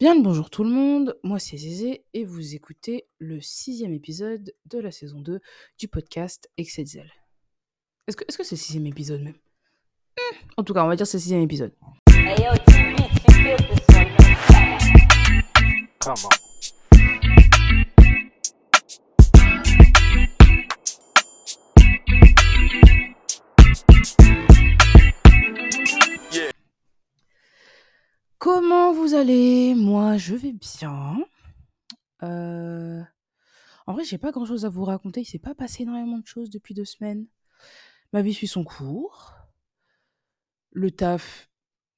Bien le bonjour tout le monde, moi c'est Zézé et vous écoutez le sixième épisode de la saison 2 du podcast Excelzel. Est-ce que est-ce que c'est le sixième épisode même? Hmm, En tout cas, on va dire c'est le sixième épisode. Yo, Comment vous allez? Moi je vais bien. Euh, En vrai, j'ai pas grand chose à vous raconter, il s'est pas passé énormément de choses depuis deux semaines. Ma vie suit son cours. Le taf,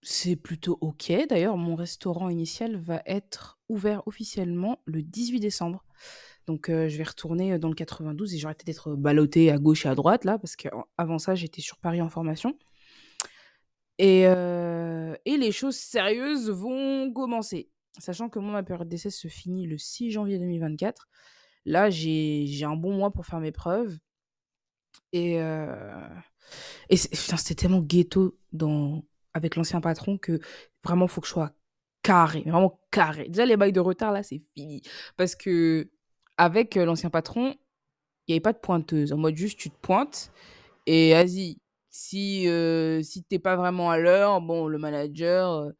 c'est plutôt ok. D'ailleurs, mon restaurant initial va être ouvert officiellement le 18 décembre. Donc, euh, je vais retourner dans le 92 et peut-être d'être ballottée à gauche et à droite là, parce qu'avant ça, j'étais sur Paris en formation. Et, les choses sérieuses vont commencer. Sachant que moi, ma période d'essai se finit le 6 janvier 2024. Là, j'ai un bon mois pour faire mes preuves. Et, et putain, c'était tellement ghetto dans, avec l'ancien patron que vraiment, il faut que je sois carré. Vraiment carré. Déjà, les bails de retard, là, c'est fini. Parce que avec euh, l'ancien patron, il n'y avait pas de pointeuse. En mode juste, tu te pointes et vas-y. Si, euh, si t'es pas vraiment à l'heure, bon, le manager,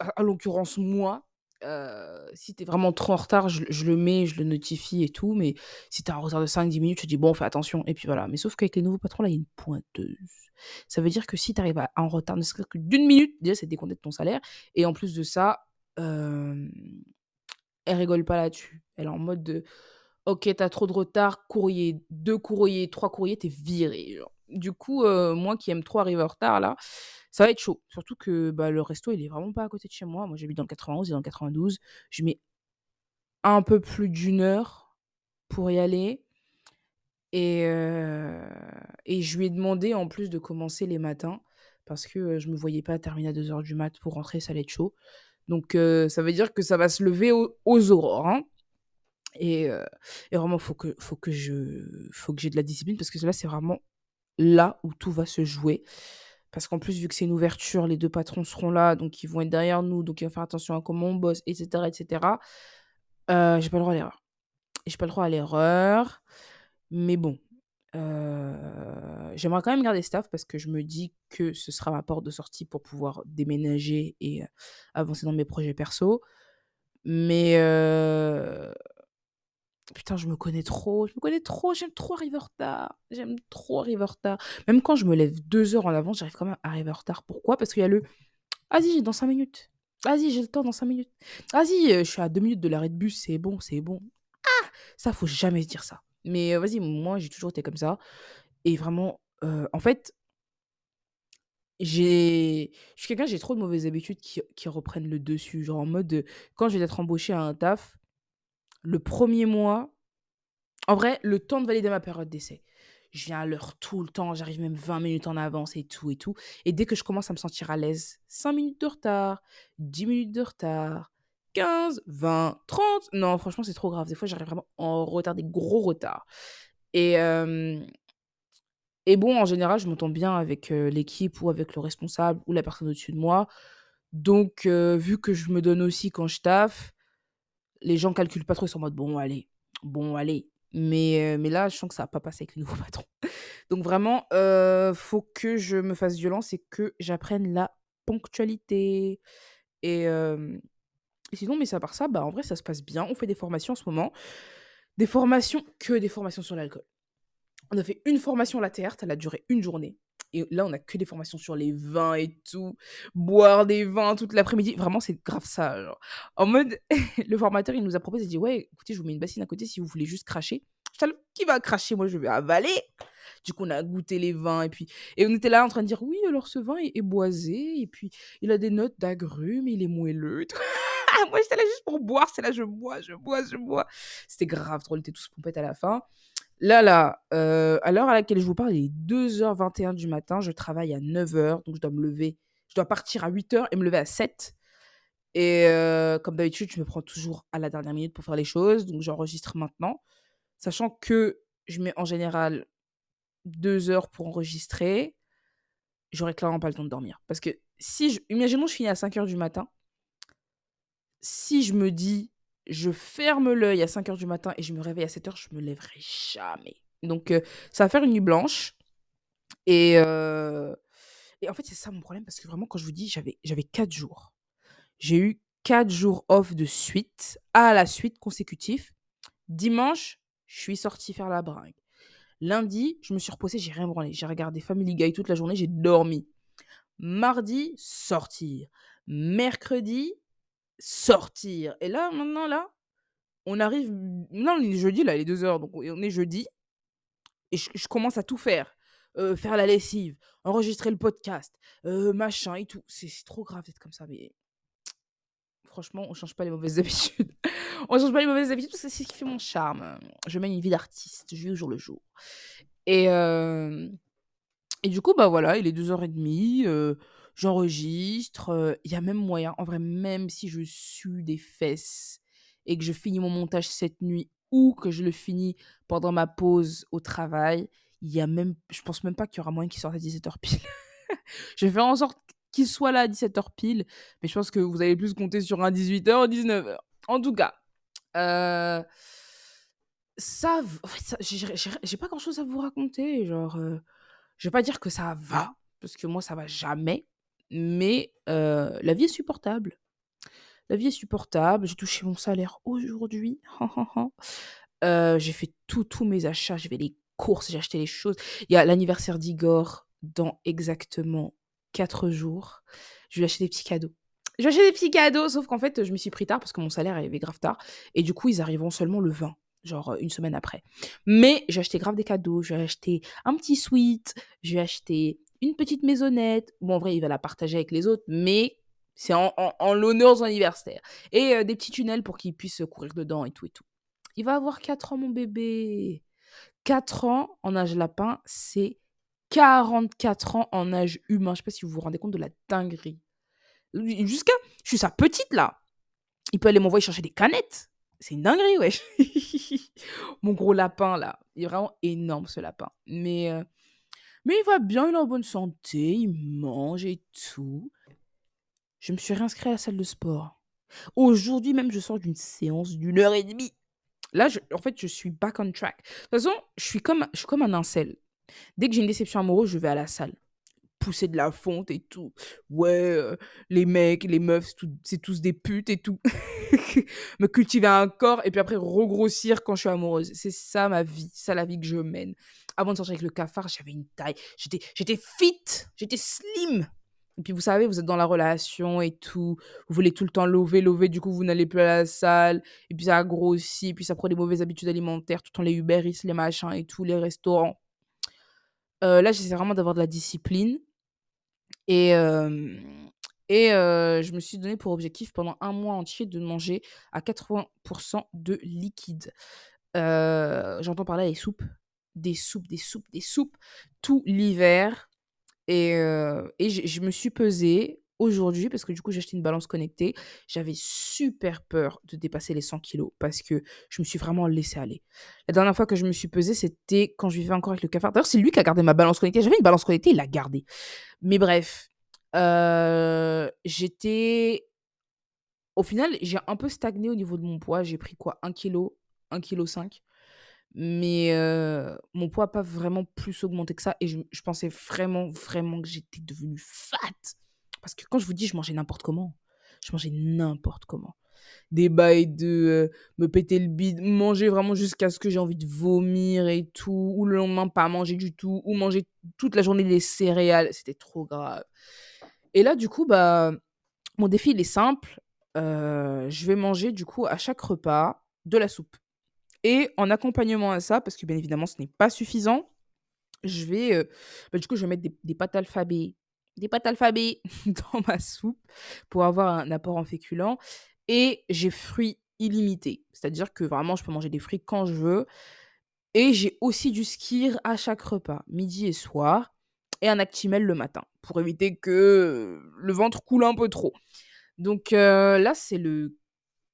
à, l'occurrence moi, si t'es vraiment trop en retard, je, le mets, je le notifie et tout. Mais si t'es en retard de 5-10 minutes, je dis bon, fais attention. Et puis voilà. Mais sauf qu'avec les nouveaux patrons, là, il y a une pointeuse. Ça veut dire que si t'arrives en retard ne serait-ce que d'une minute, déjà, c'est décompté de ton salaire. Et en plus de ça, euh, elle rigole pas là-dessus. Elle est en mode de OK, t'as trop de retard, courrier, deux courriers, trois courriers, t'es viré. genre. Du coup, euh, moi qui aime trop arriver en retard, là, ça va être chaud. Surtout que bah, le resto, il est vraiment pas à côté de chez moi. Moi, j'habite dans le 91 et dans le 92. Je mets un peu plus d'une heure pour y aller. Et, euh, et je lui ai demandé en plus de commencer les matins parce que euh, je me voyais pas terminer à 2h du mat pour rentrer, ça allait être chaud. Donc, ça veut dire que ça va se lever au- aux aurores. hein. Et, et vraiment, faut que, faut que je, faut que j'ai de la discipline parce que là, c'est vraiment là où tout va se jouer. Parce qu'en plus, vu que c'est une ouverture, les deux patrons seront là, donc ils vont être derrière nous, donc ils vont faire attention à comment on bosse, etc., etc. Euh, j'ai pas le droit à l'erreur. J'ai pas le droit à l'erreur. Mais bon, euh, j'aimerais quand même garder staff parce que je me dis que ce sera ma porte de sortie pour pouvoir déménager et euh, avancer dans mes projets perso. Mais Putain, je me connais trop, je me connais trop, j'aime trop arriver en retard. J'aime trop arriver en retard. Même quand je me lève deux heures en avance, j'arrive quand même à arriver en retard. Pourquoi? Parce qu'il y a le Vas-y, j'ai dans cinq minutes. Vas-y, j'ai le temps dans cinq minutes. Vas-y, euh, je suis à deux minutes de l'arrêt de bus, c'est bon, c'est bon. Ça, faut jamais se dire ça. Mais euh, vas-y, moi, j'ai toujours été comme ça. Et vraiment, euh, en fait, j'ai. Je suis quelqu'un, j'ai trop de mauvaises habitudes qui, qui reprennent le dessus. Genre en mode, de- quand je vais être embauché à un taf, le premier mois, en vrai, le temps de valider ma période d'essai. Je viens à l'heure tout le temps, j'arrive même 20 minutes en avance et tout et tout. Et dès que je commence à me sentir à l'aise, 5 minutes de retard, 10 minutes de retard, 15, 20, 30. Non, franchement, c'est trop grave. Des fois, j'arrive vraiment en retard, des gros retards. Et, euh, et bon, en général, je m'entends bien avec euh, l'équipe ou avec le responsable ou la personne au-dessus de moi. Donc, euh, vu que je me donne aussi quand je taffe, les gens calculent pas trop, ils sont en mode bon, allez, bon, allez. Mais, euh, mais là, je sens que ça va pas passer avec les nouveaux patrons. Donc vraiment, euh, faut que je me fasse violence et que j'apprenne la ponctualité. Et, euh, sinon, mais ça part ça, bah en vrai, ça se passe bien. On fait des formations en ce moment. Des formations, que des formations sur l'alcool. On a fait une formation latte art, elle a duré une journée. Et là, on a que des formations sur les vins et tout. Boire des vins toute l'après-midi. Vraiment, c'est grave ça. genre. En mode, le formateur, il nous a proposé, il dit Ouais, écoutez, je vous mets une bassine à côté si vous voulez juste cracher. Qui va cracher? Moi, je vais avaler. Du coup, on a goûté les vins. Et puis, et on était là en train de dire Oui, alors ce vin est, boisé. Et puis, il a des notes d'agrumes, il est moelleux. Moi, j'étais là juste pour boire. C'est là, je bois, je bois, je bois. C'était grave drôle. On était tous pompettes à la fin. Là, là, euh, à l'heure à laquelle je vous parle, il est 2h21 du matin. Je travaille à 9h, donc je dois me lever. Je dois partir à 8h et me lever à 7. Et euh, comme d'habitude, je me prends toujours à la dernière minute pour faire les choses. Donc j'enregistre maintenant. Sachant que je mets en général 2 heures pour enregistrer. J'aurais clairement pas le temps de dormir. Parce que si je... Imaginons, je finis à 5h du matin. si je me dis: «Je ferme l'œil à 5:00 du matin et je me réveille à 7:00», je me lèverai jamais. Donc heu, ça va faire une nuit blanche et heu et en fait, c'est ça mon problème parce que vraiment quand je vous dis j'avais j'avais 4 jours. J'ai eu 4 jours off de suite, à la suite consécutifs. Dimanche, je suis sortie faire la bringue. Lundi, je me suis reposée, j'ai rien branlé. J'ai regardé Family Guy toute la journée, j'ai dormi. Mardi, sortir. Mercredi, sortir. Et là, maintenant, là, on arrive non, on est jeudi, là, il est 2:00, donc on est jeudi et je commence à tout faire. Faire la lessive, enregistrer le podcast, machin et tout. C'est trop grave d'être comme ça, mais franchement, on change pas les mauvaises habitudes. On change pas les mauvaises habitudes parce que c'est ce qui fait mon charme. Je mène une vie d'artiste, je vis au jour le jour et et du coup, bah, voilà, il est 2:30, heu, j'enregistre, heu, il y a même moyen, en vrai, même si je sue des fesses et que je finis mon montage cette nuit ou que je le finis pendant ma pause au travail, il y a même je pense même pas qu'il y aura moyen qu'il sorte à 17:00 pile. Je vais faire en sorte qu'il soit là à 17:00 pile, mais je pense que vous allez plus compter sur un 18:00 ou 19:00. En tout cas, heu, ça j'ai pas grand chose à vous raconter, genre, heu, je vais pas dire que ça va, parce que moi ça va jamais, mais la vie est supportable. La vie est supportable, j'ai touché mon salaire aujourd'hui. J'ai fait tous mes achats, j'ai fait les courses, j'ai acheté les choses. Il y a l'anniversaire d'Igor dans exactement 4 jours. Je lui ai acheté des petits cadeaux. Je lui ai acheté des petits cadeaux, sauf qu'en fait, je m'y suis pris tard parce que mon salaire arrivait grave tard et du coup, ils arriveront seulement le 20, genre, heu, 1 semaine après. Mais j'ai acheté grave des cadeaux, je lui ai acheté un petit sweat, je lui ai acheté une petite maisonnette. Bon, en vrai, il va la partager avec les autres, mais c'est en l'honneur de son anniversaire et heu, des petits tunnels pour qu'il puisse, courir dedans et tout et tout. Il va avoir 4 ans, mon bébé. 4 ans en âge lapin, c'est 44 ans en âge humain. Je sais pas si vous vous rendez compte de la dinguerie. Jusqu'à je suis sa petite là. Il peut aller m'envoyer chercher des canettes. C'est une dinguerie, wesh. Mon gros lapin là, il est vraiment énorme ce lapin. Mais heu, mais il va bien, il est en bonne santé, il mange et tout. Je me suis réinscrit à la salle de sport. Aujourd'hui même, je sors d'une séance d'1 heure et demie. Là, en fait, je suis back on track. De toute façon, je suis comme je suis comme un incel. Dès que j'ai une déception amoureuse, je vais à la salle. Pousser de la fonte et tout. Ouais, heu, les mecs, les meufs, c'est tous des putes et tout. Me cultiver un corps et puis après regrossir quand je suis amoureuse. C'est ça ma vie, ça la vie que je mène. Avant de sortir avec le cafard, j'avais une taille, j'étais fit, j'étais slim. Et puis vous savez, vous êtes dans la relation et tout, vous voulez tout le temps lover, lover, du coup vous n'allez plus à la salle et puis ça grossit, puis ça prend des mauvaises habitudes alimentaires, tout le temps les Uber Eats, les machins et tout, les restaurants. Heu, là, j'essaie vraiment d'avoir de la discipline et et je me suis donné pour objectif pendant 1 mois entier de manger à 80% de liquide. J'entends par là les soupes, des soupes, des soupes, des soupes, tout l'hiver et et je me suis pesée aujourd'hui parce que du coup, j'ai acheté une balance connectée. J'avais super peur de dépasser les 100 kilogrammes parce que je me suis vraiment laissée aller. La dernière fois que je me suis pesée, c'était quand je vivais encore avec le cafard. D'ailleurs, c'est lui qui a gardé ma balance connectée. J'avais une balance connectée, il l'a gardée. Mais bref, heu, j'étais au final, j'ai un peu stagné au niveau de mon poids. J'ai pris quoi? 1 kilogramme, 1 kilogramme 5. Mais heu, mon poids a pas vraiment plus augmenté que ça et je je pensais vraiment, vraiment que j'étais devenue fat. Parce que quand je vous dis, je mangeais n'importe comment, je mangeais n'importe comment. Des bails de, heu, me péter le bide, manger vraiment jusqu'à ce que j'ai envie de vomir et tout, ou le lendemain pas manger du tout, ou manger toute la journée des céréales, c'était trop grave. Et là, du coup, bah, mon défi, il est simple, heu, je vais manger du coup à chaque repas de la soupe et en accompagnement à ça, parce que bien évidemment ce n'est pas suffisant, je vais, heu, bah, du coup, je vais mettre des des pâtes alphabet des pâtes alphabet dans ma soupe pour avoir un apport en féculents et j'ai fruits illimités. C'est-à-dire que vraiment je peux manger des fruits quand je veux et j'ai aussi du skyr à chaque repas, midi et soir et un Actimel le matin pour éviter que, le ventre coule un peu trop. Donc heu, là, c'est le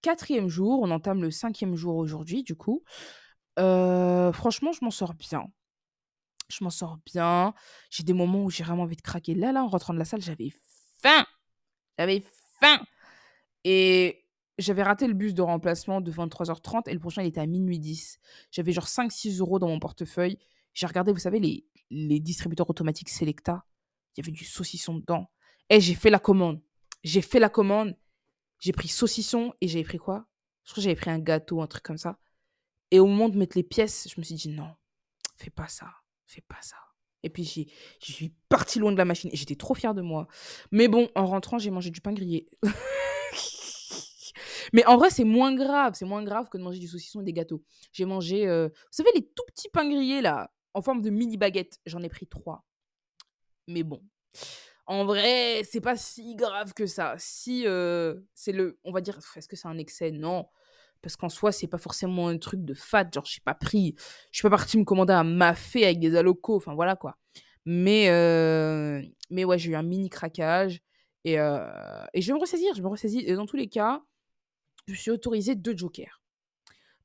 4e jour, on entame le 5e jour aujourd'hui du coup. Heu, franchement, je m'en sors bien. Je m'en sors bien. J'ai des moments où j'ai vraiment envie de craquer. Là là, en rentrant de la salle, j'avais faim! J'avais faim! Et j'avais raté le bus de remplacement de 23h30 et le prochain, il était à minuit 10. J'avais genre 5-6 euros dans mon portefeuille. J'ai regardé, vous savez, les, les distributeurs automatiques Selecta. Il y avait du saucisson dedans. Et j'ai fait la commande. J'ai fait la commande. J'ai pris saucisson et j'avais pris quoi? Je crois que j'avais pris un gâteau, un truc comme ça. Et au moment de mettre les pièces, je me suis dit non, fais pas ça, fais pas ça. Et puis j'ai, je suis partie loin de la machine et j'étais trop fière de moi. Mais bon, en rentrant, j'ai mangé du pain grillé. Mais en vrai, c'est moins grave. C'est moins grave que de manger du saucisson et des gâteaux. J'ai mangé, euh, vous savez, les tout petits pains grillés là, en forme de mini baguette. J'en ai pris trois. Mais bon, en vrai, c'est pas si grave que ça. Si euh, c'est le, on va dire, est-ce que c'est un excès? Non, parce qu'en soi, c'est pas forcément un truc de fat. Genre, je suis pas pris, je suis pas partie me commander un mafé avec des alocos. Enfin voilà quoi. Mais euh, mais ouais, j'ai eu un mini craquage et, euh, je vais me ressaisir. Je me ressaisir. Et dans tous les cas, je suis autorisé deux jokers.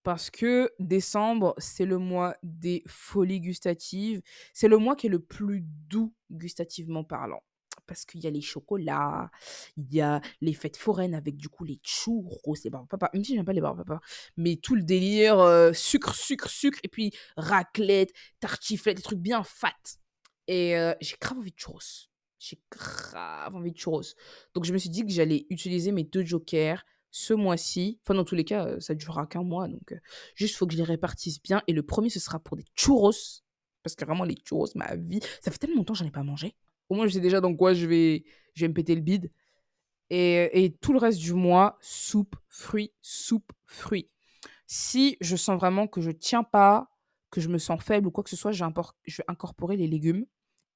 Parce que décembre, c'est le mois des folies gustatives. C'est le mois qui est le plus doux gustativement parlant. Parce qu'il y a les chocolats, il y a les fêtes foraines avec du coup les churros, les papa. Même si j'aime pas les papa, mais tout le délire sucre, sucre, sucre, et puis raclette, tartiflette, des trucs bien fat. Et j'ai grave envie de churros. J'ai grave envie de churros. Donc je me suis dit que j'allais utiliser mes deux jokers ce mois-ci. Enfin, dans tous les cas, ça durera qu'un mois. Donc, euh, juste, faut que je les répartisse bien. Et le premier, ce sera pour des churros. Parce que vraiment, les churros, ma vie. Ça fait tellement longtemps que j'en ai pas mangé. Au moins, je sais déjà dans quoi je vais, je me péter le bide. Et, tout le reste du mois, soupe, fruits, soupe, fruits. Si je sens vraiment que je tiens pas, que je me sens faible ou quoi que ce soit, je vais, incorporer les légumes.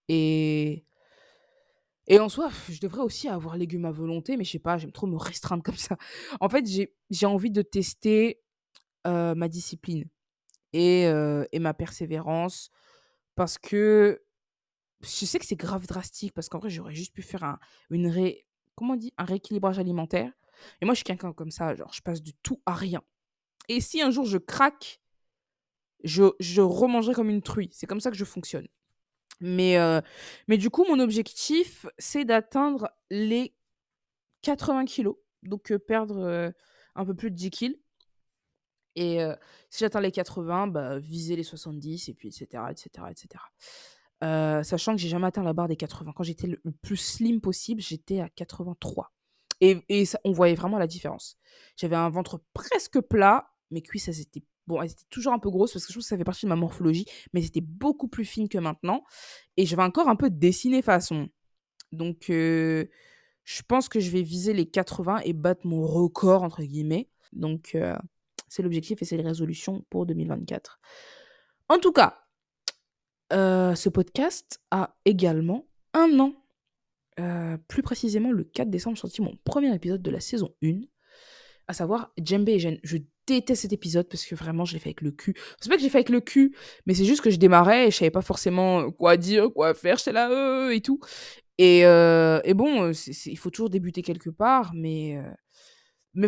Et et en soi, je devrais aussi avoir légumes à volonté, mais je sais pas, j'aime trop me restreindre comme ça. En fait, j'ai envie de tester, heu, ma discipline heu et ma persévérance parce que je sais que c'est grave drastique parce qu'en vrai, j'aurais juste pu faire un une comment? Un rééquilibrage alimentaire et moi, je suis quelqu'un comme ça, genre je passe du tout à rien et si un jour je craque, je je remangerai comme une truie. C'est comme ça que je fonctionne. Mais heu, mais du coup, mon objectif, c'est d'atteindre les 80 kilos, donc heu, perdre, heu, un peu plus de 10 kilogrammes et si j'atteins les 80, bah, viser les 70 et puis et cetera et sachant que j'ai jamais atteint la barre des 80. Quand j'étais le plus slim possible, j'étais à 83 et et on voyait vraiment la différence. J'avais un ventre presque plat, mes cuisses, elles étaient bon, elles étaient toujours un peu grosses parce que je trouve que ça fait partie de ma morphologie, mais c'était beaucoup plus fine que maintenant et j'avais encore un peu dessiné façon. Donc je pense que je vais viser les 80 et battre mon «record» entre guillemets. Donc c'est l'objectif et c'est les résolutions pour 2024. En tout cas, heu, ce podcast a également un an. Heu, plus précisément le 4 décembre, sorti mon premier épisode de la saison 1, à savoir Djembé et Jeanne. Je déteste cet épisode parce que vraiment je l'ai fait avec le cul. C'est pas que j'ai fait avec le cul, mais c'est juste que je démarrais et je savais pas forcément quoi dire, quoi faire, j'étais là, heu et tout et bon, il faut toujours débuter quelque part, mais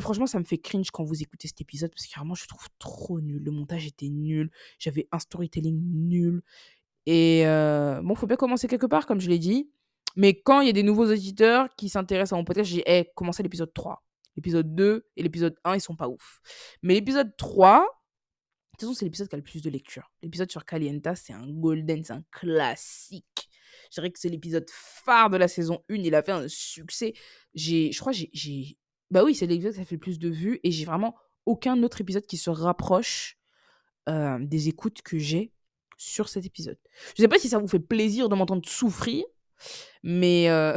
franchement, ça me fait cringe quand vous écoutez cet épisode parce que vraiment je trouve trop nul. Le montage était nul, j'avais un storytelling nul et heu, bon, faut bien commencer quelque part comme je l'ai dit, mais quand il y a des nouveaux auditeurs qui s'intéressent à mon podcast, je dis: «Eh, commencez l'épisode 3. L'épisode 2 et l'épisode 1, ils sont pas ouf». Mais l'épisode 3, de toute façon, c'est l'épisode qui a le plus de lecture. L'épisode sur Calienta, c'est un golden, c'est un classique. Je dirais que c'est l'épisode phare de la saison 1. Il a fait un succès. J'ai, je crois, j'ai, j'ai- bah oui, c'est l'épisode qui a fait le plus de vues et j'ai vraiment aucun autre épisode qui se rapproche euh, des écoutes que j'ai sur cet épisode. Je sais pas si ça vous fait plaisir de m'entendre souffrir, mais euh,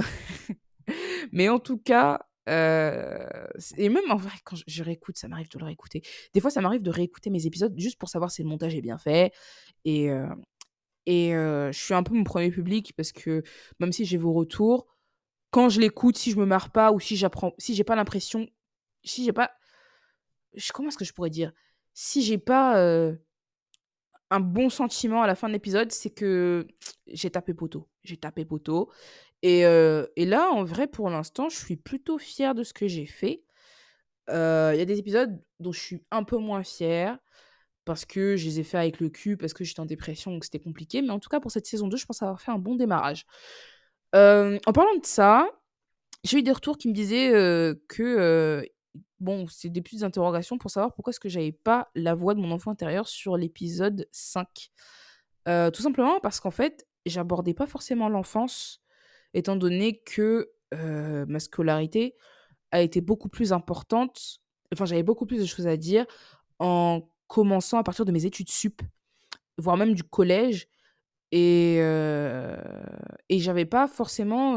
mais en tout cas, euh, et même en vrai, quand je, réécoute, ça m'arrive de le réécouter. Des fois, ça m'arrive de réécouter mes épisodes juste pour savoir si le montage est bien fait. Et, euh, et je suis un peu mon premier public parce que même si j'ai vos retours, quand je l'écoute, si je me marre pas ou si j'apprends, si j'ai pas l'impression, si j'ai pas, comment est-ce que je pourrais dire, si j'ai pas un bon sentiment à la fin de l'épisode, c'est que j'ai tapé poteau. J'ai tapé poteau. Et, euh, et là, en vrai, pour l'instant, je suis plutôt fière de ce que j'ai fait. Euh, Il y a des épisodes dont je suis un peu moins fière parce que je les ai fait avec le cul, parce que j'étais en dépression, donc c'était compliqué. Mais en tout cas, pour cette saison 2, je pense avoir fait un bon démarrage. Euh, en parlant de ça, j'ai eu des retours qui me disaient que bon, c'est des petites interrogations pour savoir pourquoi est-ce que j'avais pas la voix de mon enfant intérieur sur l'épisode 5. Heu, tout simplement parce qu'en fait, j'abordais pas forcément l'enfance, étant donné que, heu, ma scolarité a été beaucoup plus importante enfin, j'avais beaucoup plus de choses à dire en commençant à partir de mes études sup, voire même du collège et heu et j'avais pas forcément,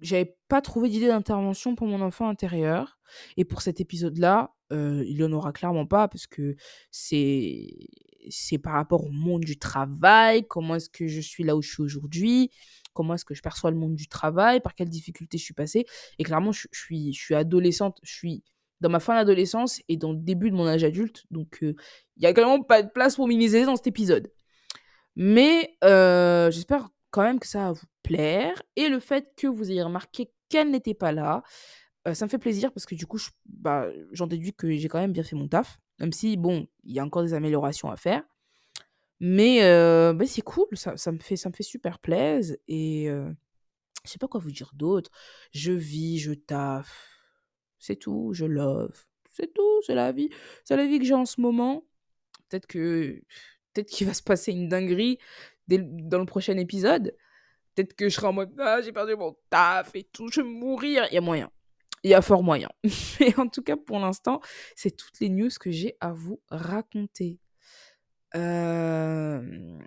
j'avais pas trouvé d'idée d'intervention pour mon enfant intérieur. Et pour cet épisode-là, heu, il y en aura clairement pas parce que c'est c'est par rapport au monde du travail, comment est-ce que je suis là où je suis aujourd'hui, comment est-ce que je perçois le monde du travail, par quelles difficultés je suis passée? Et clairement je suis je suis adolescente, je suis dans ma fin d'adolescence et dans le début de mon âge adulte. Donc heu, il y a clairement pas de place pour m'immiscer dans cet épisode. Mais heu, j'espère quand même que ça va vous plaire et le fait que vous ayez remarqué qu'elle n'était pas là, ça me fait plaisir parce que du coup, bah, j'en déduis que j'ai quand même bien fait mon taf, même si bon, il y a encore des améliorations à faire. Mais bah, c'est cool, ça me fait ça me fait super plaise et heu, je sais pas quoi vous dire d'autre. Je vis, je taffe, c'est tout, je love, c'est tout, c'est la vie c'est la vie que j'ai en ce moment. Peut-être que peut-être qu'il va se passer une dinguerie dans le prochain épisode. Peut-être que je serai en mode: «Ah, j'ai perdu mon taf et tout, je vais mourir». Il y a moyen. Il y a fort moyen. Mais en tout cas, pour l'instant, c'est toutes les news que j'ai à vous raconter. Hem,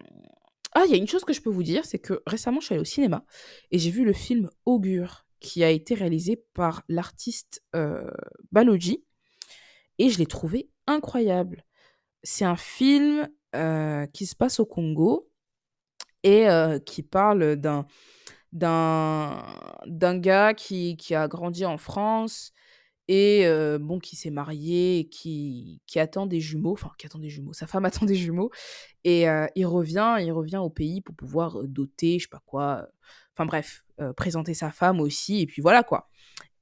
ah, il y a une chose que je peux vous dire, c'est que récemment, je suis allée au cinéma et j'ai vu le film Augure, qui a été réalisé par l'artiste, Baloji et je l'ai trouvé incroyable. C'est un film, heu, qui se passe au Congo et heu, qui parle d'un d'un gars qui qui a grandi en France et heu, bon, qui s'est marié et qui qui attend des jumeaux, enfin qui attend des jumeaux, sa femme attend des jumeaux et heu, il revient il revient au pays pour pouvoir, doter, je sais pas quoi, enfin bref, présenter sa femme aussi et puis voilà quoi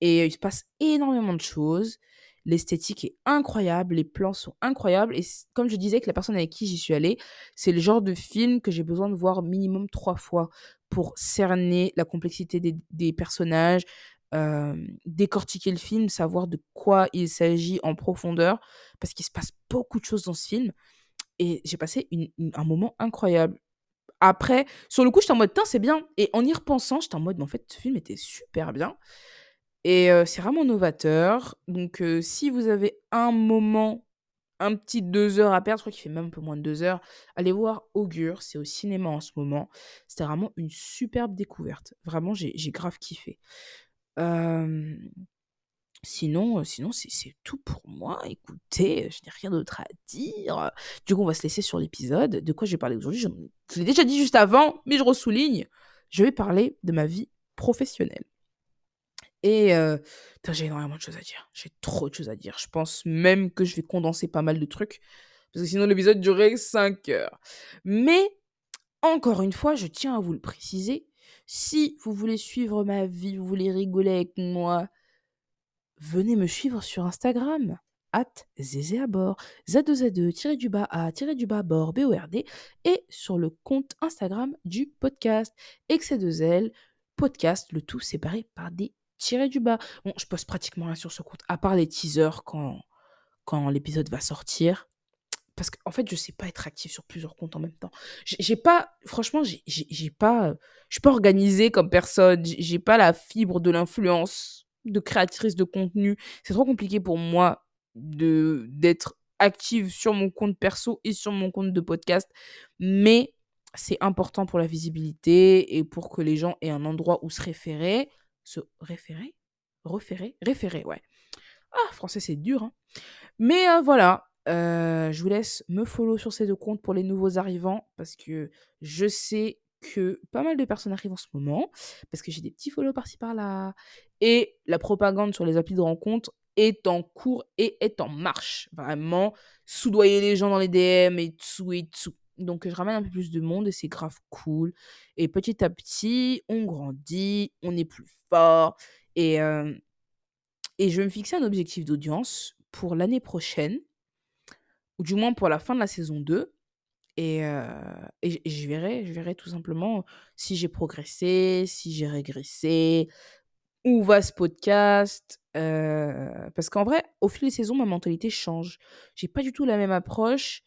et il se passe énormément de choses. L'esthétique est incroyable, les plans sont incroyables et comme je disais avec la personne avec qui j'y suis allée, c'est le genre de film que j'ai besoin de voir minimum 3 fois pour cerner la complexité des personnages, hem, décortiquer le film, savoir de quoi il s'agit en profondeur, parce qu'il se passe beaucoup de choses dans ce film et j'ai passé un moment incroyable. Après, sur le coup, j'étais en mode: «Tain, c'est bien» et en y repensant, j'étais en mode: «Mais en fait, ce film était super bien» et c'est vraiment novateur. Donc si vous avez un moment, un petit 2 heures à perdre, je crois qu'il fait même un peu moins de 2 heures, allez voir Augure, c'est au cinéma en ce moment. C'était vraiment une superbe découverte. Vraiment, j'ai grave kiffé. Sinon, sinon c'est tout pour moi. Écoutez, je n'ai rien d'autre à dire. Du coup, on va se laisser sur l'épisode. De quoi je vais parler aujourd'hui? Je l'ai déjà dit juste avant, mais je ressouligne. Je vais parler de ma vie professionnelle et j'ai énormément de choses à dire. J'ai trop de choses à dire. Je pense même que je vais condenser pas mal de trucs parce que sinon l'épisode durerait 5 heures. Mais encore une fois, je tiens à vous le préciser, si vous voulez suivre ma vie, vous voulez rigoler avec moi, venez me suivre sur Instagram, @zézéabord, Z2Z2 tiré du bas A tiré du bas bord B-O-R-D et sur le compte Instagram du podcast, Excès2L podcast, le tout séparé par des tirés du bas. Bon, je poste pratiquement rien sur ce compte, à part les teasers quand quand l'épisode va sortir. Parce qu'en fait, je sais pas être active sur plusieurs comptes en même temps. J'ai pas franchement, j'ai pas, heu, je suis pas organisée comme personne. J'ai pas la fibre de l'influence, de créatrice de contenu. C'est trop compliqué pour moi d'être active sur mon compte perso et sur mon compte de podcast. Mais c'est important pour la visibilité et pour que les gens aient un endroit où se référer. Se référer? Reférer? Référer, ouais. Ah, français, c'est dur, hein. Mais heu, voilà, heu, je vous laisse me follow sur ces 2 comptes pour les nouveaux arrivants parce que je sais que pas mal de personnes arrivent en ce moment, parce que j'ai des petits follow par-ci par-là et la propagande sur les applis de rencontres est en cours et est en marche. Vraiment, soudoyer les gens dans les DM et tout et tout. Donc je ramène un peu plus de monde et c'est grave cool et petit à petit, on grandit, on est plus fort et hem et je vais me fixer un objectif d'audience pour l'année prochaine ou du moins pour la fin de la saison 2 et j et je verrai je verrai tout simplement si j'ai progressé, si j'ai régressé. où va ce podcast Euh, Parce qu'en vrai, au fil des saisons, ma mentalité change. J'ai pas du tout la même approche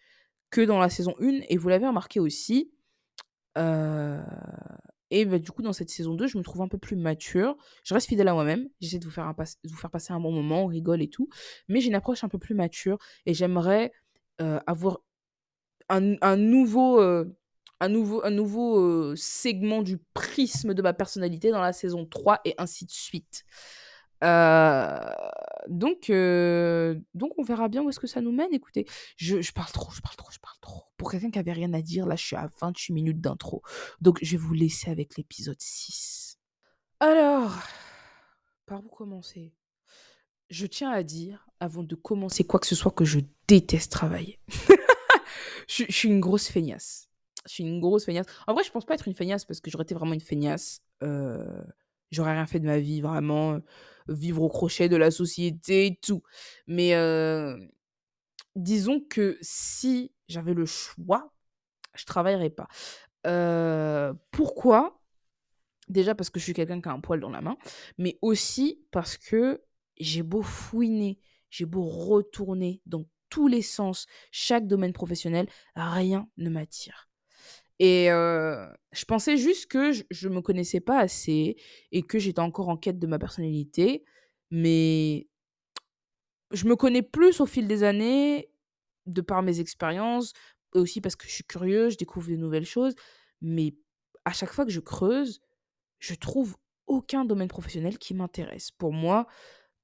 que dans la saison 1, et vous l'avez remarqué aussi. Euh, et bah, du coup, dans cette saison 2, je me trouve un peu plus mature. Je reste fidèle à moi-même. J'essaie de vous faire, pas- vous faire passer un bon moment, on rigole et tout. Mais j'ai une approche un peu plus mature et j'aimerais euh, avoir un, un nouveau, euh, un nouveau, un nouveau segment du prisme de ma personnalité dans la saison 3 et ainsi de suite. Donc, donc, on verra bien où est-ce que ça nous mène. Écoutez, je, parle trop, je parle trop, je parle trop. Pour quelqu'un qui avait rien à dire, là, je suis à 28 minutes d'intro. Donc, je vais vous laisser avec l'épisode 6. Alors, par où commencer? Je tiens à dire, avant de commencer quoi que ce soit, que je déteste travailler. je, suis une grosse feignasse. Je suis une grosse feignasse. En vrai, je pense pas être une feignasse parce que j'aurais été vraiment une feignasse. J'aurais rien fait de ma vie, vraiment. Vivre au crochet de la société tout. Mais disons que si j'avais le choix, je travaillerais pas. Pourquoi? Déjà parce que je suis quelqu'un qui a un poil dans la main, mais aussi parce que j'ai beau fouiner, j'ai beau retourner dans tous les sens, chaque domaine professionnel, rien ne m'attire. Et je pensais juste que je, je me connaissais pas assez et que j'étais encore en quête de ma personnalité, mais je me connais plus au fil des années, de par mes expériences, et aussi parce que je suis curieuse, je découvre de nouvelles choses, mais à chaque fois que je creuse, je trouve aucun domaine professionnel qui m'intéresse. Pour moi,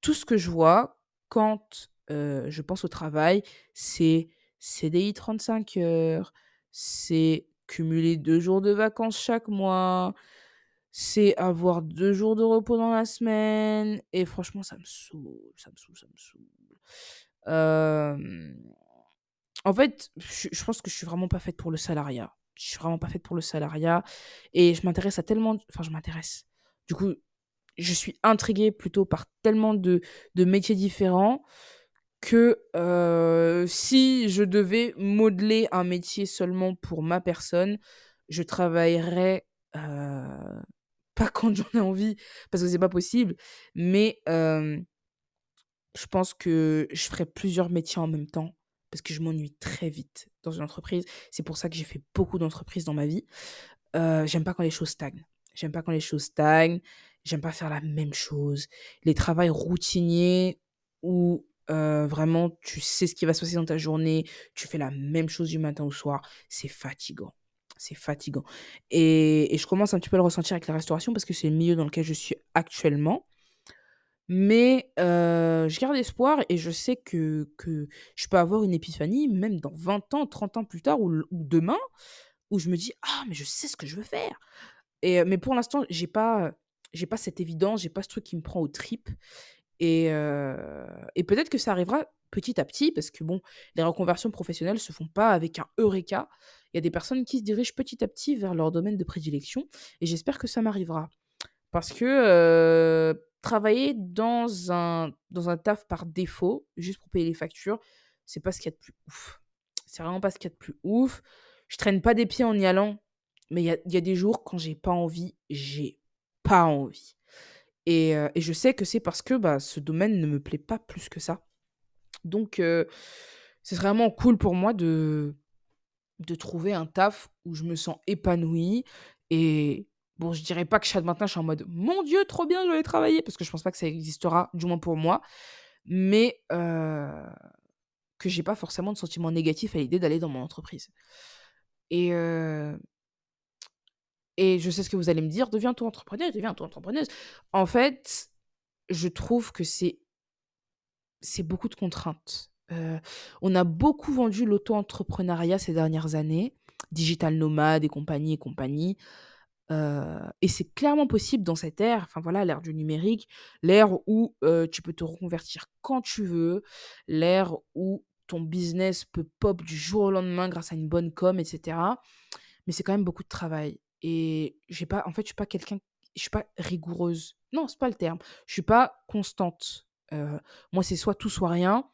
tout ce que je vois quand je pense au travail, c'est CDI 35 heures, c'est cumuler deux jours de vacances chaque mois, c'est avoir deux jours de repos dans la semaine. Et franchement, ça me saoule, ça me saoule, ça me saoule. En fait, je, pense que je suis vraiment pas faite pour le salariat. Je suis vraiment pas faite pour le salariat. Et je m'intéresse à tellement... Enfin, je m'intéresse. Du coup, je suis intriguée plutôt par tellement de métiers différents que euh, si je devais modeler un métier seulement pour ma personne, je travaillerais euh, pas quand j'en ai envie, parce que c'est pas possible, mais euh, je pense que je ferais plusieurs métiers en même temps, parce que je m'ennuie très vite dans une entreprise. C'est pour ça que j'ai fait beaucoup d'entreprises dans ma vie. J'aime pas quand les choses stagnent. J'aime pas quand les choses stagnent. J'aime pas faire la même chose. Les travails routiniers où vraiment tu sais ce qui va se passer dans ta journée, tu fais la même chose du matin au soir, c'est fatigant. C'est fatigant. Et, je commence un petit peu à le ressentir avec la restauration parce que c'est le milieu dans lequel je suis actuellement. Mais je garde espoir et je sais que, que je peux avoir une épiphanie, même dans 20 ans, 30 ans plus tard ou, ou demain, où je me dis, ah, mais je sais ce que je veux faire. Et, mais pour l'instant, j'ai pas, j'ai pas cette évidence, j'ai pas ce truc qui me prend aux tripes. Et, euh, et peut-être que ça arrivera petit à petit, parce que bon, les reconversions professionnelles se font pas avec un eureka. Il y a des personnes qui se dirigent petit à petit vers leur domaine de prédilection, et j'espère que ça m'arrivera. Parce que euh, travailler dans un, dans taf par défaut, juste pour payer les factures, c'est pas ce qu'il y a de plus ouf. C'est vraiment pas ce qu'il y a de plus ouf. Je traîne pas des pieds en y allant, mais il y a des jours quand j'ai pas envie, j'ai pas envie. Et, euh, et je sais que c'est parce que bah, ce domaine ne me plaît pas plus que ça. Donc, euh, c'est vraiment cool pour moi de, de trouver un taf où je me sens épanouie. Et bon, je dirais pas que chaque matin, je suis en mode Mon Dieu, trop bien, je vais travailler, parce que je pense pas que ça existera, du moins pour moi. Mais euh, que j'ai pas forcément de sentiment négatif à l'idée d'aller dans mon entreprise. Et, euh, et je sais ce que vous allez me dire deviens toi entrepreneur, deviens toi entrepreneuse. En fait, je trouve que c'est c'est beaucoup de contraintes. Heu, on a beaucoup vendu l'auto-entrepreneuriat ces dernières années, digital nomade et compagnie et compagnie, heu et c'est clairement possible dans cette ère, enfin voilà, l'ère du numérique, l'ère où, heu, tu peux te reconvertir quand tu veux, l'ère où ton business peut pop du jour au lendemain grâce à une bonne com et cetera. Mais c'est quand même beaucoup de travail et j'ai pas en fait, je suis pas quelqu'un je suis pas rigoureuse. Non, c'est pas le terme. Je suis pas constante. Heu, moi, c'est soit tout, soit rien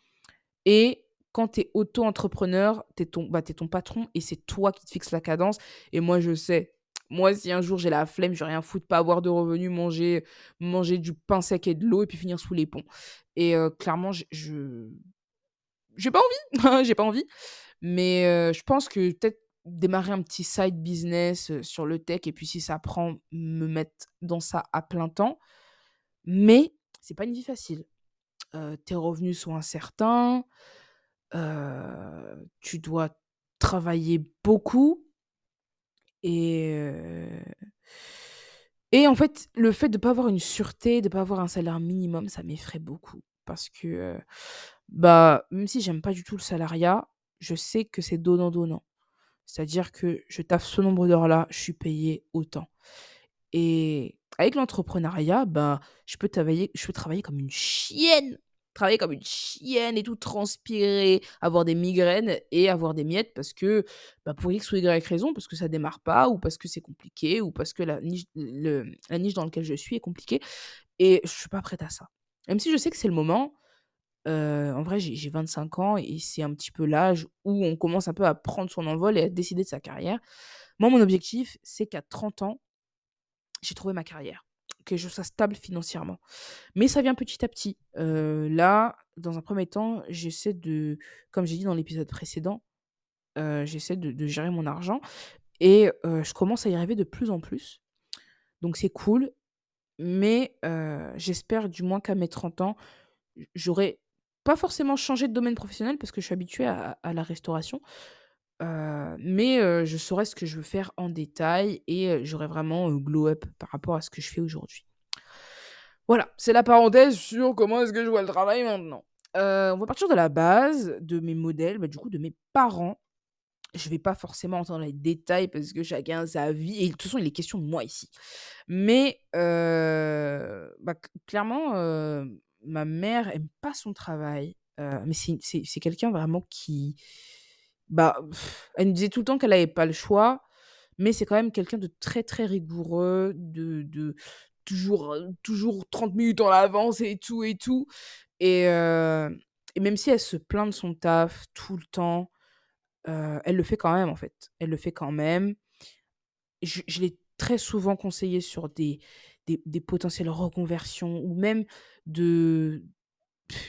et quand tu es auto-entrepreneur, tu es ton bah, ton patron et c'est toi qui te fixes la cadence et moi, je sais, Moi, si un jour j'ai la flemme, je vais rien foutre, pas avoir de revenus, manger, manger du pain sec et de l'eau et puis finir sous les ponts. Et euh, clairement, je- j'ai pas envie, j'ai pas envie. Mais euh, je pense que peut-être démarrer un petit side business sur le tech et puis si ça prend, me mettre dans ça à plein temps. Mais c'est pas une vie facile. Tes revenus sont incertains, tu dois travailler beaucoup et et en fait, le fait de pas avoir une sûreté, de pas avoir un salaire minimum, ça m'effraie beaucoup parce que, bah, même si j'aime pas du tout le salariat, je sais que c'est donnant-donnant. C'est-à-dire que je taffe ce nombre d'heures-là, je suis payée autant. Et avec l'entrepreneuriat, bah, je peux travailler je peux travailler comme une chienne! Travailler comme une chienne et tout, transpirer, avoir des migraines et avoir des miettes parce que, bah, pour X ou Y raison, parce que ça démarre pas ou parce que c'est compliqué ou parce que la niche le la niche dans laquelle je suis est compliquée et je suis pas prête à ça. Même si je sais que c'est le moment, heu, en vrai, j'ai j'ai 25 ans et c'est un petit peu l'âge où on commence un peu à prendre son envol et à décider de sa carrière. Moi, mon objectif, c'est qu'à 30 ans j'ai trouvé ma carrière, que je sois stable financièrement. Mais ça vient petit à petit. Heu, là, dans un premier temps, j'essaie de comme j'ai dit dans l'épisode précédent, heu, j'essaie de gérer mon argent et je commence à y arriver de plus en plus. Donc c'est cool, mais j'espère du moins qu'à mes 30 ans, j'aurai pas forcément changé de domaine professionnel parce que je suis habituée à la restauration, Heu, mais heu, je saurais ce que je veux faire en détail et heu, j'aurais vraiment, heu, glow up par rapport à ce que je fais aujourd'hui. Voilà, c'est la parenthèse sur comment est-ce que je vois le travail maintenant. On va partir de la base, de mes modèles, bah, du coup de mes parents. Je vais pas forcément entrer dans les détails parce que chacun a sa vie et de toute façon il est question de moi ici. Mais bah, clairement, ma mère aime pas son travail, mais c'est c'est quelqu'un vraiment qui bah, elle me disait tout le temps qu'elle avait pas le choix, mais c'est quand même quelqu'un de très, très rigoureux, de de toujours, toujours 30 minutes en avance et tout et tout et même si elle se plaint de son taf tout le temps, elle le fait quand même, en fait. Elle le fait quand même. Je je l'ai très souvent conseillée sur des des des potentielles reconversions ou même de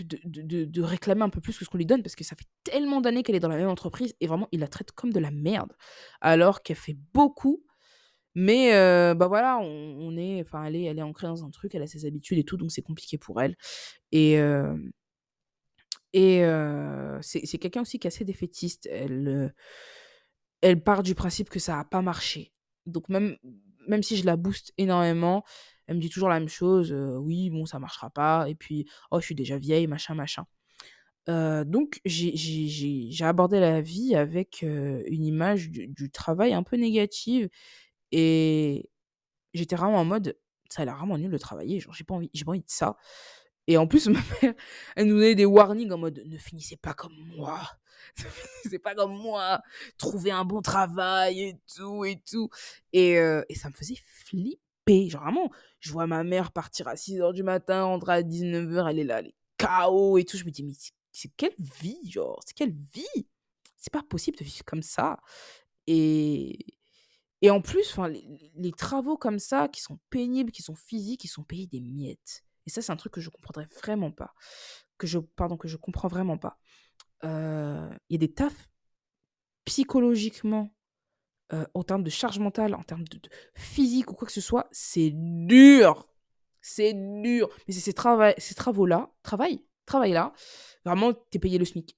de de réclamer un peu plus que ce qu'on lui donne parce que ça fait tellement d'années qu'elle est dans la même entreprise et vraiment, il la traite comme de la merde. Alors qu'elle fait beaucoup, mais heu, bah, voilà, on est enfin, elle est elle est ancrée dans un truc, elle a ses habitudes et tout, donc c'est compliqué pour elle et hem et heu, c'est quelqu'un aussi qui est assez défaitiste. Elle, heu, elle part du principe que ça a pas marché. Donc même même si je la booste énormément, elle me dit toujours la même chose, heu: «Oui, bon, ça marchera pas» et puis: «Oh, je suis déjà vieille», machin, machin. Heu, donc j'ai abordé la vie avec, heu, une image du travail un peu négative et j'étais vraiment en mode: «Ça a l'air vraiment nul de travailler, genre j'ai pas j'ai pas envie de ça» et en plus ma mère, elle nous donnait des warnings en mode: «Ne finissez pas comme moi, ne finissez pas comme moi, trouvez un bon travail et tout et tout» et heu et ça me faisait flipper. Genre vraiment, je vois ma mère partir à six heures du matin, rentrer à dix-neuf heures elle est là, elle est KO et tout. Je me dis: «Mais c'est quelle vie, genre? C'est quelle vie? C'est pas possible de vivre comme ça» et et en plus, les les travaux comme ça, qui sont pénibles, qui sont physiques, ils sont payés des miettes. Et ça, c'est un truc que je comprendrais vraiment pas. Que je pardon, que je comprends vraiment pas. Heu, il y a des tafs, psychologiquement, heu, en termes de charge mentale, en termes de physique ou quoi que ce soit, c'est dur! C'est dur! Mais c'est ces travaux-là travail travail-là, vraiment, tu es payé le SMIC.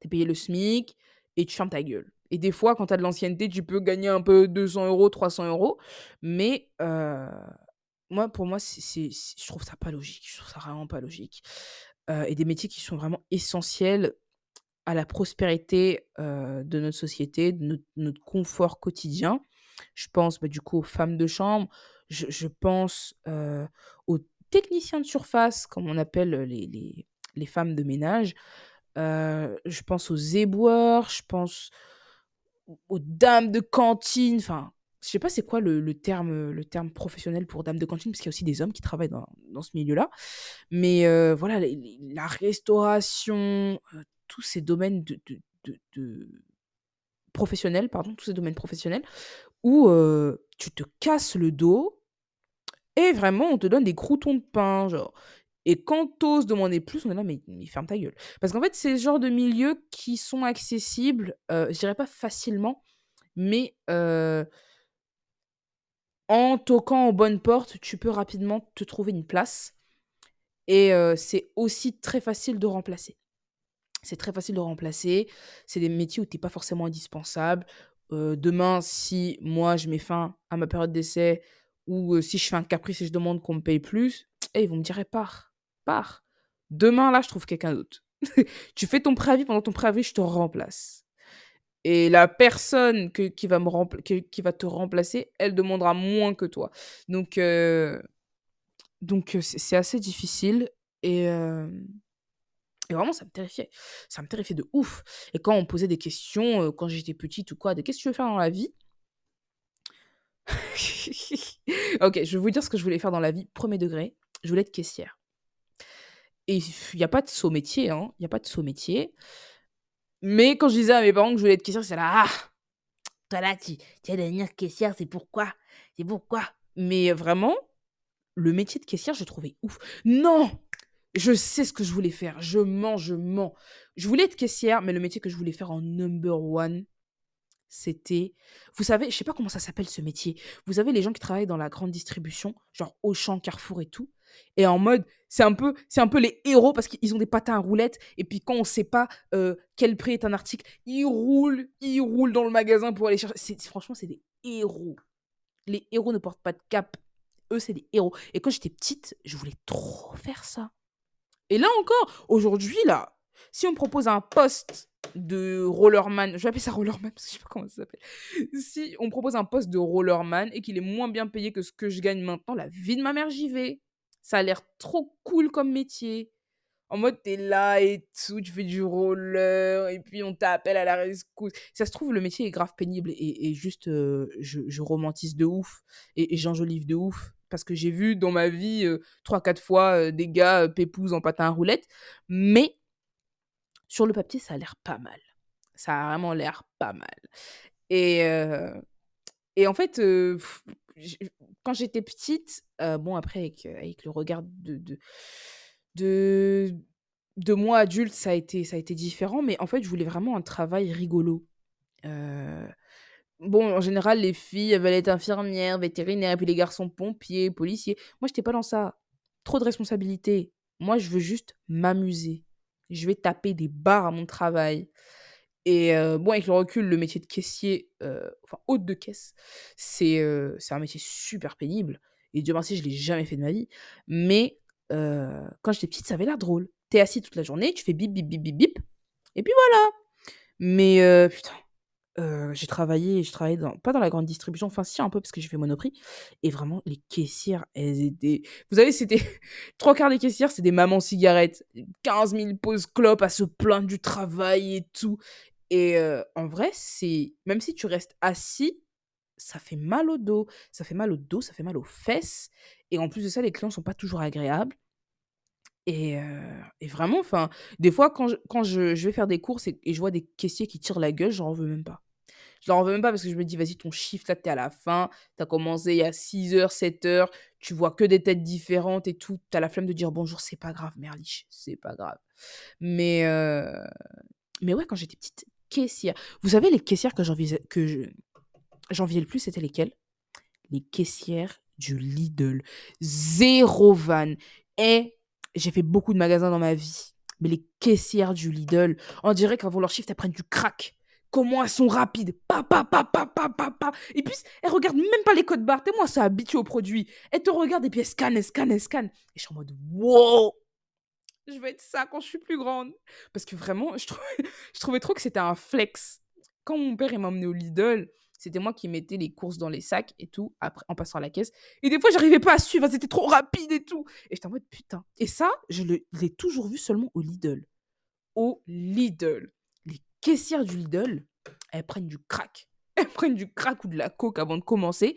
Tu es payé le SMIC et tu fermes ta gueule. Et des fois, quand tu de l'ancienneté, tu peux gagner un peu 200 €, 300 €. Mais heu, moi, pour moi, c'est je trouve ça pas logique. Je trouve ça vraiment pas logique. Heu et des métiers qui sont vraiment essentiels à la prospérité, heu, de notre société, de notre confort quotidien. Je pense, bah, du coup, aux femmes de chambre. Je pense, heu, aux techniciens de surface, comme on appelle, les les femmes de ménage. Je pense aux éboueurs, je pense aux dames de cantine, enfin, je sais pas c'est quoi le terme, le terme professionnel pour dame de cantine, parce qu'il y a aussi des hommes qui travaillent dans dans ce milieu-là. Mais heu, voilà, la restauration, heu, tous ces domaines de de de professionnels, pardon, tous ces domaines professionnels où euh, tu te casses le dos et vraiment, on te donne des croutons de pain, genre. Et quand t'oses demander plus, on est là, mais, ferme ta gueule. Parce qu'en fait, c'est le genre de milieux qui sont accessibles, euh, je dirais pas facilement, mais euh, en toquant aux bonnes portes, tu peux rapidement te trouver une place. Et euh, c'est aussi très facile de remplacer. C'est très facile de remplacer. C'est des métiers où tu n'es pas forcément indispensable. Euh, demain, si moi je mets fin à ma période d'essai ou euh, si je fais un caprice et je demande qu'on me paye plus, eh, ils vont me dire eh, pars, pars. Demain, là, je trouve quelqu'un d'autre. tu fais ton préavis, pendant ton préavis, je te remplace. Et la personne qui, va te remplacer, elle demandera moins que toi. Donc, euh, donc euh, c'est assez difficile. Et, euh, et vraiment, ça me terrifiait. Ça me terrifiait de ouf. Et quand on me posait des questions, quand j'étais petite ou quoi, de qu'est-ce que tu veux faire dans la vie Ok, je vais vous dire ce que je voulais faire dans la vie. Premier degré, je voulais être caissière. Et il n'y a pas de saut métier, hein. Il n'y a pas de saut métier. Mais quand je disais à mes parents que je voulais être caissière, c'est là, ah, toi là, tu, tu vas devenir caissière, c'est pourquoi C'est pourquoi? Mais vraiment, le métier de caissière, je trouvais ouf. Non Je sais ce que je voulais faire. Je mens, je mens. Je voulais être caissière, mais le métier que je voulais faire en number one, c'était. Vous savez, je sais pas comment ça s'appelle ce métier. Vous avez les gens qui travaillent dans la grande distribution, genre Auchan, Carrefour et tout. Et en mode, c'est un peu, c'est un peu les héros parce qu'ils ont des patins à roulettes. Et puis quand on sait pas euh, quel prix est un article, ils roulent, ils roulent dans le magasin pour aller chercher. Franchement, c'est des héros. Les héros ne portent pas de cap. Eux, c'est des héros. Et quand j'étais petite, je voulais trop faire ça. Et là encore, aujourd'hui, là, si on me propose un poste de rollerman, je vais appeler ça rollerman parce que je sais pas comment ça s'appelle. Si on me propose un poste de rollerman et qu'il est moins bien payé que ce que je gagne maintenant, la vie de ma mère, j'y vais. Ça a l'air trop cool comme métier. En mode, t'es là et tout, tu fais du roller, et puis on t'appelle à la rescousse. Ça se trouve, le métier est grave pénible et, juste, euh, je, romantise de ouf et, j'enjolive de ouf. Parce que j'ai vu dans ma vie euh, trois, quatre fois euh, des gars euh, pépouses en patin à roulettes. Mais sur le papier, ça a l'air pas mal. Ça a vraiment l'air pas mal. Et, euh, et en fait, euh, quand j'étais petite, euh, bon, après, avec, euh, avec le regard de, de, de, moi adulte, ça a, été, ça a été différent. Mais en fait, je voulais vraiment un travail rigolo. Euh, bon, en général, les filles, elles veulent être infirmières, vétérinaires, puis les garçons, pompiers, policiers. Moi, j'étais pas dans ça. Trop de responsabilités. Moi, je veux juste m'amuser. Je vais taper des barres à mon travail. Et euh, bon, avec le recul, le métier de caissier, euh, enfin hôte de caisse, c'est euh, c'est un métier super pénible. Et Dieu merci, je l'ai jamais fait de ma vie. Mais quand j'étais petite, ça avait l'air drôle. T'es assis toute la journée, tu fais bip, bip, bip, bip, bip. Et puis voilà. Mais putain, j'ai travaillé, je travaillais dans, pas dans la grande distribution, enfin si un peu parce que j'ai fait Monoprix. Et vraiment, les caissières, elles étaient... Vous savez, c'était... Trois quarts des caissières, c'est des mamans cigarettes. 15 000 pauses clopes à se plaindre du travail et tout. Et en vrai, c'est... Même si tu restes assis, ça fait mal au dos. Ça fait mal au dos, ça fait mal aux fesses. Et en plus de ça, les clients sont pas toujours agréables. Et, et vraiment, enfin, des fois, quand je, quand je, vais faire des courses et, je vois des caissiers qui tirent la gueule, j'en veux même pas. Je leur en veux même pas parce que je me dis, vas-y, ton shift, là, t'es à la fin. T'as commencé il y a 6 heures, 7 heures. Tu vois que des têtes différentes et tout. T'as la flemme de dire bonjour, c'est pas grave, Merlich, c'est pas grave. Mais, mais ouais, quand j'étais petite, caissière. Vous savez, les caissières que j'enviais le plus, c'était lesquelles? Les caissières du Lidl. Zéro van. Et j'ai fait beaucoup de magasins dans ma vie. Mais les caissières du Lidl, on dirait qu'avant leur shift, elles prennent du crack. Comment elles sont rapides. Pa, pa, pa, pa, pa, pa, pa. Et puis, elles regardent même pas les codes barres. T'es moi, ça habitué au produit. Elles te regardent et puis elles scannent, elles scannent, elles scannent. Et je suis en mode, wow je vais être ça quand je suis plus grande. Parce que vraiment, je trouvais, trop que c'était un flex. Quand mon père m'a emmené au Lidl, c'était moi qui mettais les courses dans les sacs et tout, après, en passant à la caisse. Et des fois, j'arrivais pas à suivre, c'était trop rapide et tout. Et j'étais en mode putain. Et ça, je l'ai toujours vu seulement au Lidl. Au Lidl. Les caissières du Lidl, elles prennent du crack. Elles prennent du crack ou de la coke avant de commencer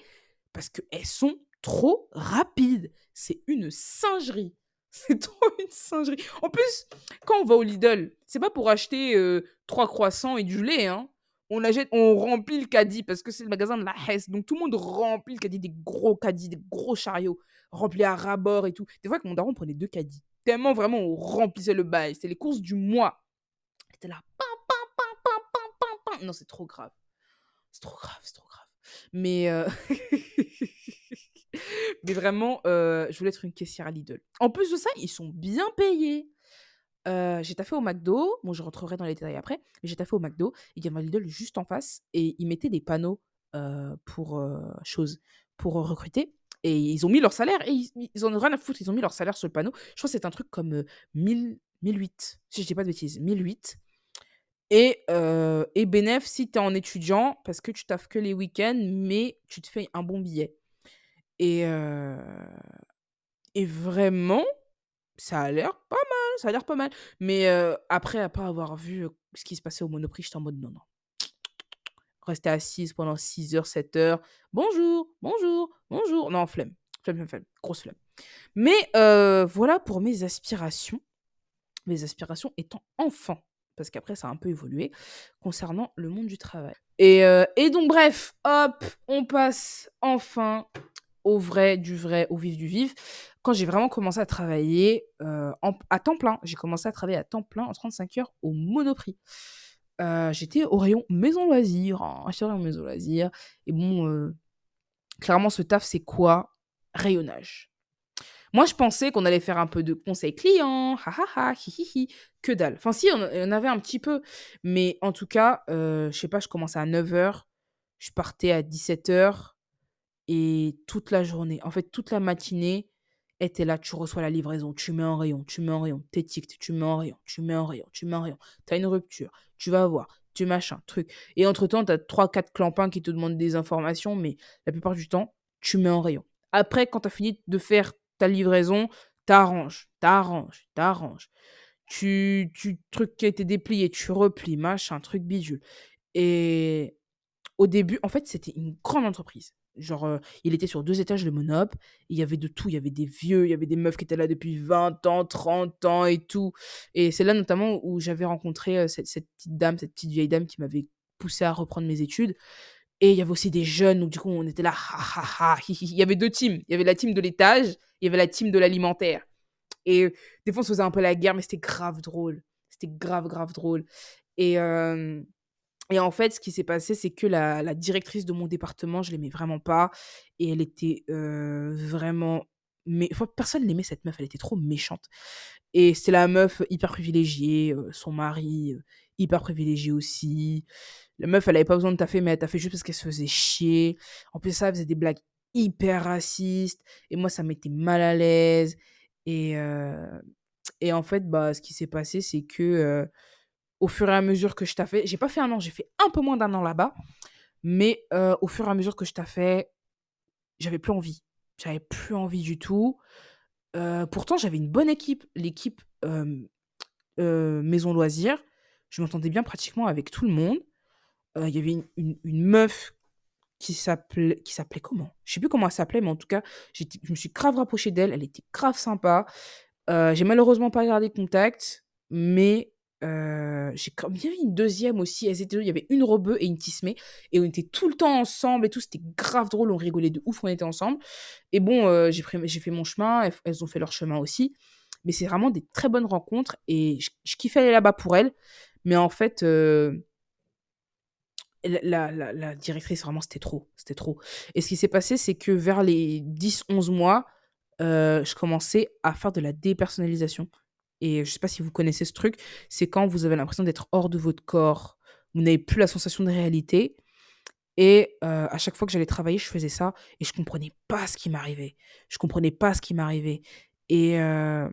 parce qu'elles sont trop rapides. C'est une singerie. C'est trop une singerie. En plus, quand on va au Lidl, c'est pas pour acheter euh, trois croissants et du lait, hein. on achète, on remplit le caddie parce que c'est le magasin de la Hesse. Donc tout le monde remplit le caddie, des gros caddies, des gros chariots remplis à ras-bord et tout. Des fois, avec mon daron, on prenait deux caddies. Tellement vraiment, on remplissait le bail. C'était les courses du mois. C'était là. Pam, pam, pam, pam, pam, pam. Non, c'est trop grave. C'est trop grave, c'est trop grave. Mais, euh, mais vraiment, euh, je voulais être une caissière à Lidl. En plus de ça, ils sont bien payés. Euh, j'ai taffé au McDo. Bon, je rentrerai dans les détails après. Mais j'ai taffé au McDo. Il y avait un Lidl juste en face. Et ils mettaient des panneaux euh, pour euh, choses, pour recruter. Et ils ont mis leur salaire. Et ils, ils ont rien à foutre. Ils ont mis leur salaire sur le panneau. Je crois que c'est un truc comme euh, 1000, 1008. Si je dis pas de bêtises. 1008. Et, euh, et bénéf si tu es en étudiant, parce que tu taffes que les week-ends, mais tu te fais un bon billet. Et, vraiment, ça a l'air pas mal, ça a l'air pas mal. Mais après, après avoir vu ce qui se passait au Monoprix, j'étais en mode non, non. Rester assise pendant 6 heures, 7 heures. Bonjour, bonjour, bonjour. Non, flemme. Flemme, flemme, flemme. Grosse flemme. Mais voilà pour mes aspirations. Mes aspirations étant enfant. Parce qu'après, ça a un peu évolué concernant le monde du travail. Et donc, bref, hop, on passe enfin au vrai, du vrai, au vif du vif. Quand j'ai vraiment commencé à travailler euh, à temps plein, j'ai commencé à travailler à temps plein en 35 heures au Monoprix. Euh, j'étais au rayon maison loisirs, hein, rayon maison loisirs. Et bon, euh, clairement, ce taf, c'est quoi? Rayonnage. Moi, je pensais qu'on allait faire un peu de conseil client, ha ha ha, hi hi hi, que dalle. Enfin, si, on, avait un petit peu. Mais en tout cas, je sais pas, je commençais à 9h, je partais à 17h, et toute la journée, en fait, toute la matinée, était là, tu reçois la livraison, tu mets en rayon, tu mets en rayon, t'étiquetes, tu mets en rayon, tu mets en rayon, tu mets en rayon, t'as une rupture, tu vas voir, tu machin, truc. Et entre-temps, t'as 3-4 clampins qui te demandent des informations, mais la plupart du temps, tu mets en rayon. Après, quand t'as fini de faire ta livraison, t'arranges, t'arranges, t'arranges. Tu, tu, truc qui a été déplié, tu replies, machin, truc bidule. Et au début, en fait, c'était une grande entreprise. Genre, euh, il était sur deux étages, le Monop. Il y avait de tout. Il y avait des vieux, il y avait des meufs qui étaient là depuis 20 ans, 30 ans et tout. Et c'est là notamment où j'avais rencontré euh, cette, cette petite dame, cette petite vieille dame qui m'avait poussé à reprendre mes études. Et il y avait aussi des jeunes, donc du coup, on était là, ha ha ha. Il y avait deux teams. Il y avait la team de l'étage, il y avait la team de l'alimentaire. Et euh, des fois, on se faisait un peu la guerre, mais c'était grave drôle. C'était grave, grave drôle. Et, et en fait, ce qui s'est passé, c'est que la, directrice de mon département, je l'aimais vraiment pas. Et elle était vraiment. Mais personne n'aimait cette meuf, elle était trop méchante. Et c'était la meuf hyper privilégiée, son mari hyper privilégié aussi. La meuf, elle avait pas besoin de taffer, mais elle taffait juste parce qu'elle se faisait chier. En plus, ça, elle faisait des blagues hyper racistes. Et moi, ça m'était mal à l'aise. Et, et en fait, bah, ce qui s'est passé, c'est que au fur et à mesure que je taffais, j'ai pas fait un an, j'ai fait un peu moins d'un an là-bas. Mais euh, au fur et à mesure que je taffais, j'avais plus envie. J'avais plus envie du tout. Euh, pourtant, j'avais une bonne équipe. L'équipe euh, Maison Loisirs, je m'entendais bien pratiquement avec tout le monde. Il y avait une, meuf qui s'appelait comment? Je sais plus comment elle s'appelait, mais en tout cas, je me suis grave rapprochée d'elle. Elle était grave sympa. J'ai malheureusement pas gardé contact, mais j'ai comme il y avait une deuxième aussi. Elles étaient il y avait une Rebeu et une Tismé, et on était tout le temps ensemble et tout. C'était grave drôle, on rigolait de ouf, on était ensemble. Et bon, euh, j'ai j'ai fait mon chemin, elles, ont fait leur chemin aussi. Mais c'est vraiment des très bonnes rencontres et je, je kiffais aller là-bas pour elles. Mais en fait, la, la- la- directrice, vraiment, c'était trop. C'était trop. Et ce qui s'est passé, c'est que vers les 10-11 mois, euh, je commençais à faire de la dépersonnalisation. Et je sais pas si vous connaissez ce truc, c'est quand vous avez l'impression d'être hors de votre corps, vous n'avez plus la sensation de réalité. Et euh, à chaque fois que j'allais travailler, je faisais ça et je comprenais pas ce qui m'arrivait. Je comprenais pas ce qui m'arrivait. Et, euh,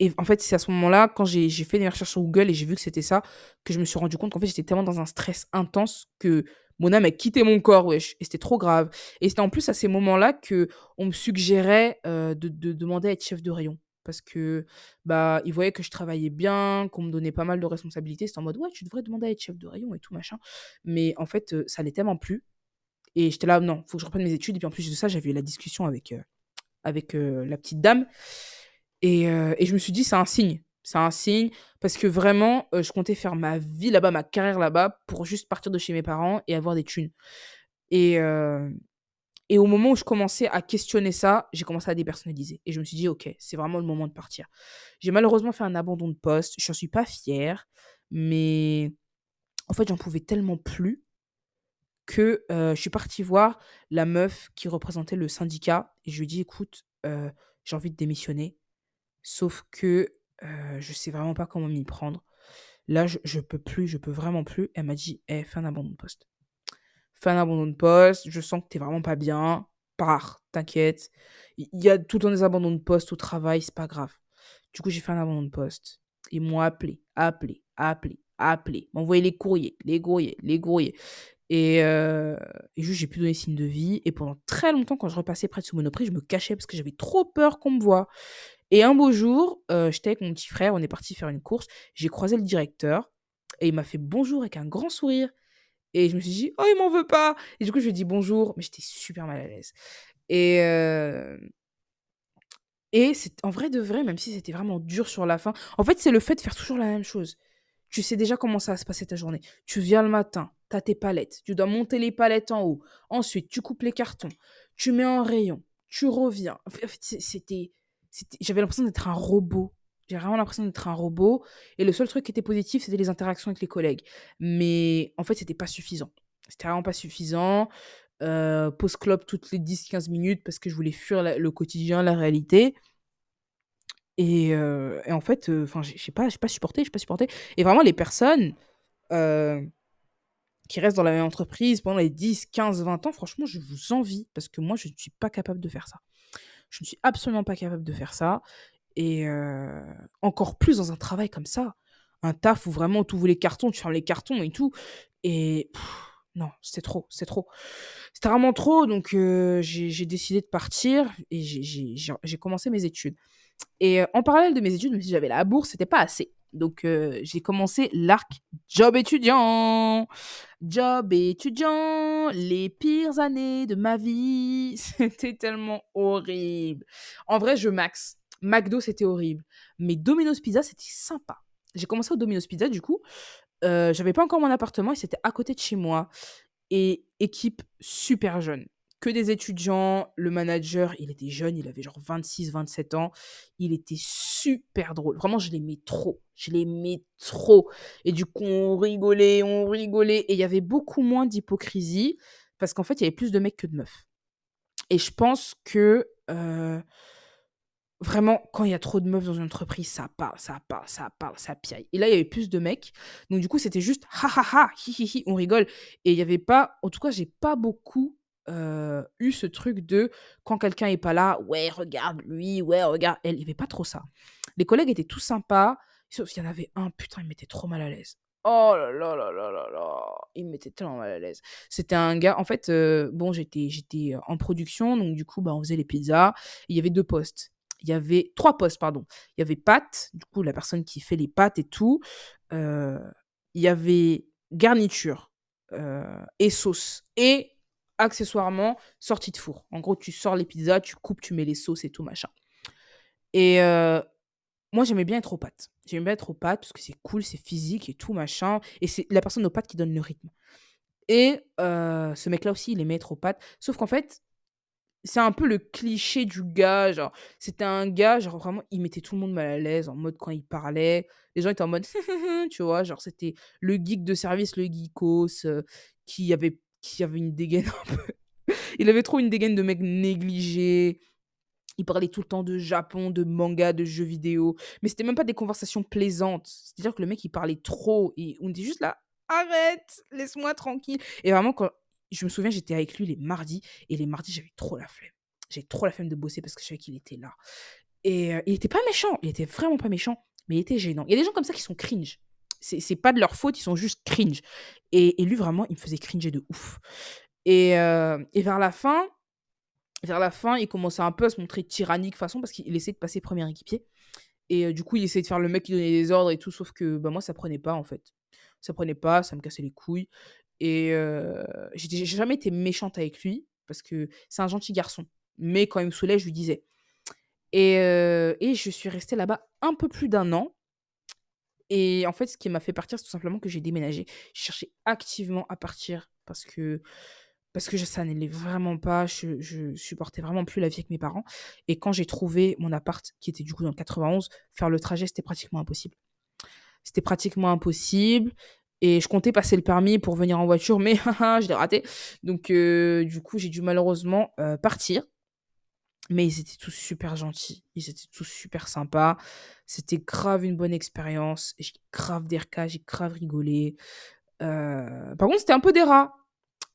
et en fait, c'est à ce moment-là, quand j'ai j'ai fait des recherches sur Google et j'ai vu que c'était ça, que je me suis rendu compte qu'en fait, j'étais tellement dans un stress intense que mon âme a quitté mon corps, wesh. Et c'était trop grave. Et c'était en plus à ces moments-là que on me suggérait euh, de, de demander à être chef de rayon. Parce que bah ils voyaient que je travaillais bien, qu'on me donnait pas mal de responsabilités. C'était en mode ouais, tu devrais demander à être chef de rayon et tout machin. Mais en fait, euh, ça allait tellement plus. Et j'étais là, non, faut que je reprenne mes études. Et puis en plus de ça, j'avais eu la discussion avec, avec la petite dame. Et, et je me suis dit, c'est un signe. C'est un signe parce que vraiment, je comptais faire ma vie là-bas, ma carrière là-bas pour juste partir de chez mes parents et avoir des thunes et et au moment où je commençais à questionner ça, j'ai commencé à dépersonnaliser et je me suis dit: «OK, c'est vraiment le moment de partir». J'ai malheureusement fait un abandon de poste, j'en suis pas fière, mais en fait, j'en pouvais tellement plus que, heu, je suis partie voir la meuf qui représentait le syndicat et je lui ai dit: «Écoute, heu, j'ai envie de démissionner, sauf que, heu, je sais vraiment pas comment m'y prendre. Là, je je peux plus, je peux vraiment plus». Elle m'a dit: «Eh, fais un abandon de poste. Un abandon de poste, je sens que tu es vraiment pas bien, pars, t'inquiète. Il y a tout le temps des abandons de poste au travail, c'est pas grave». Du coup, j'ai fait un abandon de poste. Ils m'ont appelé, appelé, appelé, appelé, m'envoyer les courriers, les courriers, les courriers et heu et juste j'ai plus donné signe de vie et pendant très longtemps, quand je repassais près de ce Monoprix, je me cachais parce que j'avais trop peur qu'on me voie et un beau jour, heu, j'étais avec mon petit frère, on est parti faire une course, j'ai croisé le directeur et il m'a fait bonjour avec un grand sourire et je me suis dit: «Oh, il m'en veut pas» et du coup, je lui ai dit bonjour, mais j'étais super mal à l'aise et heu et c'est en vrai de vrai, même si c'était vraiment dur sur la fin, en fait, c'est le fait de faire toujours la même chose. Tu sais déjà comment ça va se passer ta journée. Tu viens le matin, tu as tes palettes, tu dois monter les palettes en haut. Ensuite, tu coupes les cartons, tu mets en rayon, tu reviens. En fait, c'était- j'avais l'impression d'être un robot. J'ai vraiment l'impression d'être un robot. Et le seul truc qui était positif, c'était les interactions avec les collègues. Mais en fait, c'était pas suffisant. C'était vraiment pas suffisant. Euh, pause toutes les 10-15 minutes parce que je voulais fuir le quotidien, la réalité. Et, et en fait, enfin, j'ai j'ai pas pas supporté, j'ai pas supporté et vraiment les personnes, heu, qui restent dans la même entreprise pendant les 10-15-20 ans, franchement, je vous envie parce que moi, je ne suis pas capable de faire ça. Je ne suis absolument pas capable de faire ça et heu, encore plus dans un travail comme ça. Un taf où vraiment tu ouvres les cartons, tu fermes les cartons et tout et non, c'était trop, c'est trop. C'était vraiment trop donc heu, j'ai décidé de partir et j'ai commencé mes études. Et heu, en parallèle de mes études, même si j'avais la bourse, c'était pas assez. Donc j'ai commencé l'arc job étudiant. Job étudiant, les pires années de ma vie. C'était tellement horrible. En vrai, je max. McDo, c'était horrible. Mais Domino's Pizza, c'était sympa. J'ai commencé au Domino's Pizza, du coup. Heu, j'avais pas encore mon appartement et c'était à côté de chez moi et équipe super jeune. Que des étudiants, le manager, il était jeune, il avait genre 26-27 ans. Il était super drôle. Vraiment, je l'aimais trop. Je l'aimais trop. Et du coup, on rigolait, on rigolait. Et il y avait beaucoup moins d'hypocrisie parce qu'en fait, il y avait plus de mecs que de meufs. Et je pense que euh, vraiment, quand il y a trop de meufs dans une entreprise, ça parle, ça parle, ça parle, ça piaille. Et là, il y avait plus de mecs. Donc, du coup, c'était juste ha ha ha, hi hi hi, on rigole. Et il y avait pas, en tout cas, j'ai pas beaucoup euh, eu ce truc de quand quelqu'un est pas là, ouais, regarde lui, ouais, regarde elle. Il y avait pas trop ça. Les collègues étaient tous sympas, sauf qu'il y en avait un, putain, il m'était trop mal à l'aise. Oh là là là là là là, il me mettait tellement mal à l'aise. C'était un gars, en fait, euh, bon, j'étais j'étais en production, donc du coup, bah, on faisait les pizzas. Il y avait deux postes il y avait trois postes, pardon. Il y avait pâtes, du coup, la personne qui fait les pâtes et tout. Euh, il y avait garniture euh, et sauce. Et accessoirement, sortie de four. En gros, tu sors les pizzas, tu coupes, tu mets les sauces et tout, machin. Et euh, moi, j'aimais bien être aux pâtes. J'aimais bien être aux pâtes parce que c'est cool, c'est physique et tout, machin. Et c'est la personne aux pâtes qui donne le rythme. Et ce mec-là aussi, il aimait être aux pâtes. Sauf qu'en fait, c'est un peu le cliché du gars, genre, c'était un gars, genre, vraiment, il mettait tout le monde mal à l'aise, en mode, quand il parlait, les gens étaient en mode, tu vois, genre, c'était le geek de service, le geekos, euh, qui avait, qui avait une dégaine un peu... Il avait trop une dégaine de mec négligé, il parlait tout le temps de Japon, de manga, de jeux vidéo, mais c'était même pas des conversations plaisantes, c'est-à-dire que le mec, il parlait trop, et on était juste là, arrête, laisse-moi tranquille. Et vraiment, quand, je me souviens, j'étais avec lui les mardis, et les mardis, j'avais trop la flemme. J'avais trop la flemme de bosser parce que je savais qu'il était là. Et euh, il était pas méchant, il était vraiment pas méchant, mais il était gênant. Il y a des gens comme ça qui sont cringe. C'est pas de leur faute, ils sont juste cringe. Et, lui, vraiment, il me faisait cringer de ouf. Et, euh, et vers la fin, vers la fin, il commençait un peu à se montrer tyrannique façon parce qu'il essayait de passer premier équipier. Et euh, du coup, il essayait de faire le mec qui donnait des ordres et tout, sauf que bah, moi, ça prenait pas en fait. Ça prenait pas, ça me cassait les couilles. Et euh, j'ai jamais été méchante avec lui parce que c'est un gentil garçon. Mais quand il me saoulait, je lui disais. Et, et je suis restée là-bas un peu plus d'un an. Et en fait, ce qui m'a fait partir, c'est tout simplement que j'ai déménagé. Je cherchais activement à partir parce que parce que ça n'allait vraiment pas, je je supportais vraiment plus la vie avec mes parents et quand j'ai trouvé mon appart qui était du coup dans le 91, faire le trajet, c'était pratiquement impossible. C'était pratiquement impossible et je comptais passer le permis pour venir en voiture mais je l'ai raté. Donc heu, du coup, j'ai dû malheureusement, heu, partir. Mais ils étaient tous super gentils, ils étaient tous super sympas. C'était grave une bonne expérience, j'ai grave des recas, j'ai grave rigolé. Heu, par contre, c'était un peu des rats.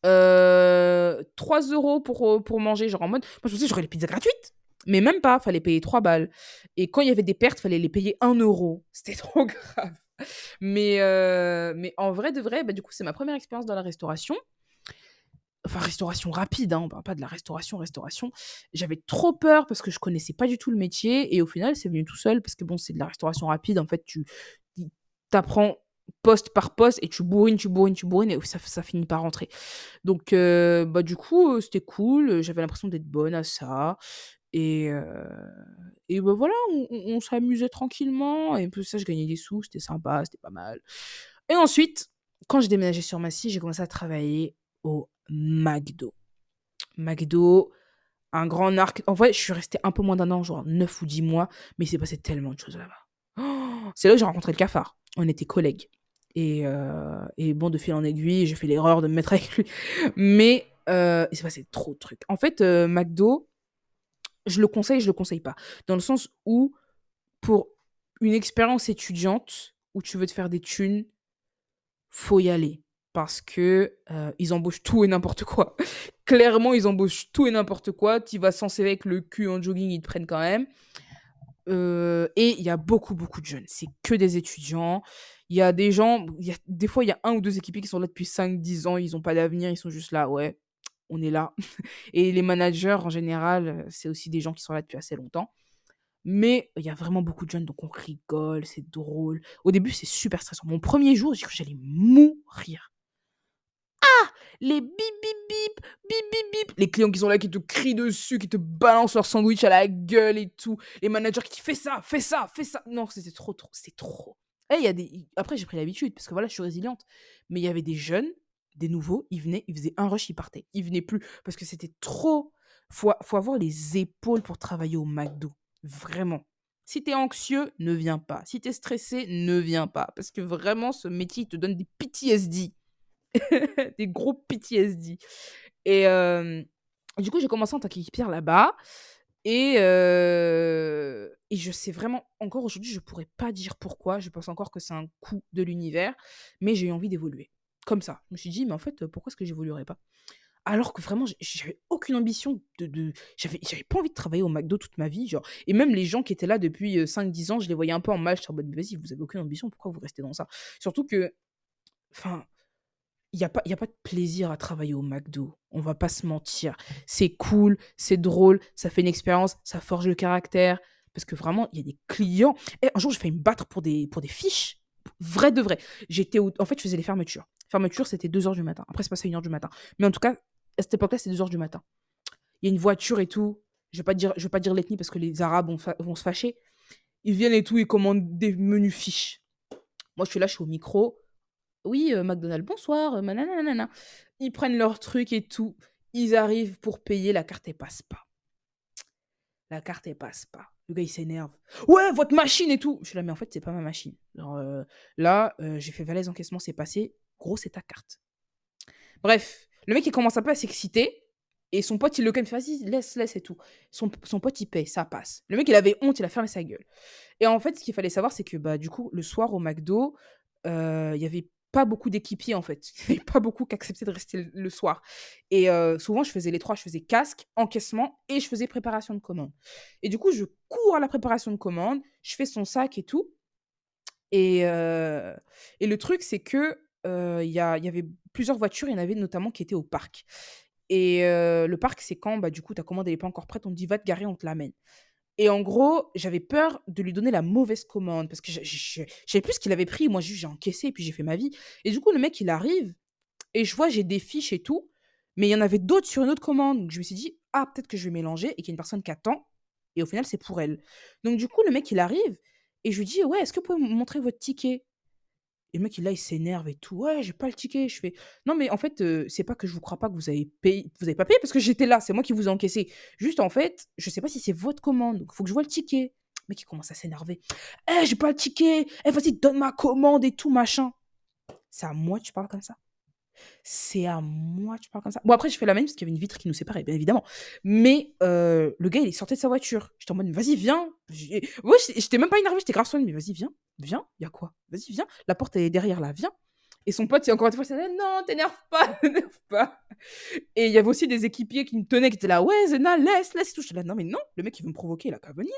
Heu, 3 € pour, heu, pour manger, genre en mode moi je pensais j'aurais les pizzas gratuites, mais même pas, fallait payer 3 balles et quand il y avait des pertes, fallait les payer 1 €. C'était trop grave. Mais heu, mais en vrai de vrai, bah, du coup, c'est ma première expérience dans la restauration. Enfin, restauration rapide, hein, on parle pas de la restauration, restauration. J'avais trop peur parce que je connaissais pas du tout le métier et au final, c'est venu tout seul parce que bon, c'est de la restauration rapide. En fait, tu tu apprends poste par poste et tu bourrines, tu bourrines, tu bourrines et ça ça finit par rentrer. Donc heu, bah, du coup, heu, c'était cool, j'avais l'impression d'être bonne à ça et et bah, voilà, on s'amusait tranquillement et puis ça, je gagnais des sous, c'était sympa, c'était pas mal et ensuite, quand j'ai déménagé sur Massy, j'ai commencé à travailler au McDo. McDo, un grand arc en vrai, je suis restée un peu moins d'un an, genre 9 ou 10 mois, mais il s'est passé tellement de choses là-bas. C'est là où j'ai rencontré le cafard. On était collègues et et bon, de fil en aiguille, j'ai fait l'erreur de me mettre avec lui, mais il s'est passé trop de trucs. En fait, McDo, je le conseille, je le conseille pas. Dans le sens où, pour une expérience étudiante, où tu veux te faire des thunes, faut y aller parce que, heu, ils embauchent tout et n'importe quoi. Clairement, ils embauchent tout et n'importe quoi. Tu vas censé avec le cul en jogging, ils te prennent quand même. Heu et il y a beaucoup, beaucoup de jeunes. C'est que des étudiants. Il y a des gens y a des fois, il y a un ou 2 équipiers qui sont là depuis 5-10 ans, ils ont pas d'avenir, ils sont juste là: «Ouais, on est là» et les managers, en général, heu, c'est aussi des gens qui sont là depuis assez longtemps. Mais il y a vraiment beaucoup de jeunes, donc on rigole, c'est drôle. Au début, c'est super stressant. Mon 1er jour, j'ai cru que j'allais mourir. Ah! Les bip bip bip, bip bip bip, les clients qui sont là, qui te crient dessus, qui te balancent leur sandwich à la gueule et tout. Les managers qui «Fais ça, fais ça, fais ça». Non, c'était trop, trop, c'est trop. Et il y a des après j'ai pris l'habitude parce que voilà, je suis résiliente. Mais il y avait des jeunes, des nouveaux, ils venaient, ils faisaient un rush, ils partaient. Ils venaient plus parce que c'était trop. Faut faut avoir les épaules pour travailler au McDo, vraiment. Si tu es anxieux, ne viens pas. Si tu es stressé, ne viens pas parce que vraiment ce métier, il te donne des PTSD. Des gros PTSD et hem, du coup, j'ai commencé en tant qu'équipière là-bas et heu et je sais vraiment encore aujourd'hui, je pourrais pas dire pourquoi. Je pense encore que c'est un coup de l'univers, mais j'ai eu envie d'évoluer. Comme ça. Je me suis dit: «Mais en fait, pourquoi est-ce que j'évoluerais pas?» alors que vraiment, j'avais aucune ambition de de j'avais pas envie de travailler au McDo toute ma vie, genre et même les gens qui étaient là depuis, heu, 5-10 ans, je les voyais un peu en j'étais en mode: «Vas-y, vous avez aucune ambition, pourquoi vous restez dans ça?» surtout que, enfin, il y a pas y a pas de plaisir à travailler au McDo, on va pas se mentir. C'est cool, c'est drôle, ça fait une expérience, ça forge le caractère parce que vraiment, il y a des clients eh, un jour, j'ai failli me battre pour des pour des fiches, vrai de vrai. J'étais en fait, je faisais les fermetures. Fermeture, c'était 2:00 du matin. Après, c'est passé à 1:00 du matin. Mais en tout cas, à cette époque-là, c'était 2:00 du matin. Il y a une voiture et tout, je vais pas dire je vais pas dire l'ethnie parce que les arabes vont se fâcher. Ils viennent et tout, ils commandent des menus fiches. Moi, je suis là, je suis au micro: «Oui, heu, McDonald's, bonsoir, nanana». Ils prennent leur truc et tout, ils arrivent pour payer, la carte, elle passe pas. La carte, elle passe pas. Le gars, il s'énerve: «Ouais, votre machine et tout!» je suis là: «Mais en fait, c'est pas ma machine. Heu, là, heu, j'ai fait valise encaissement, c'est passé. Gros, c'est ta carte». Bref, le mec, il commence un peu à s'exciter et son pote, il le calme, il fait: «Vas-y, laisse, laisse et tout». Son son pote, il paye, ça passe. Le mec, il avait honte, il a fermé sa gueule et en fait, ce qu'il fallait savoir, c'est que, bah, du coup, le soir au McDo, heu, il y avait pas beaucoup d'équipiers, en fait. Il y avait pas beaucoup qui acceptaient de rester le soir. Et heu, souvent, je faisais les 3, je faisais casque, encaissement et je faisais préparation de commande. Et du coup, je cours à la préparation de commande, je fais son sac et tout. Et heu et le truc, c'est que, heu, il y y avait plusieurs voitures, il y en avait notamment qui étaient au parc. Et le parc, c'est quand, bah, du coup, ta commande, elle est pas encore prête, on te dit: «Va te garer, on te l'amène» et en gros, j'avais peur de lui donner la mauvaise commande parce que je je je je savais plus ce qu'il avait pris. Moi, j'ai encaissé et puis j'ai fait ma vie et du coup, le mec, il arrive et je vois, j'ai des fiches et tout, mais il y en avait d'autres sur une autre commande. Donc je me suis dit: «Ah, peut-être que je vais mélanger et qu'il y a une personne qui attend et au final, c'est pour elle». Donc du coup, le mec, il arrive Et je lui dis: «Ouais, est-ce que vous pouvez me montrer votre ticket?» Et le mec, là, il s'énerve et tout: «Ouais, j'ai pas le ticket». Je fais: «Non, mais en fait, heu, c'est pas que je vous crois pas que vous avez payé vous avez pas payé parce que j'étais là, c'est moi qui vous ai encaissé. Juste, en fait, je sais pas si c'est votre commande, donc faut que je vois le ticket». Le mec, il commence à s'énerver: «Eh, j'ai pas le ticket! Eh, vas-y, donne ma commande et tout, machin». C'est à moi que tu parles comme ça? C'est à moi tu parles comme ça? Bon, après, j'ai fait la même parce qu'il y avait une vitre qui nous séparait, bien évidemment. Mais heu, le gars, il est sorti de sa voiture. J'étais en mode: «Vas-y, viens!» j'étais même pas énervée, j'étais grave sereine: «Mais vas-y, viens, viens, il y a quoi? Vas-y, viens, la porte, est derrière là, viens». Et son pote, encore une fois, il disait: «Non, t'énerve pas, t'énerve pas». Et il y avait aussi des équipiers qui me tenaient, qui étaient là: «Ouais, Zena, laisse, laisse tout». J'étais là: «Non, mais non, le mec, il veut me provoquer, il a qu'à venir».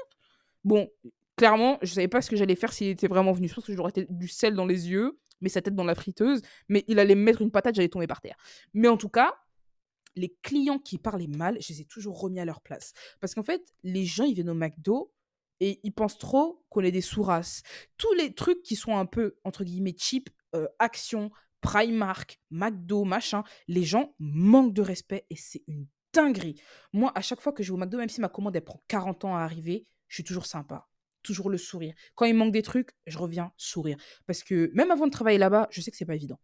Bon, clairement, je savais pas ce que j'allais faire s'il était vraiment venu. Je pense que j'aurais du sel dans les yeux, mais sa tête dans la friteuse, mais il allait me mettre une patate, j'allais tomber par terre. Mais en tout cas, les clients qui parlaient mal, je les ai toujours remis à leur place. Parce qu'en fait, les gens, ils viennent au McDo et ils pensent trop qu'on est des sous-races. Tous les trucs qui sont un peu, entre guillemets, cheap, euh, Action, Primark, McDo, machin, les gens manquent de respect et c'est une dinguerie. Moi, à chaque fois que je vais au McDo, même si ma commande, elle prend 40 ans à arriver, je suis toujours sympa. Toujours le sourire. Quand il manque des trucs, je reviens sourire. Parce que même avant de travailler là-bas, je sais que c'est pas évident.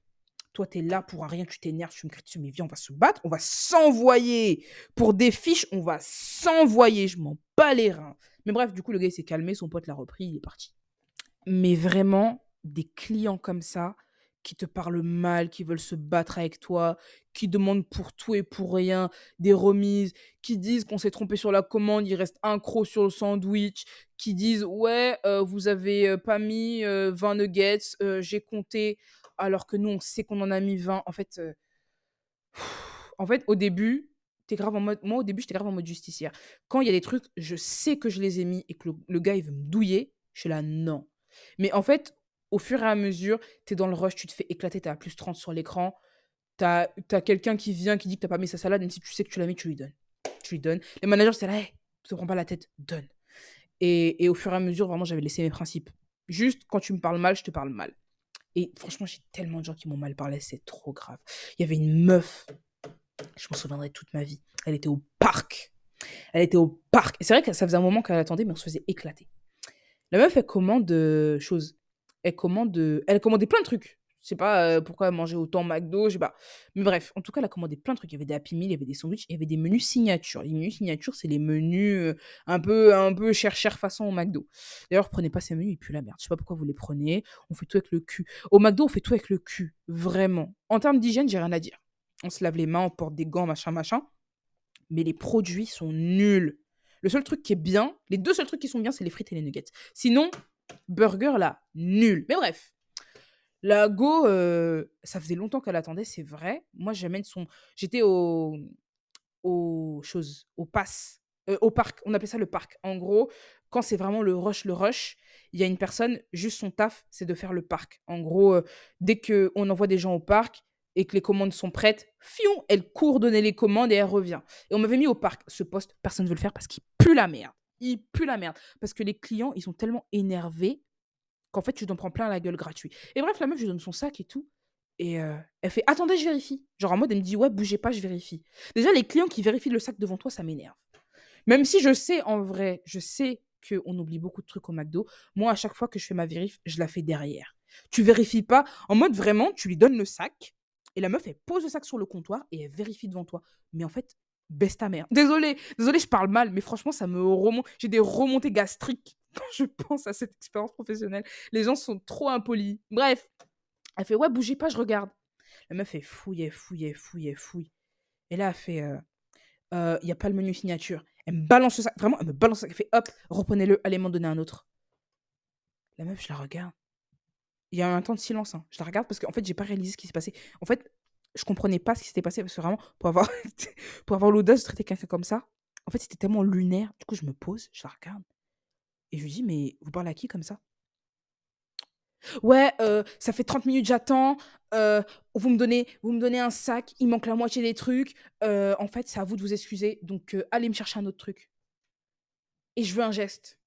Toi, tu es là pour un rien, tu t'énerves, tu me cries dessus, mais viens, on va se battre, on va s'envoyer. Pour des fiches, on va s'envoyer. Je m'en bats les reins. Mais bref, du coup, le gars, s'est calmé, son pote l'a repris, il est parti. Mais vraiment, des clients comme ça, qui te parlent mal, qui veulent se battre avec toi, qui demandent pour tout et pour rien des remises, qui disent qu'on s'est trompé sur la commande, il reste un croc sur le sandwich, qui disent ouais, euh, vous avez euh, pas mis euh, 20 nuggets, euh, j'ai compté, alors que nous on sait qu'on en a mis 20. En fait, en fait, au début, t'es grave en mode. Moi, au début, j'étais grave en mode justicière. Quand il y a des trucs, je sais que je les ai mis et que le, le gars il veut me douiller, je suis là non. Mais en fait, au fur et à mesure, tu es dans le rush, tu te fais éclater, tu à plus 30 sur l'écran. Tu as, quelqu'un qui vient, qui dit que tu pas mis sa salade, même si tu sais que tu l'as mis, tu lui donnes. Tu lui donnes. Les managers, c'est là, hey, te prends pas la tête, donne. Et, au fur et à mesure, vraiment, j'avais laissé mes principes. Juste, quand tu me parles mal, je te parle mal. Et franchement, j'ai tellement de gens qui m'ont mal parlé, c'est trop grave. Il y avait une meuf, je m'en souviendrai toute ma vie. Elle était au parc. Elle était au parc. Et c'est vrai que ça faisait un moment qu'elle attendait, mais on se faisait éclater. La meuf, elle commande euh, chose elle commande, elle commandait plein de trucs. Je sais pas pourquoi elle mangeait autant McDo, je sais pas. Mais bref, en tout cas, elle a commandé plein de trucs. Il y avait des Happy Meal, il y avait des sandwichs, il y avait des menus signature. Les menus signature, c'est les menus un peu un peu cher cher façon au McDo. D'ailleurs, prenez pas ces menus, ils puent la merde. Je sais pas pourquoi vous les prenez. On fait tout avec le cul. Au McDo, on fait tout avec le cul, vraiment. En termes d'hygiène, j'ai rien à dire. On se lave les mains, on porte des gants, machin, machin. Mais les produits sont nuls. Le seul truc qui est bien, les deux seuls trucs qui sont bien, c'est les frites et les nuggets. Sinon, burger là, nul. Mais bref, la Go, euh, ça faisait longtemps qu'elle attendait, c'est vrai. Moi, j'amène son. J'étais au. Aux choses, au pass, euh, au parc. On appelait ça le parc. En gros, quand c'est vraiment le rush, le rush, il y a une personne, juste son taf, c'est de faire le parc. En gros, euh, dès qu'on envoie des gens au parc et que les commandes sont prêtes, fion, elle court donner les commandes et elle revient. Et on m'avait mis au parc. Ce poste, personne ne veut le faire parce qu'il pue la merde il pue la merde. Parce que les clients, ils sont tellement énervés qu'en fait, tu t'en prends plein la gueule gratuit. Et bref, la meuf, je lui donne son sac et tout. Et euh, elle fait Attendez, je vérifie. Genre en mode, elle me dit Ouais, bougez pas, je vérifie. Déjà, les clients qui vérifient le sac devant toi, ça m'énerve. Même si je sais, en vrai, je sais qu'on oublie beaucoup de trucs au McDo. Moi, à chaque fois que je fais ma vérif, je la fais derrière. Tu vérifies pas. En mode, vraiment, tu lui donnes le sac. Et la meuf, elle pose le sac sur le comptoir et elle vérifie devant toi. Mais en fait, baisse ta mère. Désolée, désolée, je parle mal, mais franchement, ça me remonte. J'ai des remontées gastriques quand je pense à cette expérience professionnelle. Les gens sont trop impolis. Bref, elle fait ouais, bougez pas, je regarde. La meuf fait fouille, fouille, fouille, fouille. Et là, elle fait il euh, euh, a pas le menu signature. Elle me balance ça, vraiment, elle me balance ça. Elle fait hop, reprenez-le, allez m'en donner un autre. La meuf, je la regarde. Il y a un temps de silence. Hein. Je la regarde parce qu'en fait, j'ai pas réalisé ce qui s'est passé. En fait, je comprenais pas ce qui s'était passé parce que vraiment, pour avoir, pour avoir l'audace de traiter quelqu'un comme ça, en fait, c'était tellement lunaire. Du coup, je me pose, je la regarde et je lui dis, mais vous parlez à qui comme ça? Ouais, euh, ça fait 30 minutes, j'attends. Euh, vous, me donnez, vous me donnez un sac, il manque la moitié des trucs. Euh, en fait, c'est à vous de vous excuser. Donc, allez me chercher un autre truc. Et je veux un geste.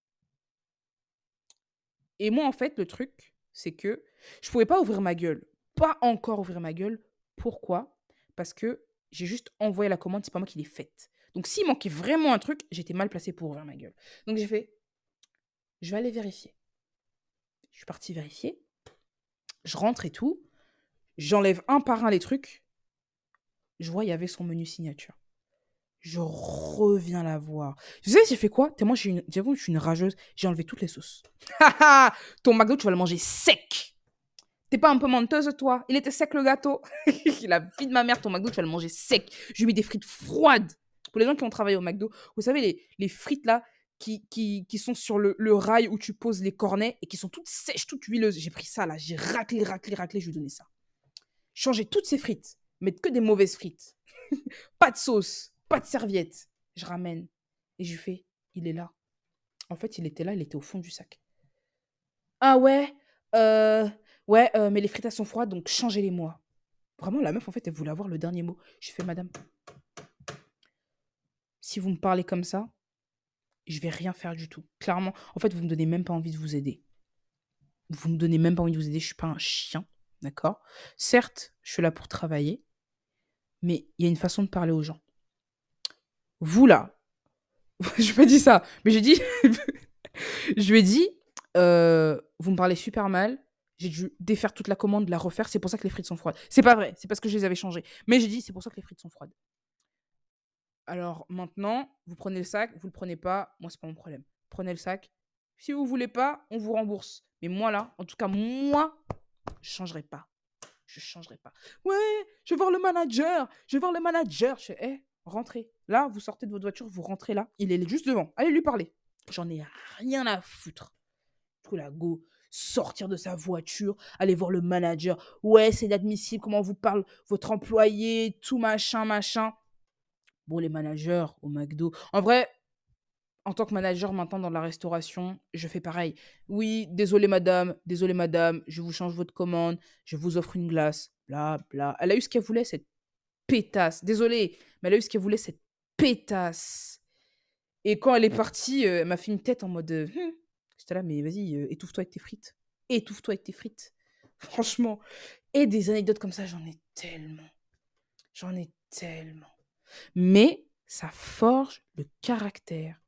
Et moi, en fait, le truc, c'est que je pouvais pas ouvrir ma gueule. Pas encore ouvrir ma gueule pourquoi? Parce que j'ai juste envoyé la commande, c'est pas moi qui l'ai faite. Donc s'il manquait vraiment un truc, j'étais mal placée pour ouvrir ma gueule. Donc j'ai fait, je vais aller vérifier. suis partie vérifier. Je rentre et tout. J'enlève un par un les trucs. Je vois, il y avait son menu signature. Je reviens la voir. Vous savez, j'ai fait quoi? Je une, j'avoue, je suis une rageuse. J'ai enlevé toutes les sauces. Ton McDo, tu vas le manger sec. T'es pas un peu menteuse, toi? Il était sec, le gâteau. La vie de ma mère, ton McDo, tu vas le manger sec. Je mis des frites froides. Pour les gens qui ont travaillé au McDo, vous savez, les, les frites là, qui, qui, qui sont sur le, le rail où tu poses les cornets et qui sont toutes sèches, toutes huileuses. J'ai pris ça là, j'ai raclé, raclé, raclé, je lui ai donné ça. Changer toutes ces frites, mettre que des mauvaises frites. pas de sauce, pas de serviette. Je ramène et je lui fais, il est là. En fait, il était là, il était au fond du sac. Ah ouais, euh, ouais, euh, mais les frites elles sont froides, donc changez-les moi. Vraiment, la meuf, en fait, elle voulait avoir le dernier mot. J'ai fait, madame, si vous me parlez comme ça, je vais rien faire du tout. Clairement, en fait, vous me donnez même pas envie de vous aider. Vous me donnez même pas envie de vous aider. Je suis pas un chien, d'accord? Certes, je suis là pour travailler, mais il y a une façon de parler aux gens. Vous là, je pas dit ça, mais j'ai dit, je lui ai dit, euh, vous me parlez super mal. J'ai dû défaire toute la commande, la refaire. C'est pour ça que les frites sont froides. C'est pas vrai. C'est parce que je les avais changées. Mais j'ai dit, c'est pour ça que les frites sont froides. Alors maintenant, vous prenez le sac, vous le prenez pas, moi c'est pas mon problème. Prenez le sac. Si vous voulez pas, on vous rembourse. Mais moi là, en tout cas moi, je changerai pas. Je changerai pas. Ouais, je vais voir le manager. Je vais voir le manager. Je fais, eh, rentrez. Là, vous sortez de votre voiture, vous rentrez là. Il est juste devant. Allez lui parler. J'en ai rien à foutre. Tout la go. Sortir de sa voiture, aller voir le manager. Ouais, c'est inadmissible. Comment vous parle votre employé, tout machin, machin. Bon, les managers au McDo. En vrai, en tant que manager maintenant dans la restauration, je fais pareil. Oui, désolé madame, désolé madame, je vous change votre commande, je vous offre une glace, bla bla. Elle a eu ce qu'elle voulait, cette pétasse. Désolé, mais elle a eu ce qu'elle voulait, cette pétasse. Et quand elle est partie, euh, elle m'a fait une tête en mode. euh, Hmm. J'étais là, mais vas-y, euh, étouffe-toi avec tes frites. Étouffe-toi avec tes frites. Franchement. Et des anecdotes comme ça, j'en ai tellement. J'en ai tellement. Mais ça forge le caractère.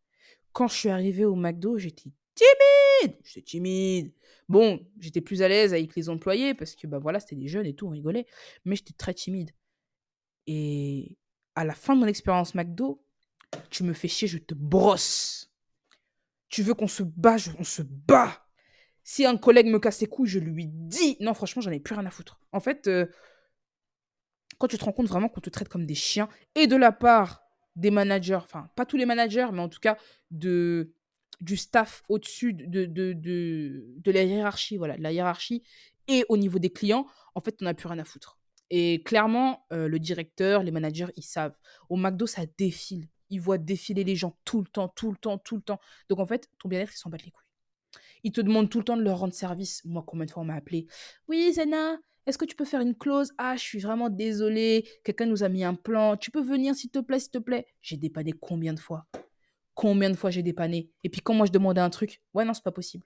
Quand je suis arrivée au McDo, j'étais timide. J'étais timide. Bon, j'étais plus à l'aise avec les employés parce que bah voilà, c'était des jeunes et tout, on rigolait. Mais j'étais très timide. Et à la fin de mon expérience McDo, tu me fais chier, je te brosse. Tu veux qu'on se bat, je- on se bat. Si un collègue me casse les couilles, je lui dis. Non, franchement, j'en ai plus rien à foutre. En fait, euh, quand tu te rends compte vraiment qu'on te traite comme des chiens, et de la part des managers, enfin, pas tous les managers, mais en tout cas, de, du staff au-dessus de, de, de, de la hiérarchie, voilà, de la hiérarchie, et au niveau des clients, en fait, on n'a plus rien à foutre. Et clairement, euh, le directeur, les managers, ils savent. Au McDo, ça défile. Ils voient défiler les gens tout le temps, tout le temps, tout le temps. Donc, en fait, ton bien-être, ils s'en battent les couilles. Ils te demandent tout le temps de leur rendre service. Moi, combien de fois on m'a appelé Oui, Zena, est-ce que tu peux faire une clause? Ah, je suis vraiment désolée. Quelqu'un nous a mis un plan. Tu peux venir, s'il te plaît, s'il te plaît? J'ai dépanné combien de fois? Combien de fois j'ai dépanné? Et puis, quand moi, je demandais un truc, ouais, non, c'est pas possible.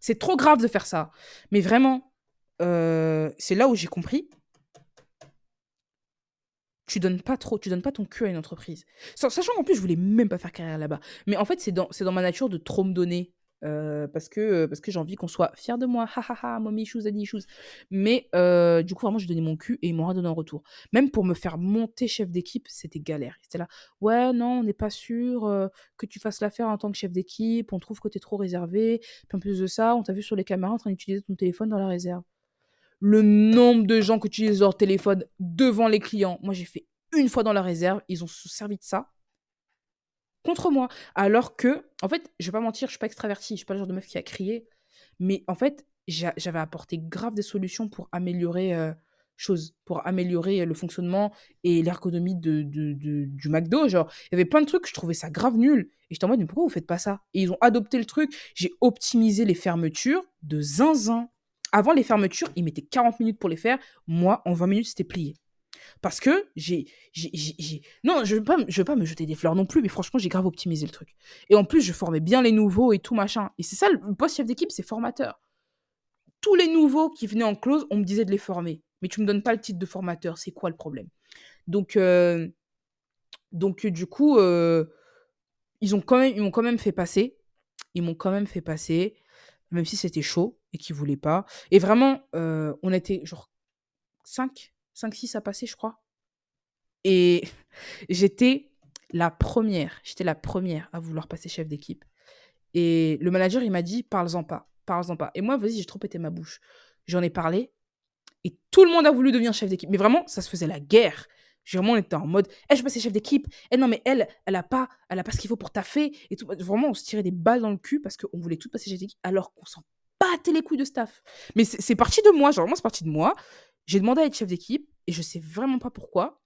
C'est trop grave de faire ça. Mais vraiment, euh, c'est là où j'ai compris. Tu donnes pas trop, tu donnes pas ton cul à une entreprise. Sa- Sachant qu'en plus, je voulais même pas faire carrière là-bas. Mais en fait, c'est dans, dans ma nature de trop me donner. euh, parce que, euh, parce que j'ai envie qu'on soit fier de moi. Ha ha ha, mommy shoes, daddy shoes. Mais euh, du coup, vraiment, je donnais mon cul et ils m'ont rien donné en retour. Même pour me faire monter chef d'équipe, c'était galère. C'était là, ouais, non, on n'est pas sûr que tu fasses l'affaire en tant que chef d'équipe. On trouve que tu es trop réservé. En plus de ça, on t'a vu sur les caméras en train d'utiliser ton téléphone dans la réserve. Le nombre de gens qui utilisent leur téléphone devant les clients. Moi, j'ai fait une fois dans la réserve. Ils ont se servi de ça contre moi. Alors que, en fait, je vais pas mentir, je suis pas extravertie, je suis pas le genre de meuf qui a crié. Mais en fait, j'a- j'avais apporté grave des solutions pour améliorer euh, choses, pour améliorer euh, le fonctionnement et l'ergonomie de- du McDo. Genre, il y avait plein de trucs, je trouvais ça grave nul. Et j'étais en mode, mais pourquoi vous faites pas ça? Et ils ont adopté le truc. J'ai optimisé les fermetures de zinzin. Avant les fermetures, ils mettaient 40 minutes pour les faire. Moi, en 20 minutes, c'était plié. Parce que j'ai. Non, je ne veux, pas me- jeter des fleurs non plus, mais franchement, j'ai grave optimisé le truc. Et en plus, je formais bien les nouveaux et tout machin. Et c'est ça, le poste chef d'équipe, c'est formateur. Tous les nouveaux qui venaient en close, on me disait de les former. Mais tu me donnes pas le titre de formateur, c'est quoi le problème? Donc, euh, donc euh, du coup, euh, ils, ont quand même, ils m'ont quand même fait passer. Ils m'ont quand même fait passer, même si c'était chaud. Et qui voulaient pas. Et vraiment, euh, on était genre 5, 5, 6 à passer, je crois. Et j'étais la première, j'étais la première à vouloir passer chef d'équipe. Et le manager, il m'a dit, parle-en pas, parle-en pas. Et moi, vas-y, j'ai trop pété ma bouche. J'en ai parlé. Et tout le monde a voulu devenir chef d'équipe. Mais vraiment, ça se faisait la guerre. Vraiment, on était en mode, eh, je vais passer chef d'équipe. Eh non, mais elle, elle a pas, elle a pas ce qu'il faut pour taffer. Et tout. Vraiment, on se tirait des balles dans le cul parce qu'on voulait tout passer chef d'équipe alors qu'on s'en battait les couilles de staff. Mais c'est parti de moi, genre, vraiment, c'est parti de moi. J'ai demandé à être chef d'équipe et je sais vraiment pas pourquoi.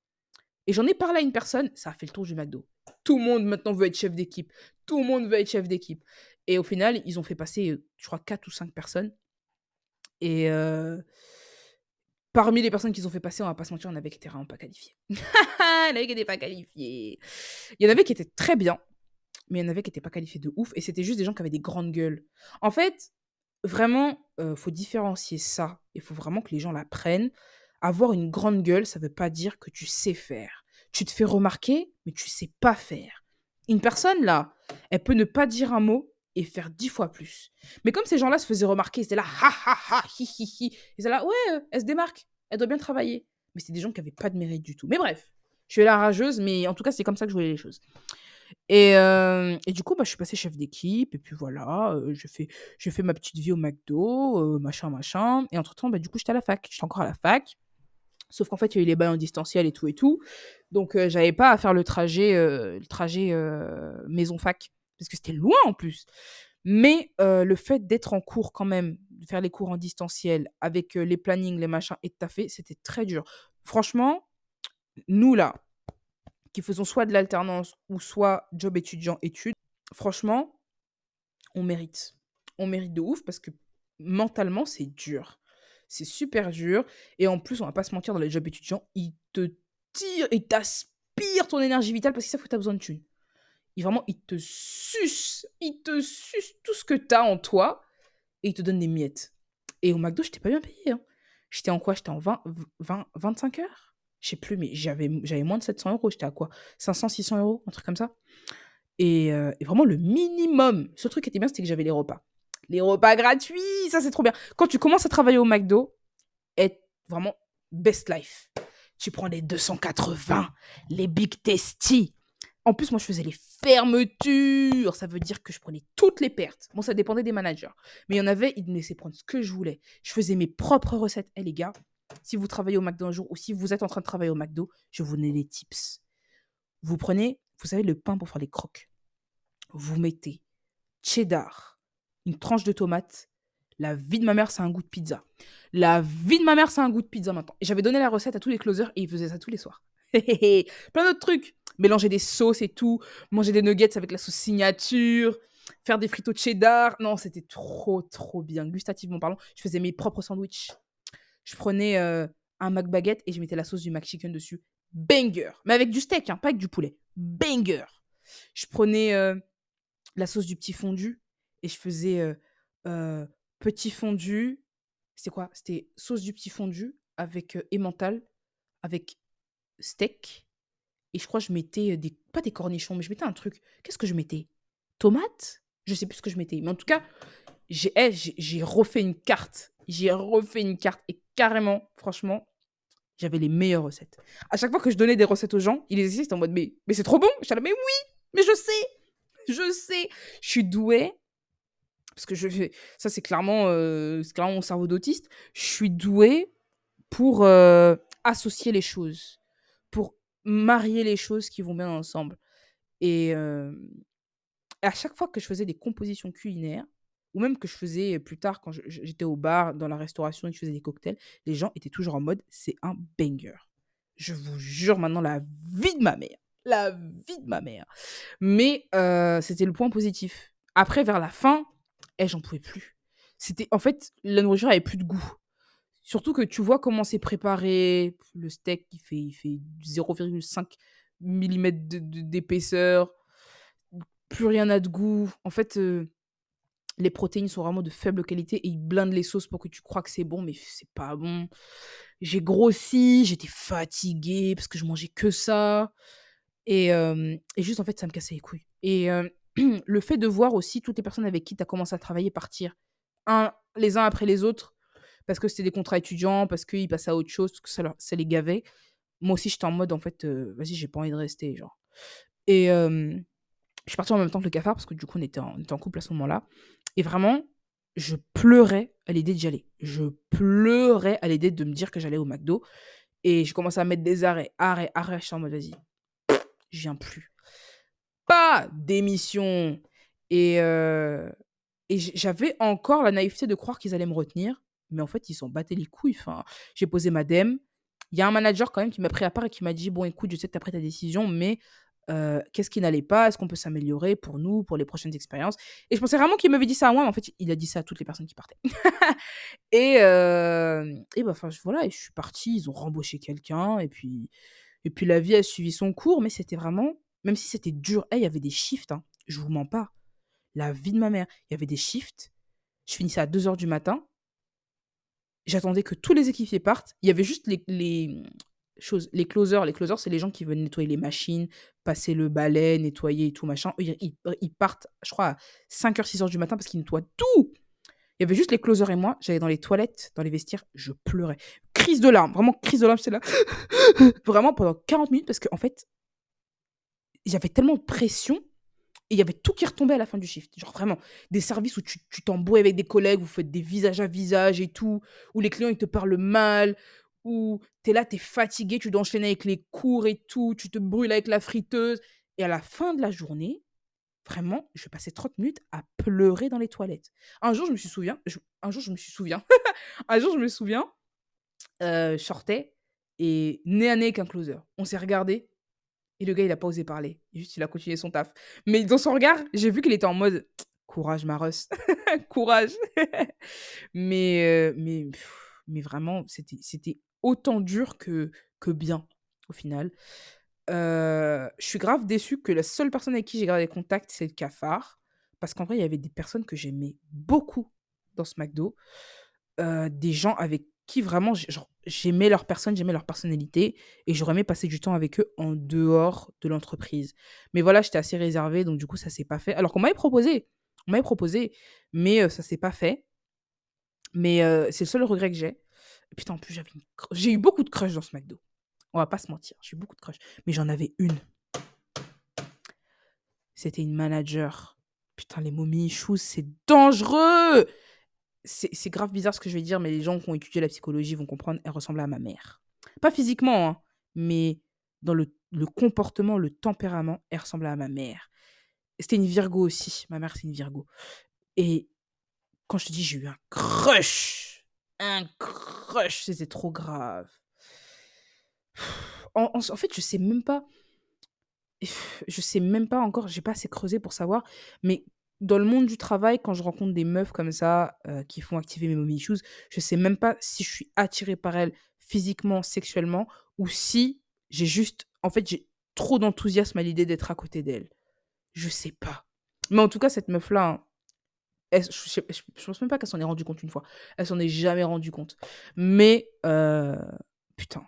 Et j'en ai parlé à une personne, ça a fait le tour du McDo. Tout le monde maintenant veut être chef d'équipe. Tout le monde veut être chef d'équipe. Et au final, ils ont fait passer, euh, je crois, 4 ou 5 personnes. Et euh, parmi les personnes qu'ils ont fait passer, on va pas se mentir, en avait qui étaient vraiment pas qualifiés. il y en avait qui n'étaient pas qualifiés. Il y en avait qui étaient très bien, mais il y en avait qui n'étaient pas qualifiés de ouf. Et c'était juste des gens qui avaient des grandes gueules. En fait, vraiment, euh, faut différencier ça. Il faut vraiment que les gens l'apprennent. Avoir une grande gueule, ça veut pas dire que tu sais faire. Tu te fais remarquer, mais tu sais pas faire. Une personne, là, elle peut ne pas dire un mot et faire dix fois plus. Mais comme ces gens-là se faisaient remarquer, ils étaient là, ha ha ha, hi hi hi. Ils étaient là, ouais, euh, elle se démarque, elle doit bien travailler. Mais c'était des gens qui avaient pas de mérite du tout. Mais bref, je suis la rageuse, mais en tout cas, c'est comme ça que je voyais les choses. Et, et du coup, bah, je suis passée chef d'équipe, et puis voilà, euh, j'ai fait, j'ai fait ma petite vie au McDo, machin, machin. Et entre-temps, bah, du coup, j'étais à la fac. J'étais encore à la fac. Sauf qu'en fait, il y a eu les bails en distanciel et tout et tout. Donc, j'avais pas à faire le trajet, le trajet maison-fac. Parce que c'était loin en plus. Mais le fait d'être en cours quand même, de faire les cours en distanciel, avec les plannings, les machins et de taffer, c'était très dur. Franchement, nous là, faisons soit de l'alternance ou soit job étudiant-études, franchement, on mérite. On mérite de ouf parce que mentalement, c'est dur. C'est super dur. Et en plus, on va pas se mentir, dans les jobs étudiants, ils te tirent et t'aspirent ton énergie vitale parce qu'ils savent que tu as besoin de thunes. Ils, vraiment, ils te sucent. Ils te sucent tout ce que tu as en toi et ils te donnent des miettes. Et au McDo, j'étais pas bien payé. Hein. J'étais en quoi? J'étais en 20, 20, 25 heures? Je sais plus, mais j'avais moins de 700 euros. J'étais à quoi? 500, 600 euros Un truc comme ça? Et, euh, et vraiment, le minimum. Ce truc qui était bien, c'était que j'avais les repas. Les repas gratuits, ça c'est trop bien. Quand tu commences à travailler au McDo, est vraiment best life. Tu prends les 280, les Big Tasty. En plus, moi, je faisais les fermetures. Ça veut dire que je prenais toutes les pertes. Bon, ça dépendait des managers. Mais il y en avait, ils me laissaient prendre ce que je voulais. Je faisais mes propres recettes. Eh les gars, si vous travaillez au McDo un jour ou si vous êtes en train de travailler au McDo, je vous donne les tips. Vous prenez, vous savez, le pain pour faire les croques. Vous mettez cheddar, une tranche de tomate. La vie de ma mère, c'est un goût de pizza. La vie de ma mère, c'est un goût de pizza maintenant. J'avais donné la recette à tous les closers et ils faisaient ça tous les soirs. Plein d'autres trucs. Mélanger des sauces et tout. Manger des nuggets avec la sauce signature. Faire des frites au cheddar. Non, c'était trop, trop bien. Gustativement parlant, je faisais mes propres sandwichs. Je prenais euh, un McBaguette et je mettais la sauce du McChicken dessus. Banger. Mais avec du steak, hein, pas avec du poulet. Banger. Je prenais euh, la sauce du petit fondu et je faisais euh, petit fondu. C'était quoi? C'était sauce du petit fondu avec emmental, avec steak. Et je crois que je mettais des. Pas des cornichons, mais je mettais un truc. Qu'est-ce que je mettais? Tomate? Je sais plus ce que je mettais. Mais en tout cas, j'ai eh, refait une carte. J'ai refait une carte. Et carrément, franchement, j'avais les meilleures recettes. À chaque fois que je donnais des recettes aux gens, ils les essayaient, en mode Mais, mais c'est trop bon là, mais oui Mais je sais Je sais Je suis douée. Parce que je. Ça, c'est clairement, euh, clairement mon cerveau d'autiste. Je suis douée pour euh, associer les choses. Pour marier les choses qui vont bien ensemble. Et euh, à chaque fois que je faisais des compositions culinaires, ou même que je faisais plus tard quand j'étais au bar, dans la restauration et que je faisais des cocktails, les gens étaient toujours en mode c'est un banger. Je vous jure maintenant la vie de ma mère. La vie de ma mère. Mais c'était le point positif. Après, vers la fin, eh, j'en pouvais plus. C'était en fait la nourriture avait plus de goût. Surtout que tu vois comment c'est préparé. Le steak, il fait, il fait 0,5 mm d'épaisseur. Plus rien n'a de goût. En fait, les protéines sont vraiment de faible qualité et ils blindent les sauces pour que tu crois que c'est bon, mais c'est pas bon. J'ai grossi, j'étais fatiguée parce que je mangeais que ça. Et, juste, en fait, ça me cassait les couilles. Et le fait de voir aussi toutes les personnes avec qui tu as commencé à travailler partir les uns après les autres, parce que c'était des contrats étudiants, parce qu'ils passaient à autre chose, parce que ça, ça les gavait. Moi aussi, j'étais en mode, en fait, vas-y, j'ai pas envie de rester, genre. Et je suis partie en même temps que le cafard, parce que du coup, en, on était en couple à ce moment-là. Et vraiment, je pleurais à l'idée d'y aller. Je pleurais à l'idée de me dire que j'allais au McDo. Et j'ai commencé à mettre des arrêts, arrêts, arrêts. Je suis en mode, vas-y, je viens plus. Pas d'émission. Et, euh, et j'avais encore la naïveté de croire qu'ils allaient me retenir. Mais en fait, ils s'en battaient les couilles. Enfin, j'ai posé ma dème. Il y a un manager quand même qui m'a pris à part et qui m'a dit Bon, écoute, je sais que tu as pris ta décision, mais euh, qu'est-ce qui n'allait pas Est-ce qu'on peut s'améliorer pour nous, pour les prochaines expériences? Et je pensais vraiment qu'il m'avait dit ça à moi, mais en fait, il a dit ça à toutes les personnes qui partaient. et euh, et enfin, voilà, je suis partie. Ils ont rembauché quelqu'un. Et puis, et puis, la vie a suivi son cours. Mais c'était vraiment, même si c'était dur, il y avait des shifts. Hein, je vous mens pas. La vie de ma mère. Il y avait des shifts. Je finissais à 2 heures du matin. J'attendais que tous les équipiers partent. Il y avait juste les, les les closers. Les closers, c'est les gens qui veulent nettoyer les machines, passer le balai, nettoyer et tout, machin. Ils, partent, je crois, à 5h, 6h du matin parce qu'ils nettoient tout. Il y avait juste les closers et moi. J'allais dans les toilettes, dans les vestiaires, je pleurais. Crise de larmes, vraiment crise de larmes, c'est là. vraiment pendant 40 minutes parce qu'en en fait, avait tellement de pression et il y avait tout qui retombait à la fin du shift. Genre vraiment, des services où tu t'embrouilles avec des collègues, vous faites des visages à visage et tout, où les clients ils te parlent mal, où t'es là, t'es fatigué, tu dois enchaîner avec les cours et tout, tu te brûles avec la friteuse. Et à la fin de la journée, vraiment, je passais 30 minutes à pleurer dans les toilettes. Un jour, je me suis souviens, je- un jour, je me suis souviens, un jour, je me souviens, euh, sortais et nez à nez avec un closer. On s'est regardé et le gars, il a pas osé parler. Juste, il a continué son taf. Mais dans son regard, j'ai vu qu'il était en mode courage, Maros, courage. mais, euh, mais, mais vraiment, c'était autant dur que, que bien, au final. Je suis grave déçue que la seule personne avec qui j'ai gardé contact, c'est le cafard. Parce qu'en vrai, il y avait des personnes que j'aimais beaucoup dans ce McDo. Des gens avec qui vraiment j'aimais leur personne, j'aimais leur personnalité et j'aurais aimé passer du temps avec eux en dehors de l'entreprise. Mais voilà, j'étais assez réservée, donc du coup, ça s'est pas fait. Alors qu'on m'avait proposé, on m'avait proposé, mais euh, ça s'est pas fait. Mais c'est le seul regret que j'ai. Putain, en plus, j'avais une j'ai eu beaucoup de crush dans ce McDo. On va pas se mentir, j'ai eu beaucoup de crush. Mais j'en avais une. C'était une manager. Putain, les momies choux, c'est dangereux! C'est c'est grave bizarre ce que je vais dire, mais les gens qui ont étudié la psychologie vont comprendre, elle ressemblait à ma mère. Pas physiquement, hein, mais dans le, le comportement, le tempérament, elle ressemblait à ma mère. C'était une Virgo aussi. Ma mère, c'est une Virgo. Et quand je te dis j'ai eu un crush, un crush, c'était trop grave. En, fait, je sais même pas, je sais même pas encore, j'ai pas assez creusé pour savoir, mais dans le monde du travail, quand je rencontre des meufs comme ça euh, qui font activer mes mommy issues, je sais même pas si je suis attirée par elles physiquement, sexuellement, ou si j'ai juste, en fait, j'ai trop d'enthousiasme à l'idée d'être à côté d'elles. Je sais pas. Mais en tout cas, cette meuf-là, hein, je, je- pense même pas qu'elle s'en est rendue compte une fois. Elle s'en est jamais rendue compte. Mais, euh, putain,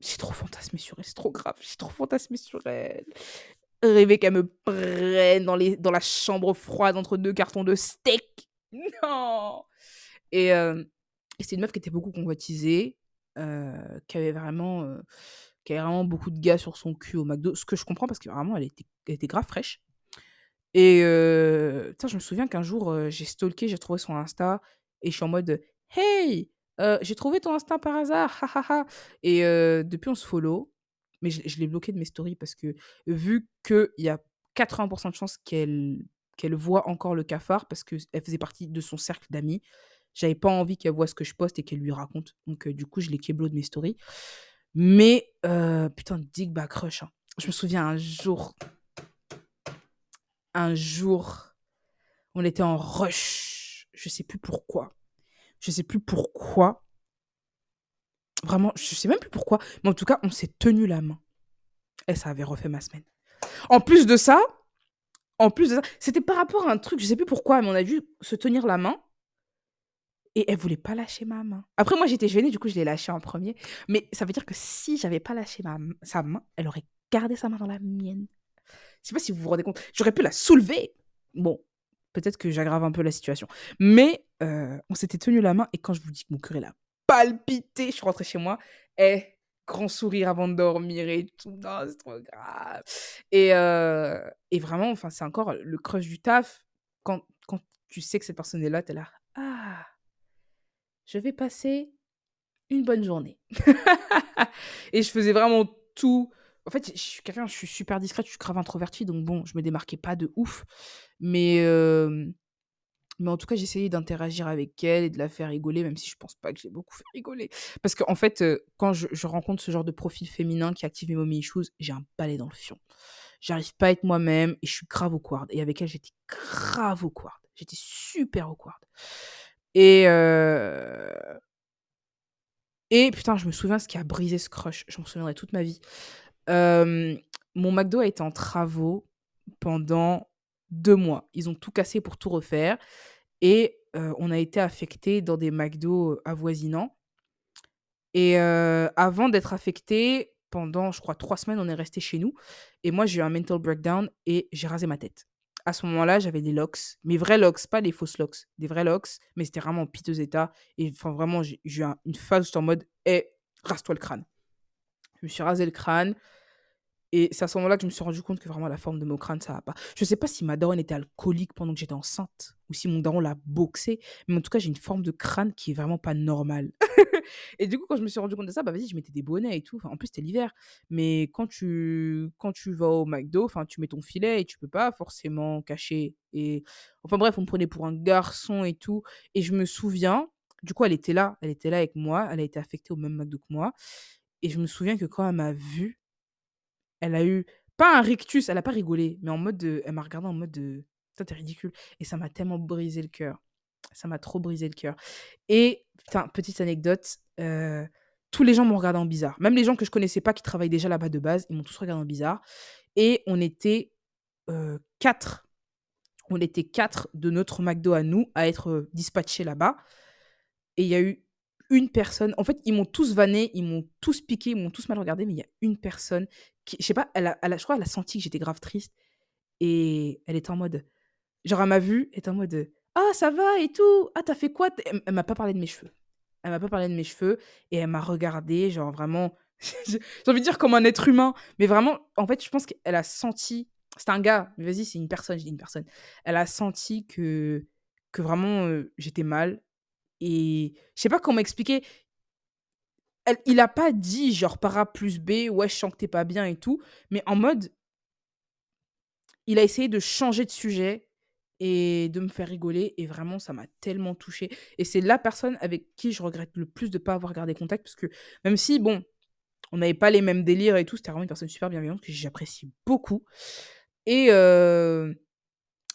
j'ai trop fantasmé sur elle, c'est trop grave. J'ai trop fantasmé sur elle. Rêver qu'elle me prenne dans, les, dans la chambre froide entre deux cartons de steak. Non Et, euh, c'est une meuf qui était beaucoup convoitisée, euh, qui avait vraiment... euh, qui avait vraiment beaucoup de gars sur son cul au McDo, ce que je comprends parce que vraiment elle était, elle était grave fraîche. Et je me souviens qu'un jour, j'ai stalké, j'ai trouvé son Insta, et je suis en mode Hey, j'ai trouvé ton Insta par hasard, ha ha ha. Et depuis, on se follow, mais je, je l'ai bloqué de mes stories parce que vu qu'il y a 80% de chances qu'elle qu'elle voit encore le cafard parce qu'elle faisait partie de son cercle d'amis, j'avais pas envie qu'elle voit ce que je poste et qu'elle lui raconte. Donc, du coup, je l'ai keblo de mes stories. Mais, putain, Dick Backrush. hein. Je me souviens un jour, un jour, on était en rush. Je sais plus pourquoi. Je sais plus pourquoi. Vraiment, je sais même plus pourquoi. Mais en tout cas, on s'est tenu la main. Et ça avait refait ma semaine. En plus de ça, en plus de ça, c'était par rapport à un truc, je sais plus pourquoi, mais on a dû se tenir la main. Et elle voulait pas lâcher ma main. Après, moi, j'étais gênée, du coup, je l'ai lâchée en premier. Mais ça veut dire que si j'avais pas lâché ma, sa main, elle aurait gardé sa main dans la mienne. Je sais pas si vous vous rendez compte. J'aurais pu la soulever. Bon, peut-être que j'aggrave un peu la situation. Mais euh, on s'était tenu la main et quand je vous dis que mon cœur il a palpité, je suis rentrée chez moi et grand sourire avant de dormir et tout. Non, c'est trop grave. Et, euh, et vraiment, enfin, c'est encore le crush du taf. Quand, quand tu sais que cette personne est là, t'es là. Ah, je vais passer une bonne journée. et je faisais vraiment tout. En fait, je suis quelqu'un, je suis super discrète, je suis grave introvertie, donc bon, je me démarquais pas de ouf. Mais, mais en tout cas, j'essayais d'interagir avec elle et de la faire rigoler, même si je pense pas que j'ai beaucoup fait rigoler. Parce qu'en fait, euh, quand je, rencontre ce genre de profil féminin qui active mes mommy issues, j'ai un balai dans le fion. J'arrive pas à être moi-même et je suis grave awkward. Et avec elle, j'étais grave awkward. J'étais super awkward. Et, et putain, je me souviens ce qui a brisé ce crush. Je m'en souviendrai toute ma vie. Mon McDo a été en travaux pendant deux mois. Ils ont tout cassé pour tout refaire. Et on a été affecté dans des McDo avoisinants. Et avant d'être affecté, pendant, je crois, trois semaines, on est resté chez nous. Et moi, j'ai eu un mental breakdown et j'ai rasé ma tête. À ce moment-là, j'avais des locks, mes vrais locks, pas des fausses locks, des vrais locks, mais c'était vraiment en piteux état. Et enfin, vraiment, j'ai eu un- une phase où en mode, hé, rase-toi le crâne. Je me suis rasé le crâne. Et c'est à ce moment-là que je me suis rendu compte que vraiment la forme de mon crâne, ça va pas. Je sais pas si ma daronne était alcoolique pendant que j'étais enceinte ou si mon daron l'a boxé, mais en tout cas, j'ai une forme de crâne qui est vraiment pas normale. et du coup, quand je me suis rendu compte de ça, bah vas-y, je mettais des bonnets et tout. En plus, c'était l'hiver. Mais quand tu, quand tu vas au McDo, enfin, tu mets ton filet et tu peux pas forcément cacher. Et enfin bref, on me prenait pour un garçon et tout. Et je me souviens, du coup, elle était là, elle était là avec moi, elle a été affectée au même McDo que moi. Et je me souviens que quand elle m'a vue, elle a eu pas un rictus, elle a pas rigolé, mais en mode de elle m'a regardé en mode de: «Toi, tu ridicule» et ça m'a tellement brisé le cœur. Ça m'a trop brisé le cœur et putain, petite anecdote, heu, tous les gens m'ont regardé en bizarre. Même les gens que je connaissais pas qui travaillent déjà là-bas de base, ils m'ont tous regardé en bizarre et on était, heu, 4. On était 4 de notre McDo à nous à être, dispatchés là-bas et il y a eu une personne en fait, ils m'ont tous vanné, ils m'ont tous piqué, ils m'ont tous mal regardé, mais il y a une personne je pas, elle a elle je crois elle a senti que j'étais grave triste et elle était en mode genre elle m'a vue, elle en mode, «Ah ça va et tout? Ah tu as fait quoi?» elle elle m'a pas parlé de mes cheveux. Elle m'a pas parlé de mes cheveux et elle m'a regardée genre vraiment j'ai envie de dire comme un être humain, mais vraiment en fait, je pense qu'elle a senti c'était un gars, vas-y, c'est une personne, je dis une personne. Elle a senti que vraiment, heu, j'étais mal et je sais pas comment expliquer. Il a pas dit genre par A plus B: «Ouais, je sens que tu es pas bien et tout», mais en mode il a essayé de changer de sujet et de me faire rigoler et vraiment ça m'a tellement touchée. Et c'est la personne avec qui je regrette le plus de pas avoir gardé contact parce que même si bon, on n'avait pas les mêmes délires et tout, c'était vraiment une personne super bienveillante que j'apprécie beaucoup. Et heu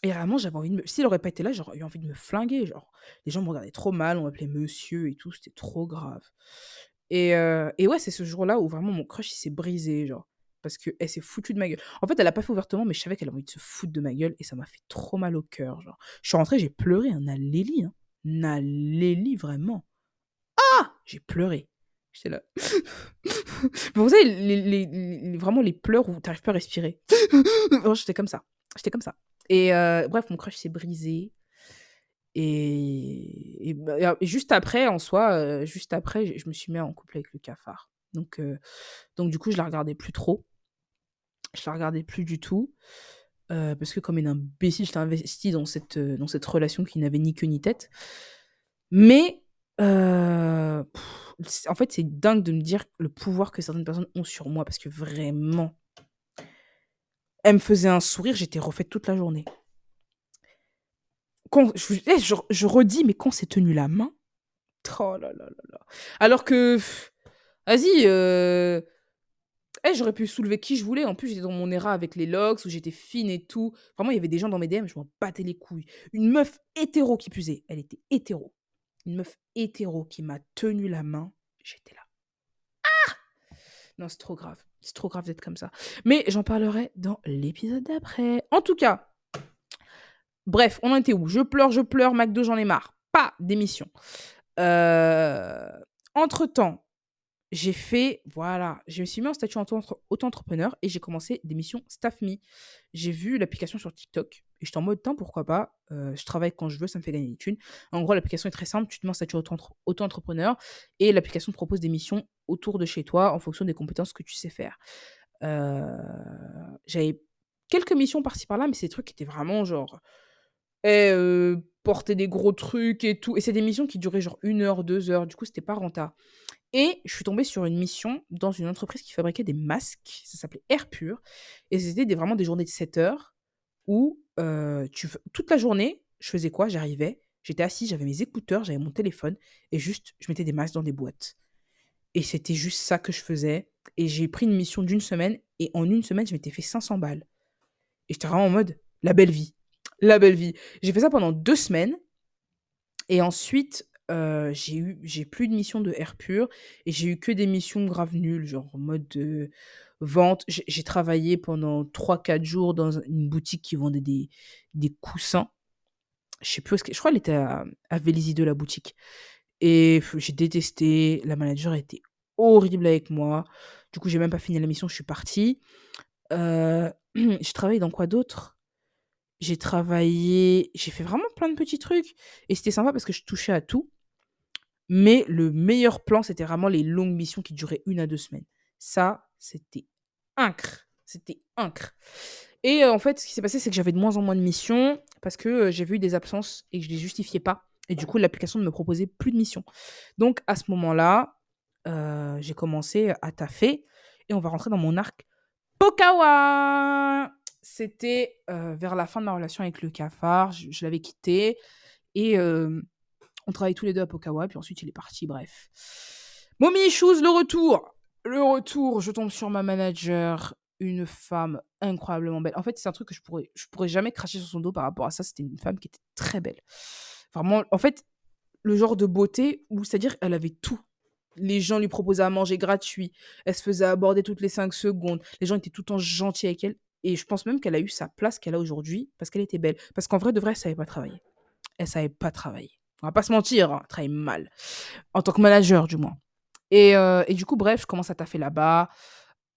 et vraiment j'avais envie de me s'il aurait pas été là, j'aurais eu envie de me flinguer, genre. Les gens me regardaient trop mal, on m'appelait monsieur et tout, c'était trop grave et heu et ouais, c'est ce jour-là où vraiment mon crush s'est brisé, genre parce qu'elle s'est foutue de ma gueule. En fait, elle a pas fait ouvertement, mais je savais qu'elle avait envie de se foutre de ma gueule et ça m'a fait trop mal au cœur, genre. Je suis rentrée, j'ai pleuré, un hein. Naléli, vraiment. Ah! J'ai pleuré. J'étais là. Vous savez, les, les- vraiment les pleurs où t'arrives pas à respirer. J'étais comme ça. J'étais comme ça. Et euh, bref, mon crush s'est brisé. Bah, et juste après, en soi, euh, juste après, je me suis mis en couple avec le cafard. Donc, euh, donc du coup, je la regardais plus trop. Je la regardais plus du tout. euh, parce que comme une imbécile, j'étais investie dans cette, dans cette relation qui n'avait ni queue ni tête. Mais, en fait, c'est dingue de me dire le pouvoir que certaines personnes ont sur moi. Parce que vraiment, elle me faisait un sourire, j'étais refaite toute la journée. Eh, je, redis, mais quand c'est tenu la main, oh. Alors que, vas-y, euh, eh, j'aurais pu soulever qui je voulais. En plus, j'étais dans mon era avec les locks, où j'étais fine et tout. Vraiment, il y avait des gens dans mes DM, je m'en battais les couilles. Une meuf hétéro qui pusait, elle était hétéro. Une meuf hétéro qui m'a tenu la main, j'étais là. Non, c'est trop grave. C'est trop grave d'être comme ça. Mais j'en parlerai dans l'épisode d'après. En tout cas, bref, on en était où? Je pleure, je pleure, McDo, j'en ai marre. Pas d'émission. Euh, Entre-temps, j'ai fait, voilà, je me suis mis en statut auto- auto-entrepreneur et j'ai commencé des missions Staff Me. J'ai vu l'application sur TikTok Et j'étais en mode, temps, pourquoi pas euh, Je travaille quand je veux, ça me fait gagner des thunes. En gros, l'application est très simple. Tu te mets en statut auto- auto-entrepreneur et l'application te propose des missions autour de chez toi en fonction des compétences que tu sais faire. Euh, J'avais quelques missions par-ci par-là, mais des trucs qui étaient vraiment genre. Eh, porter des gros trucs et tout. Et c'est des missions qui duraient genre une heure, deux heures. Du coup, c'était pas rentable. Et je suis tombée sur une mission dans une entreprise qui fabriquait des masques. Ça s'appelait Air Pur. Et c'était des- vraiment des journées de 7 heures où tu, toute la journée, je faisais quoi? J'arrivais, j'étais assis, j'avais mes écouteurs, j'avais mon téléphone et juste, je mettais des masques dans des boîtes. Et c'était juste ça que je faisais. Et j'ai pris une mission d'une semaine et en une semaine, je m'étais fait 500 balles. Et j'étais vraiment en mode, la belle vie. La belle vie. J'ai fait ça pendant deux semaines. Et ensuite, euh, j'ai eu, j'ai plus de missions de air pur et j'ai eu que des missions grave nulles, genre en mode de vente. J'ai travaillé pendant trois quatre jours dans une boutique qui vendait des, des coussins. Je sais plus où que, je crois qu'elle était à, à Vélizy de la boutique. Et j'ai détesté. La manager était horrible avec moi. Du coup, j'ai même pas fini la mission, je suis partie. Euh, j'ai travaillé dans quoi d'autre? J'ai travaillé. J'ai fait vraiment plein de petits trucs. Et c'était sympa parce que je touchais à tout. Mais le meilleur plan, c'était vraiment les longues missions qui duraient une à deux semaines. Ça, c'était incre. C'était incre. Et euh, en fait, ce qui s'est passé, c'est que j'avais de moins en moins de missions parce que euh, j'avais eu des absences et que je les justifiais pas. Et du coup, l'application ne me proposait plus de missions. Donc, à ce moment-là, euh, j'ai commencé à taffer et on va rentrer dans mon arc Pokawa. C'était euh, vers la fin de ma relation avec le cafard. Je, l'avais quitté et euh, on travaille tous les deux à Pokawa. Puis ensuite, il est parti. Bref. Mommy Shoes, le retour. Le retour. Je tombe sur ma manager. Une femme incroyablement belle. En fait, c'est un truc que je pourrais, je pourrais jamais cracher sur son dos par rapport à ça. C'était une femme qui était très belle. Vraiment, en fait, le genre de beauté où, c'est-à-dire, elle avait tout. Les gens lui proposaient à manger gratuit. Elle se faisait aborder toutes les 5 secondes. Les gens étaient tout le temps gentils avec elle. Et je pense même qu'elle a eu sa place qu'elle a aujourd'hui parce qu'elle était belle. Parce qu'en vrai, de vrai, elle savait pas travailler. Elle savait pas travailler. On va pas se mentir, hein, elle travaillait mal. En tant que manager, du moins. Et, euh, et du coup, bref, je commence à taffer là-bas.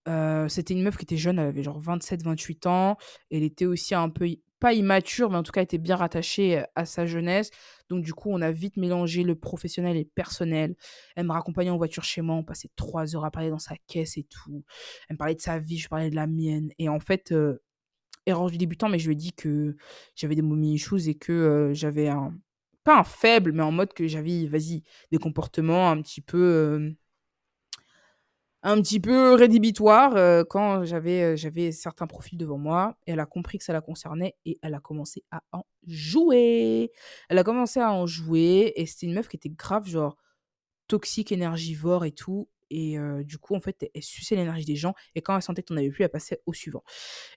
Euh, c'était une meuf qui était jeune, elle avait genre 27-28 ans. Elle était aussi un peu, pas immature, mais en tout cas, elle était bien rattachée euh, à sa jeunesse. Donc, du coup, on a vite mélangé le professionnel et le personnel. Elle me raccompagnait en voiture chez moi, on passait trois heures à parler dans sa caisse et tout. Elle me parlait de sa vie, je parlais de la mienne. Et en fait, euh, erreur du débutant, mais je lui ai dit que j'avais des mommy issues et que j'avais un, pas un faible, mais en mode que j'avais, vas-y, des comportements un petit peu. Un petit peu rédhibitoire euh, quand j'avais euh, j'avais certains profils devant moi. Et elle a compris que ça la concernait et elle a commencé à en jouer. Elle a commencé à en jouer et c'était une meuf qui était grave, genre toxique, énergivore et tout. Et euh, du coup, en fait, elle, suçait l'énergie des gens. Et quand elle sentait que t'en avais plus, elle passait au suivant.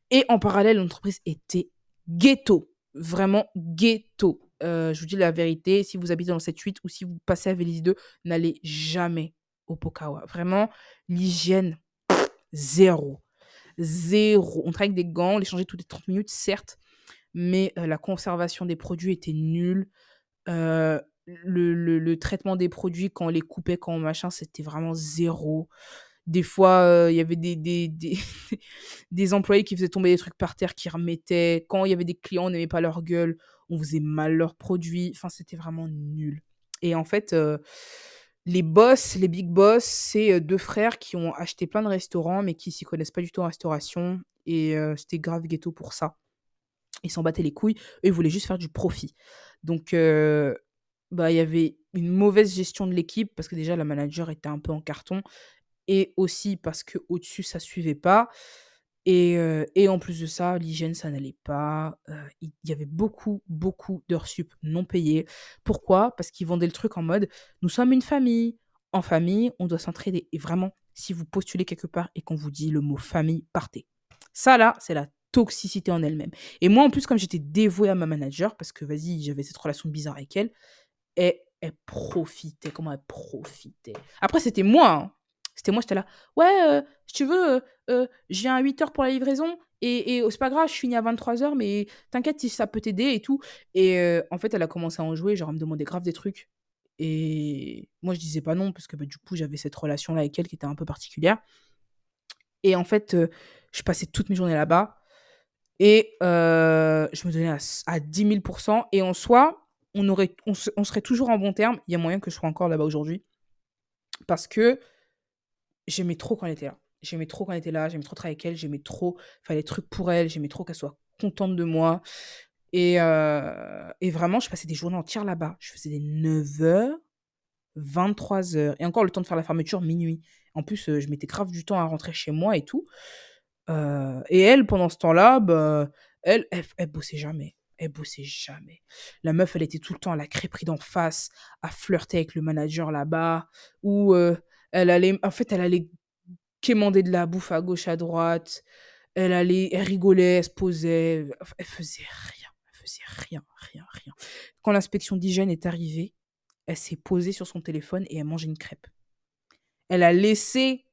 Et en parallèle, l'entreprise était ghetto. Vraiment ghetto. Je vous dis la vérité, si vous habitez dans le 7-8 ou si vous passez à Vélizy 2, n'allez jamais au Pokawa. Vraiment, l'hygiène, zéro. Zéro. On travaille avec des gants, on les changeait toutes les 30 minutes, certes, mais euh, la conservation des produits était nulle. Euh, le, traitement des produits, quand on les coupait, quand on machin, c'était vraiment zéro. Des fois, euh, il y avait des, des, des, des employés qui faisaient tomber des trucs par terre, qui remettaient. Quand il y avait des clients, on n'aimait pas leur gueule, on faisait mal leurs produits. Enfin, c'était vraiment nul. Et en fait, les boss, les big boss, c'est deux frères qui ont acheté plein de restaurants, mais qui s'y connaissent pas du tout en restauration. Et c'était grave ghetto pour ça. Ils s'en battaient les couilles. Eux, ils voulaient juste faire du profit. Donc, bah, il y avait une mauvaise gestion de l'équipe parce que déjà, la manager était un peu en carton. Et aussi parce que au dessus ça suivait pas. Et, euh, et en plus de ça, l'hygiène, ça n'allait pas. Euh, Il y avait beaucoup, beaucoup d'heures sup non payées. Pourquoi? Parce qu'ils vendaient le truc en mode nous sommes une famille. En famille, on doit s'entraider. Et vraiment, si vous postulez quelque part et qu'on vous dit le mot famille, partez. Ça, là, c'est la toxicité en elle-même. Et moi, en plus, comme j'étais dévouée à ma manager, parce que vas-y, j'avais cette relation bizarre avec elle, et elle profitait. Comment elle profitait? Après, c'était moi. hein. C'était moi, j'étais là. Ouais, euh, si tu veux, euh, euh, je viens à 8h pour la livraison. Et, oh, c'est pas grave, je finis à 23h, mais t'inquiète si ça peut t'aider et tout. Et en fait, elle a commencé à en jouer, genre, elle me demandait grave des trucs. Et moi, je disais pas non, parce que bah, du coup, j'avais cette relation-là avec elle qui était un peu particulière. Et en fait, je passais toutes mes journées là-bas. Et je me donnais à, s- à 10 000 Et en soi, on, aurait, on serait toujours en bon terme. Il y a moyen que je sois encore là-bas aujourd'hui. Parce que j'aimais trop quand elle était là. J'aimais trop quand elle était là. J'aimais trop travailler avec elle. J'aimais trop faire les trucs pour elle. J'aimais trop qu'elle soit contente de moi. Et, euh, et vraiment, je passais des journées entières là-bas. Je faisais des 9h, 23h. Et encore le temps de faire la fermeture, minuit. En plus, euh, je mettais grave du temps à rentrer chez moi et tout. Euh, et elle, pendant ce temps-là, bah, elle, elle, elle bossait jamais. Elle bossait jamais. La meuf, elle était tout le temps à la crêperie d'en face, à flirter avec le manager là-bas, ou elle allait, en fait, elle allait quémander de la bouffe à gauche, à droite. Elle allait, elle rigolait, elle se posait. Elle faisait rien. Elle faisait rien, rien, rien. Quand l'inspection d'hygiène est arrivée, elle s'est posée sur son téléphone et elle mangeait une crêpe. Elle a laissé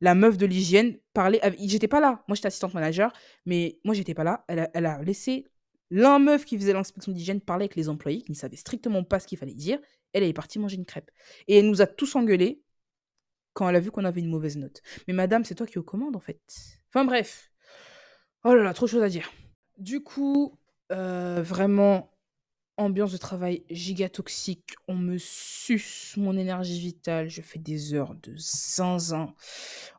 la meuf de l'hygiène parler. avec- J'étais pas là. Moi, j'étais assistante manager, mais moi, j'étais pas là. Elle a, laissé la meuf qui faisait l'inspection d'hygiène parler avec les employés qui ne savaient strictement pas ce qu'il fallait dire. Elle est partie manger une crêpe. Et elle nous a tous engueulés quand elle a vu qu'on avait une mauvaise note. Mais madame, c'est toi qui es aux commandes, en fait. Enfin, bref. Oh là là, trop de choses à dire. Du coup, euh, vraiment, ambiance de travail giga toxique. On me suce mon énergie vitale. Je fais des heures de zinzin.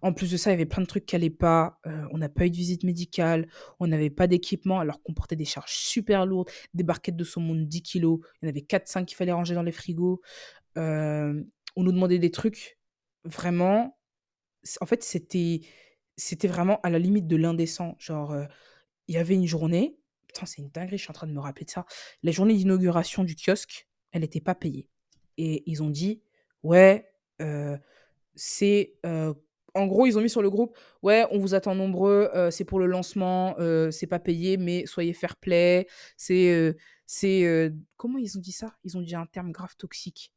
En plus de ça, il y avait plein de trucs qui n'allaient pas. Euh, on n'a pas eu de visite médicale. On n'avait pas d'équipement alors qu'on portait des charges super lourdes. Des barquettes de saumon de 10 kilos. Il y en avait 4-5 qu'il fallait ranger dans les frigos. Euh, on nous demandait des trucs. Vraiment. En fait, c'était c'était vraiment à la limite de l'indécent. Genre, euh, il y avait une journée, putain, c'est une dinguerie, je suis en train de me rappeler de ça. La journée d'inauguration du kiosque, elle n'était pas payée. Et ils ont dit, ouais, euh, c'est. euh, en gros, ils ont mis sur le groupe, ouais, on vous attend nombreux, c'est pour le lancement, c'est pas payé, mais soyez fair play. C'est. c'est comment ils ont dit ça? Ils ont dit un terme grave toxique.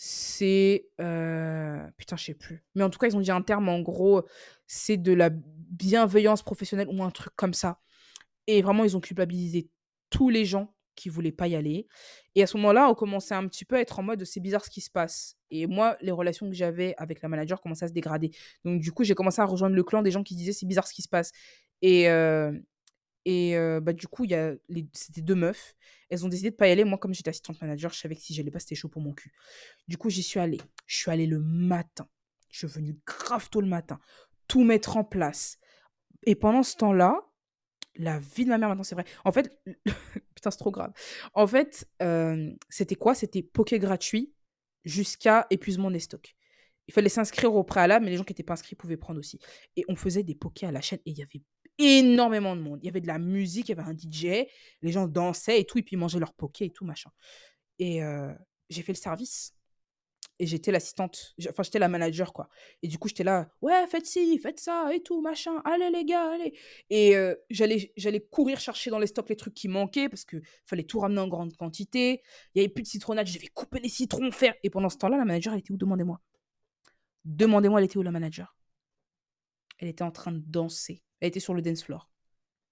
C'est. euh, Putain, je sais plus. Mais en tout cas, ils ont dit un terme, en gros, c'est de la bienveillance professionnelle ou un truc comme ça. Et vraiment, ils ont culpabilisé tous les gens qui voulaient pas y aller. Et à ce moment-là, on commençait un petit peu à être en mode c'est bizarre ce qui se passe. Et moi, les relations que j'avais avec la manager commençaient à se dégrader. Donc, du coup, j'ai commencé à rejoindre le clan des gens qui disaient c'est bizarre ce qui se passe. Et, euh, et bah, du coup, c'était deux meufs. Elles ont décidé de pas y aller. Moi, comme j'étais assistante manager, je savais que si j'allais pas, c'était chaud pour mon cul. Du coup, j'y suis allée. Je suis allée le matin. Je suis venue grave tôt le matin. Tout mettre en place. Et pendant ce temps-là, la vie de ma mère maintenant, c'est vrai. En fait, putain, c'est trop grave. En fait, c'était quoi? C'était poké gratuit jusqu'à épuisement des stocks. Il fallait s'inscrire au préalable, mais les gens qui n'étaient pas inscrits pouvaient prendre aussi. Et on faisait des pokés à la chaîne et il y avait énormément de monde. Il y avait de la musique, il y avait un DJ, les gens dansaient et tout, et puis ils mangeaient leur poké et tout, machin. Et euh, j'ai fait le service et j'étais l'assistante, enfin j'étais la manager quoi. Et du coup j'étais là, ouais faites ci, faites ça et tout machin, allez les gars, allez. Et euh, j'allais courir chercher dans les stocks les trucs qui manquaient parce que fallait tout ramener en grande quantité. Il y avait plus de citronnade, je devais couper les citrons, faire. Et pendant ce temps-là, la manager elle était où? Demandez-moi. Demandez-moi, elle était où la manager? Elle était en train de danser. Elle était sur le dance floor.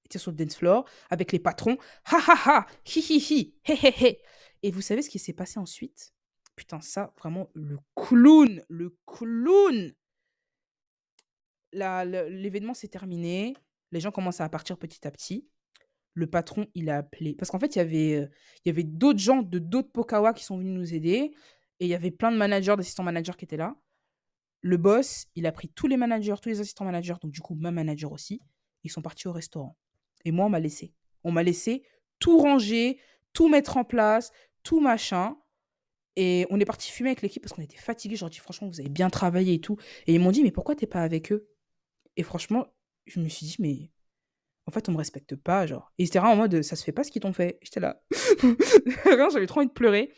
Elle était sur le dance floor avec les patrons. Ha ha ha, hi hi hi, hé hé hé. Et vous savez ce qui s'est passé ensuite? Putain, ça, vraiment, le clown, le clown. L'événement s'est terminé. Les gens commencent à partir petit à petit. Le patron, il a appelé. Parce qu'en fait, il y avait, euh, il y avait d'autres gens de d'autres Pokawa qui sont venus nous aider. Et il y avait plein de managers, d'assistants managers qui étaient là. Le boss, il a pris tous les managers, tous les assistants managers, donc du coup, ma manager aussi. Ils sont partis au restaurant. Et moi, on m'a laissé. On m'a laissé tout ranger, tout mettre en place, tout machin. Et on est parti fumer avec l'équipe parce qu'on était fatigués. Je leur ai dit, franchement, vous avez bien travaillé et tout. Et ils m'ont dit, mais pourquoi t'es pas avec eux? Et franchement, je me suis dit, mais en fait, on me respecte pas, genre. Et c'était en mode, ça se fait pas ce qu'ils t'ont fait. J'étais là. J'avais trop envie de pleurer.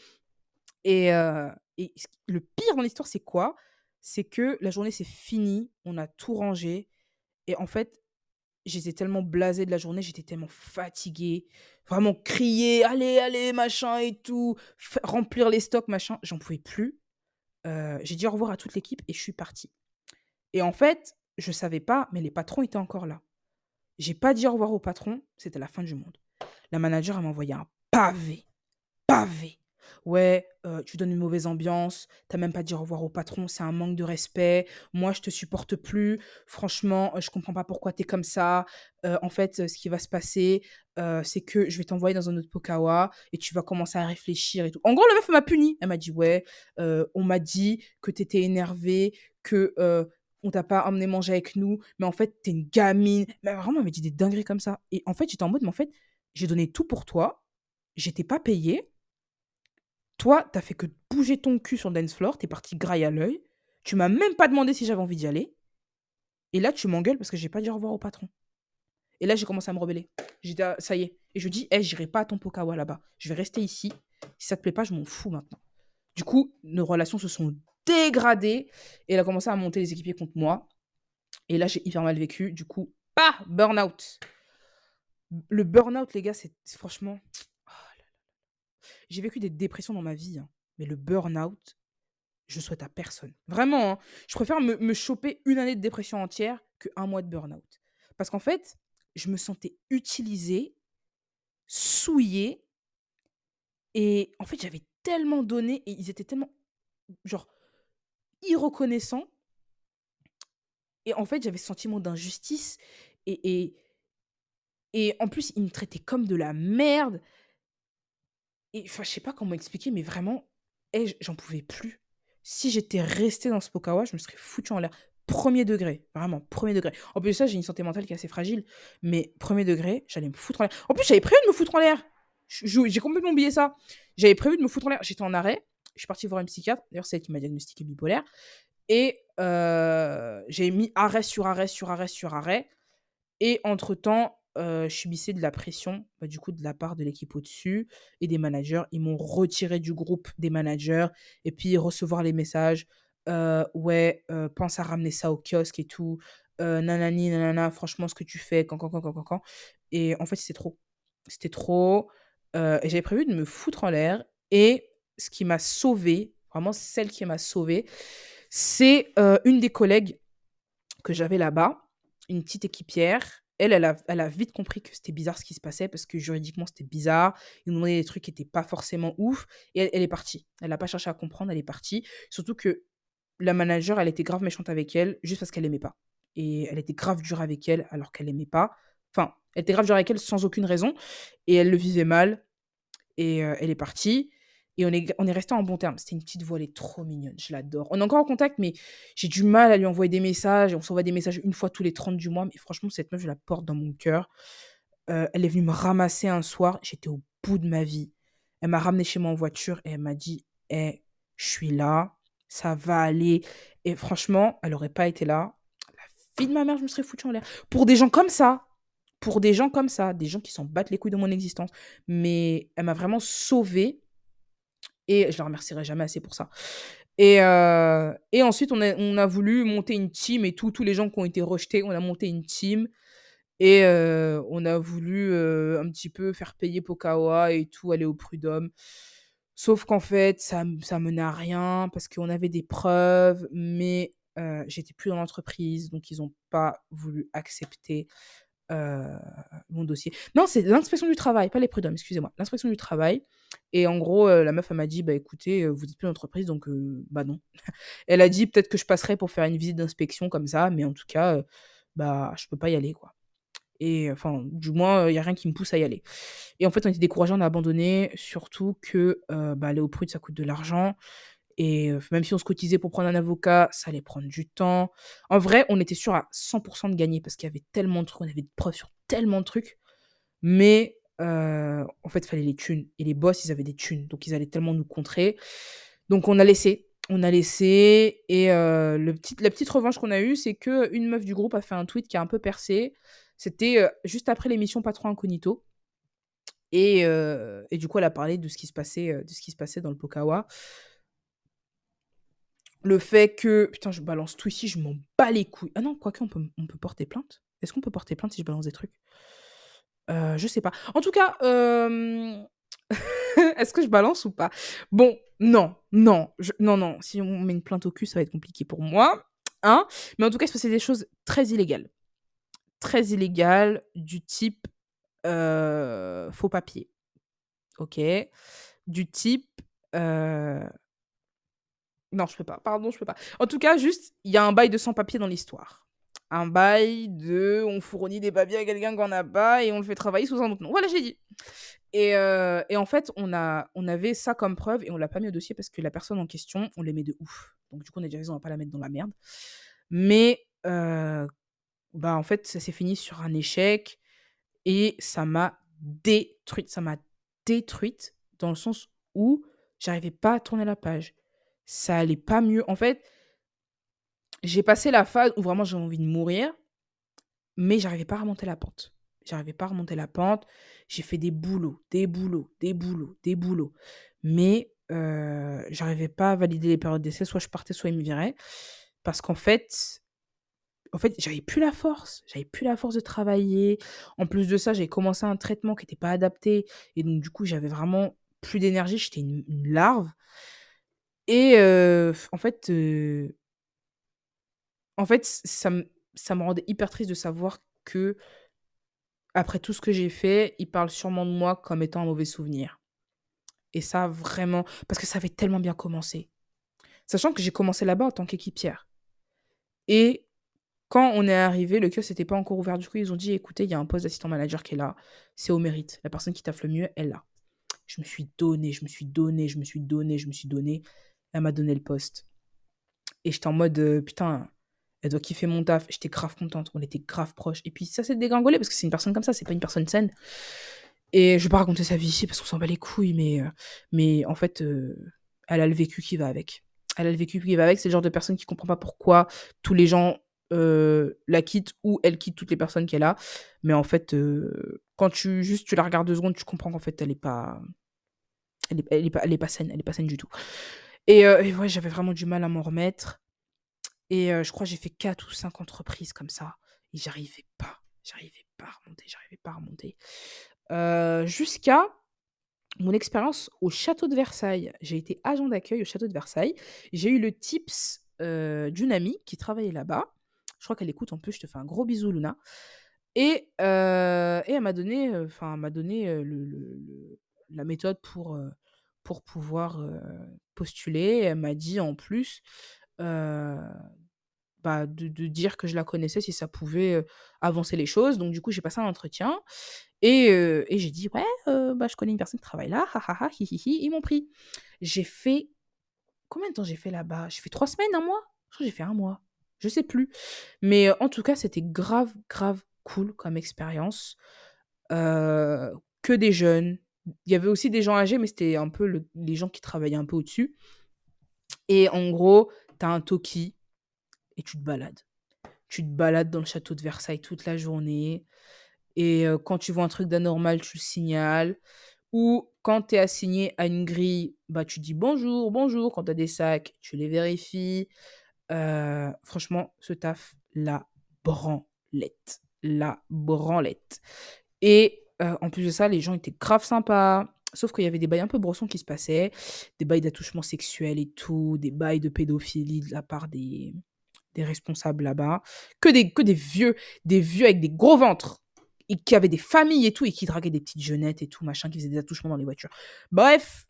Et, euh, et le pire dans l'histoire, c'est quoi? C'est que la journée, c'est fini. On a tout rangé. Et en fait, j'étais tellement blasée de la journée, j'étais tellement fatiguée. Vraiment crier, allez, allez, machin et tout. remplir les stocks, machin. J'en pouvais plus. Euh, j'ai dit au revoir à toute l'équipe et je suis partie. Et en fait, je savais pas, mais les patrons étaient encore là. J'ai pas dit au revoir au patron, c'était la fin du monde. La manager, m'a envoyé un pavé. Pavé. Ouais, tu donnes une mauvaise ambiance, tu as même pas dit au revoir au patron, c'est un manque de respect. Moi, je te supporte plus. Franchement, je comprends pas pourquoi tu es comme ça. En fait, ce qui va se passer, c'est que je vais t'envoyer dans un autre Pokawa et tu vas commencer à réfléchir et tout». En gros, la meuf, m'a punie. Elle m'a dit: «Ouais, on m'a dit que tu étais énervée, que, on t'a pas emmené manger avec nous, mais en fait, tu es une gamine». Mais vraiment, elle m'a dit des dingueries comme ça et en fait, j'étais en mode: «Mais en fait, j'ai donné tout pour toi, j'étais pas payée. Toi, tu as fait que bouger ton cul sur le dance floor, tu es partie graille à l'œil. Tu m'as même pas demandé si j'avais envie d'y aller et là, tu m'engueules parce que j'ai pas dit au revoir au patron». Et là, j'ai commencé à me rebeller. J'ai dit: «Ah, ça y est» et je dis: «Eh, j'irai pas à ton Pokawa là-bas. Je vais rester ici. Si ça te plaît pas, je m'en fous maintenant». Du coup, nos relations se sont dégradées et elle a commencé à monter les équipiers contre moi et là, j'ai hyper mal vécu. Du coup, pas burn-out. Le burn-out, les gars, c'est franchement. J'ai vécu des dépressions dans ma vie, hein, mais le burn-out, je souhaite à personne. Vraiment, hein. Je préfère me choper une année de dépression entière que un mois de burn-out. Parce qu'en fait, je me sentais utilisée, souillée et en fait, j'avais tellement donné et ils étaient tellement, genre, irreconnaissants et en fait, j'avais ce sentiment d'injustice et et et en plus, ils me traitaient comme de la merde et enfin, je sais pas comment expliquer, mais vraiment, eh, j'en pouvais plus. Si j'étais restée dans ce Pokawa, je me serais foutue en l'air. Premier degré, vraiment, premier degré. En plus de ça, j'ai une santé mentale qui est assez fragile, mais premier degré, j'allais me foutre en l'air. En plus, j'avais prévu de me foutre en l'air! J'ai complètement oublié ça. J'avais prévu de me foutre en l'air. J'étais en arrêt, je suis partie voir une psychiatre, d'ailleurs, c'est elle qui m'a diagnostiqué bipolaire et heu, j'ai mis arrêt sur arrêt sur arrêt sur arrêt et entre je subissais de la pression, bah, du coup, de la part de l'équipe au-dessus et des managers. Ils m'ont retirée du groupe des managers et puis recevoir les messages, heu: «Ouais, heu, pense à ramener ça au kiosque et tout, nanani nanana, franchement ce que tu fais, can can can can can» et en fait, c'était trop. C'était trop, et j'avais prévu de me foutre en l'air et ce qui m'a sauvée, vraiment celle qui m'a sauvée, c'est, une des collègues que j'avais là-bas, une petite équipière. Elle, elle a vite compris que c'était bizarre ce qui se passait parce que juridiquement, c'était bizarre. Ils nous demandaient des trucs qui étaient pas forcément ouf et elle est partie. Elle a pas cherché à comprendre, elle est partie. Surtout que la manager, elle était grave méchante avec elle juste parce qu'elle aimait pas et elle était grave dure avec elle alors qu'elle aimait pas. Enfin, elle était grave dure avec elle sans aucune raison et elle le vivait mal et heu, elle est partie et on est on est restés en bons termes. C'était une petite voix, elle est trop mignonne, je l'adore. On est encore en contact, mais j'ai du mal à lui envoyer des messages. On s'envoie des messages une fois tous les 30 du mois, mais franchement, cette meuf, je la porte dans mon cœur. Heu, elle est venue me ramasser un soir, j'étais au bout de ma vie. Elle m'a ramenée chez moi en voiture et elle m'a dit: «Eh, je suis là, ça va aller» et franchement, elle aurait pas été là, la vie de ma mère, je me serais foutue en l'air. Pour des gens comme ça, pour des gens comme ça, des gens qui s'en battent les couilles de mon existence, mais elle m'a vraiment sauvée et je la remercierai jamais assez pour ça et et ensuite on a voulu monter une team et tous les gens qui ont été rejetés, on a monté une team et heu, on a voulu, heu, un petit peu faire payer Pokawa et tout, aller au prud'homme. Sauf qu'en fait, ça ça menait à rien parce qu'on avait des preuves, mais j'étais plus dans l'entreprise, donc ils ont pas voulu accepter, mon dossier. Non, c'est l'inspection du travail, pas les prud'hommes, excusez-moi. L'inspection du travail et en gros, heu, la meuf, elle m'a dit: «Bah, écoutez, heu, vous êtes plus dans l'entreprise donc bah, non». Elle a dit: «Peut-être que je passerai pour faire une visite d'inspection comme ça, mais en tout cas, bah, je peux pas y aller, quoi» et enfin, du moins, il y a rien qui me pousse à y aller et en fait, on était découragés, on a abandonné, surtout que, heu, bah, aller au prud, ça coûte de l'argent et même si on se cotisait pour prendre un avocat, ça allait prendre du temps. En vrai, on était sûr à 100% de gagner parce qu'il y avait tellement de trucs, on avait des preuves sur tellement de trucs, mais en fait, il fallait les thunes et les boss, ils avaient des thunes, donc ils allaient tellement nous contrer. Donc on a laissé, on a laissé et la petite revanche qu'on a eue, c'est qu'une meuf du groupe a fait un tweet qui a un peu percé. C'était, juste après l'émission Patron Incognito et et du coup, elle a parlé de ce qui se passait, de ce qui se passait dans le Pokawa. Le fait que putain, je balance tout ici, je m'en bats les couilles. Ah non, quoique on peut porter plainte. Est-ce qu'on peut porter plainte si je balance des trucs? Heu, je sais pas. En tout cas, hem, est-ce que je balance ou pas? Bon, non, non, non, non, si on met une plainte au cul, ça va être compliqué pour moi, hein? Mais en tout cas, passait des choses très illégales. Très illégales du type, heu, faux papiers, OK? Du type, non, je peux pas. Pardon, je peux pas. En tout cas, juste, il y a un bail de sans-papiers dans l'histoire. Un bail de on fournit des papiers à quelqu'un qu'on n'a pas et on le fait travailler sous un autre nom. Voilà, j'ai dit. Et, heu, et en fait, on a on avait ça comme preuve et on l'a pas mis au dossier parce que la personne en question, on l'aimait de ouf. Donc du coup, on a dit: «Vas-y, on va pas la mettre dans la merde». Mais, heu, bah, en fait, ça s'est fini sur un échec et ça m'a détruite. Ça m'a détruite dans le sens où j'arrivais pas à tourner la page. Ça allait pas mieux. En fait j'ai passé la phase où vraiment j'avais envie de mourir, mais j'arrivais pas à remonter la pente. J'arrivais pas à remonter la pente. J'ai fait des boulots, des boulots, des boulots, des boulots. Mais, heu, j'arrivais pas à valider les périodes d'essai. Soit je partais, soit ils me viraient. Parce qu'en fait en fait, j'avais plus la force. J'avais plus la force de travailler. En plus de ça, j'avais commencé un traitement qui était pas adapté et donc du coup, j'avais vraiment plus d'énergie. J'étais une larve et en fait, en fait, ça me ça me rendait hyper triste de savoir qu'après tout ce que j'ai fait, ils parlent sûrement de moi comme étant un mauvais souvenir. Et ça, vraiment parce que ça avait tellement bien commencé. Sachant que j'ai commencé là-bas en tant qu'équipière. Et quand on est arrivé, le kiosque était pas encore ouvert. Du coup, ils ont dit: «Écoutez, il y a un poste d'assistant manager qui est là, c'est au mérite. La personne qui taffe le mieux, elle l'a». Je me suis donnée, je me suis donnée, je me suis donnée, je me suis donnée. Elle m'a donné le poste. Et j'étais en mode, heu: «Putain, elle doit kiffer mon taf». J'étais grave contente, on était grave proches. Et puis ça s'est dégringolé parce que c'est une personne comme ça, c'est pas une personne saine. Et je vais pas raconter sa vie ici parce qu'on s'en bat les couilles, mais, heu, mais en fait, heu, elle a le vécu qui va avec. Elle a le vécu qui va avec. C'est le genre de personne qui comprend pas pourquoi tous les gens, la quittent ou elle quitte toutes les personnes qu'elle a. Mais en fait, quand tu juste tu la regardes 2 secondes, tu comprends qu'en fait, elle est pas elle est pas elle est pas saine, elle est pas saine du tout. Et ouais, j'avais vraiment du mal à m'en remettre. Et heu, je crois que j'ai fait 4 ou 5 entreprises comme ça et j'arrivais pas, j'arrivais pas à remonter, j'arrivais pas à remonter. Heu, jusqu'à mon expérience au château de Versailles. J'ai été agent d'accueil au château de Versailles. J'ai eu le tips, d'une amie qui travaillait là-bas. Je crois qu'elle écoute en plus, je te fais un gros bisou Luna. Et elle m'a donné, m'a donné, la méthode pour, pour pouvoir, postuler. Elle m'a dit en plus, bah, de dire que je la connaissais si ça pouvait, avancer les choses. Donc du coup, j'ai passé un entretien et et j'ai dit: «Ouais, bah, je connais une personne qui travaille là, ha ha ha, hi hi hi». Ils m'ont pris. J'ai fait combien de temps j'ai fait là-bas? J'ai fait 3 semaines, 1 mois? J'ai fait 1 mois. Je sais plus. Mais, en tout cas, c'était grave, grave cool comme expérience. Que des jeunes. Il y avait aussi des gens âgés, mais c'était un peu le les gens qui travaillaient un peu au-dessus. Et en gros, tu as un talkie et tu te balades. Tu te balades dans le château de Versailles toute la journée et heu, quand tu vois un truc d'anormal, tu le signales ou quand tu es assigné à une grille, bah, tu dis: «Bonjour, bonjour». Quand tu as des sacs, tu les vérifies. Heu, franchement, ce taf, la branlette, la branlette. Et heu, en plus de ça, les gens étaient grave sympas. Sauf qu'il y avait des bails un peu brossons qui se passaient, des bails d'attouchement sexuel et tout, des bails de pédophilie de la part des responsables là-bas. Que des vieux, des vieux avec des gros ventres et qui avaient des familles et tout et qui draguaient des petites jeunettes et tout machin, qui faisaient des attouchements dans les voitures. Bref,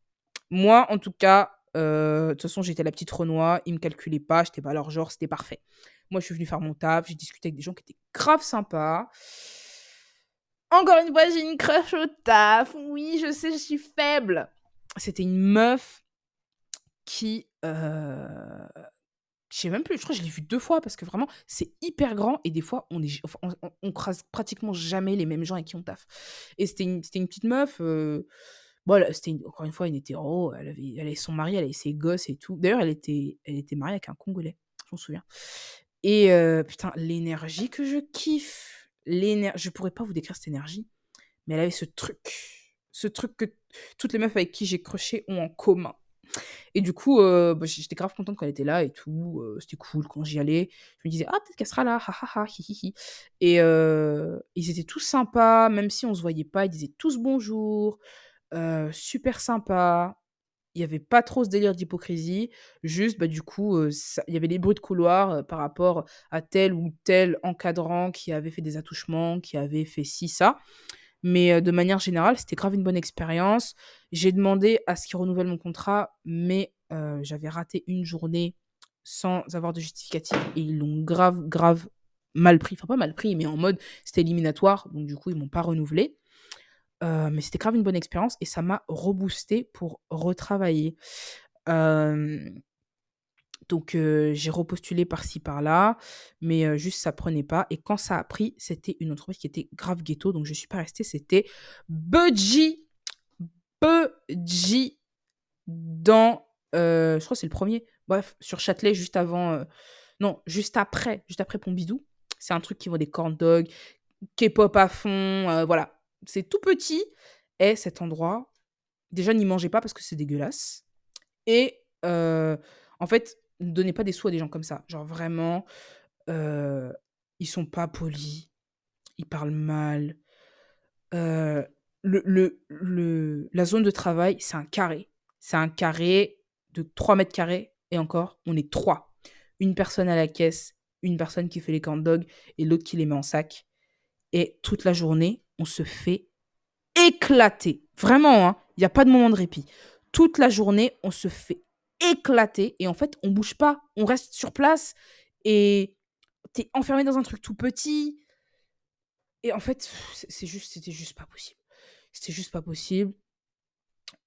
moi en tout cas, heu, de toute façon, j'étais la petite Renoir, ils me calculaient pas, j'étais pas leur genre, c'était parfait. Moi, je suis venue faire mon taf, j'ai discuté avec des gens qui étaient grave sympas. Encore une fois, j'ai une crush au taf. Oui, je sais, je suis faible. C'était une meuf qui, heu, je sais même plus, je crois que je l'ai vue 2 fois parce que vraiment, c'est hyper grand et des fois, on est enfin, croise pratiquement jamais les mêmes gens avec qui on taffe. Et c'était une petite meuf, heu, bon, c'était encore une fois une hétéro, elle avait son mari, elle avait ses gosses et tout. D'ailleurs, elle était elle était mariée avec un Congolais, je m'en souviens. Et heu, putain, l'énergie que je kiffe, l'éner je pourrais pas vous décrire cette énergie, mais elle avait ce truc, ce truc que toutes les meufs avec qui j'ai crushé ont en commun. Et du coup, heu, bah, j'étais grave contente quand elle était là et tout, heu, c'était cool quand j'y allais. Je me disais: «Ah peut-être qu'elle sera là, ha ha ha, hi hi hi» et heu, ils étaient tous sympas, même si on se voyait pas, ils disaient tous bonjour, super sympas. Il y avait pas trop ce délire d'hypocrisie, juste, bah, du coup, il y avait les bruits de couloir, par rapport à tel ou tel encadrant qui avait fait des attouchements, qui avait fait ci, ça. Mais de manière générale, c'était grave une bonne expérience. J'ai demandé à ce qu'ils renouvellent mon contrat, mais j'avais raté une journée sans avoir de justificatif et ils l'ont grave, grave mal pris. Enfin, pas mal pris, mais en mode c'était éliminatoire. Donc, du coup, ils m'ont pas renouvelé. Euh, mais c'était grave une bonne expérience et ça m'a reboosté pour retravailler. Donc j'ai repostulé par-ci par-là, mais juste ça prenait pas. Et quand ça a pris, c'était une entreprise qui était grave ghetto, donc je suis pas restée. C'était Budgie, Budgie dans, je crois que c'est le premier. Bref, sur Châtelet, juste avant, non, juste après, juste après Pompidou. C'est un truc qui vend des corn dogs, K-pop à fond, voilà. C'est tout petit. Et cet endroit, déjà n'y mangez pas parce que c'est dégueulasse. Et euh, en fait, ne donnez pas des sous à des gens comme ça. Genre vraiment, euh, ils sont pas polis, ils parlent mal. Euh, le, le, le- la zone de travail, c'est un carré. C'est un carré de 3 mètres carrés. Et encore, on est trois. Une personne à la caisse, une personne qui fait les corn dogs et l'autre qui les met en sac. Et toute la journée, on se fait éclater. Vraiment, hein, il n'y a pas de moment de répit. Toute la journée, on se fait éclater. Et en fait, on bouge pas. On reste sur place. Et t'es enfermé dans un truc tout petit. Et en fait, c'est juste, c'était juste pas possible. C'était juste pas possible.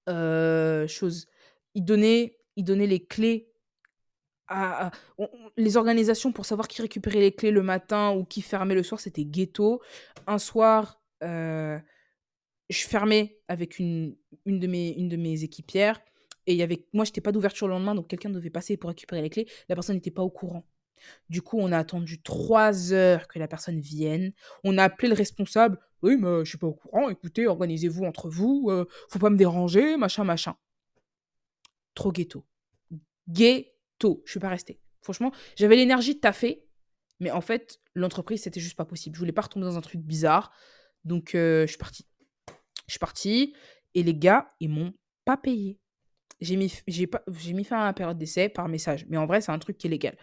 Euh, chose, ils donnaient les clés à, les organisations pour savoir qui récupérait les clés le matin ou qui fermait le soir, c'était ghetto. Un soir, euh, je fermais avec une, une, de mes, une de mes équipières. Et il y avait, moi, pas d'ouverture le lendemain, donc quelqu'un devait passer pour récupérer les clés. La personne n'était pas au courant. Du coup, on a attendu trois heures que la personne vienne. On a appelé le responsable. Oui, mais je suis pas au courant. Écoutez, organisez-vous entre vous. euh, faut pas me déranger, machin, machin. Trop ghetto. Ghetto. Je suis pas restée. Franchement, j'avais l'énergie de taffer, mais en fait, l'entreprise, c'était juste pas possible. Je voulais pas retomber dans un truc bizarre. Donc, euh, je suis partie. Je suis partie et les gars, ils m'ont pas payé. J'ai mis, fin à la période d'essai par message. Mais en vrai, c'est un truc qui est légal.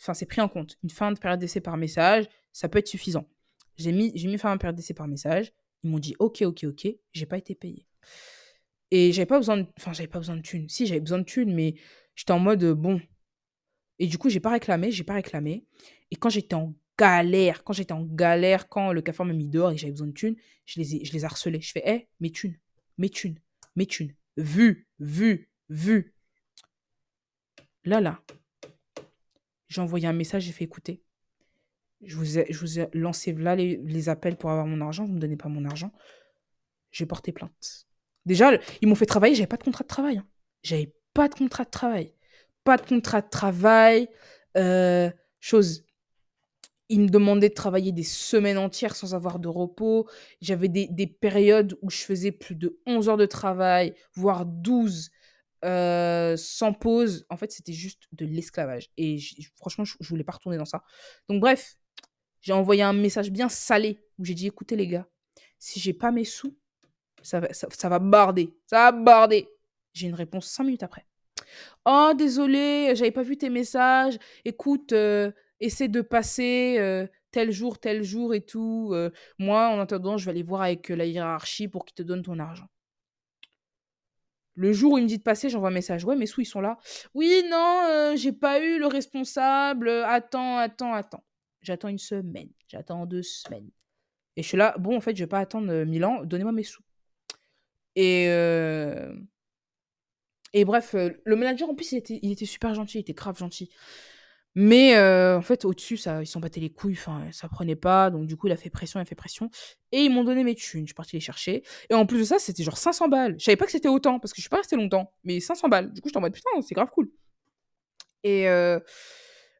Enfin, c'est pris en compte. Une fin de période d'essai par message, ça peut être suffisant. J'ai mis, j'ai mis fin à la période d'essai par message. Ils m'ont dit OK, OK, OK. J'ai pas été payé. Et j'avais pas besoin de, enfin, j'avais pas besoin de thunes. Si, j'avais besoin de thunes, mais j'étais en mode euh, bon. Et du coup, j'ai pas réclamé, j'ai pas réclamé. Et quand j'étais en galère, quand j'étais en galère, quand le café m'a mis dehors et que j'avais besoin de thunes, je les je les harcelais. Je fais, hé, mes thunes, mes thunes, mes thunes. Vu, vu, vu. Là, là, j'ai envoyé un message, j'ai fait écouter. Je vous ai, je vous ai lancé là les, appels pour avoir mon argent, vous me donnez pas mon argent. J'ai porté plainte. Déjà, ils m'ont fait travailler, j'avais pas de contrat de travail. hein. J'avais pas de contrat de travail. Pas de contrat de travail. euh, chose. Ils me demandaient de travailler des semaines entières sans avoir de repos. J'avais des, des périodes où je faisais plus de 11 heures de travail, voire 12 euh, sans pause. En fait, c'était juste de l'esclavage. Et franchement, je, je voulais pas retourner dans ça. Donc, bref, j'ai envoyé un message bien salé où j'ai dit écoutez, les gars, si j'ai pas mes sous, ça va, ça, ça va barder. Ça va barder. J'ai une réponse 5 minutes après. Oh, désolé, j'avais pas vu tes messages. Écoute, euh, essaie de passer tel jour, tel jour et tout. moi, en attendant, je vais aller voir avec la hiérarchie pour qu'ils te donnent ton argent. Le jour où il me dit de passer, j'envoie un message. Ouais, mes sous, ils sont là. Oui, non, j'ai pas eu le responsable. Attends, attends, attends. J'attends une semaine. J'attends deux semaines. Et je suis là, bon, en fait, je vais pas attendre mille ans. Donnez-moi mes sous. Et, et bref, le manager, en plus, il était super gentil. Il était grave gentil. Mais en fait, au-dessus, ils s'en battaient les couilles. Enfin, ça prenait pas. Donc, du coup, il a fait pression, il a fait pression. Et ils m'ont donné mes thunes. Je suis partie les chercher. Et en plus de ça, c'était genre 500 balles. Je savais pas que c'était autant parce que je suis pas restée longtemps. Mais 500 balles. Du coup, j'étais en mode putain, c'est grave cool. Et,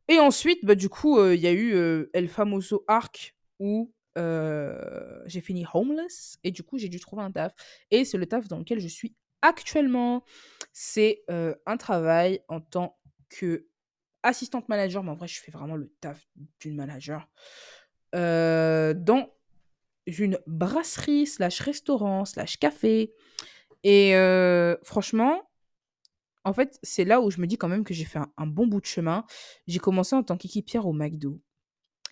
et ensuite, bah, du coup, il y a eu El Famoso Arc où j'ai fini homeless. Et du coup, j'ai dû trouver un taf. Et c'est le taf dans lequel je suis actuellement. C'est un travail en tant que assistante manager, mais en vrai, je fais vraiment le taf d'une manager. euh, dans une brasserie, slash restaurant, slash café. Et euh, franchement, en fait, c'est là où je me dis quand même que j'ai fait un, un bon bout de chemin. J'ai commencé en tant qu'équipière au McDo.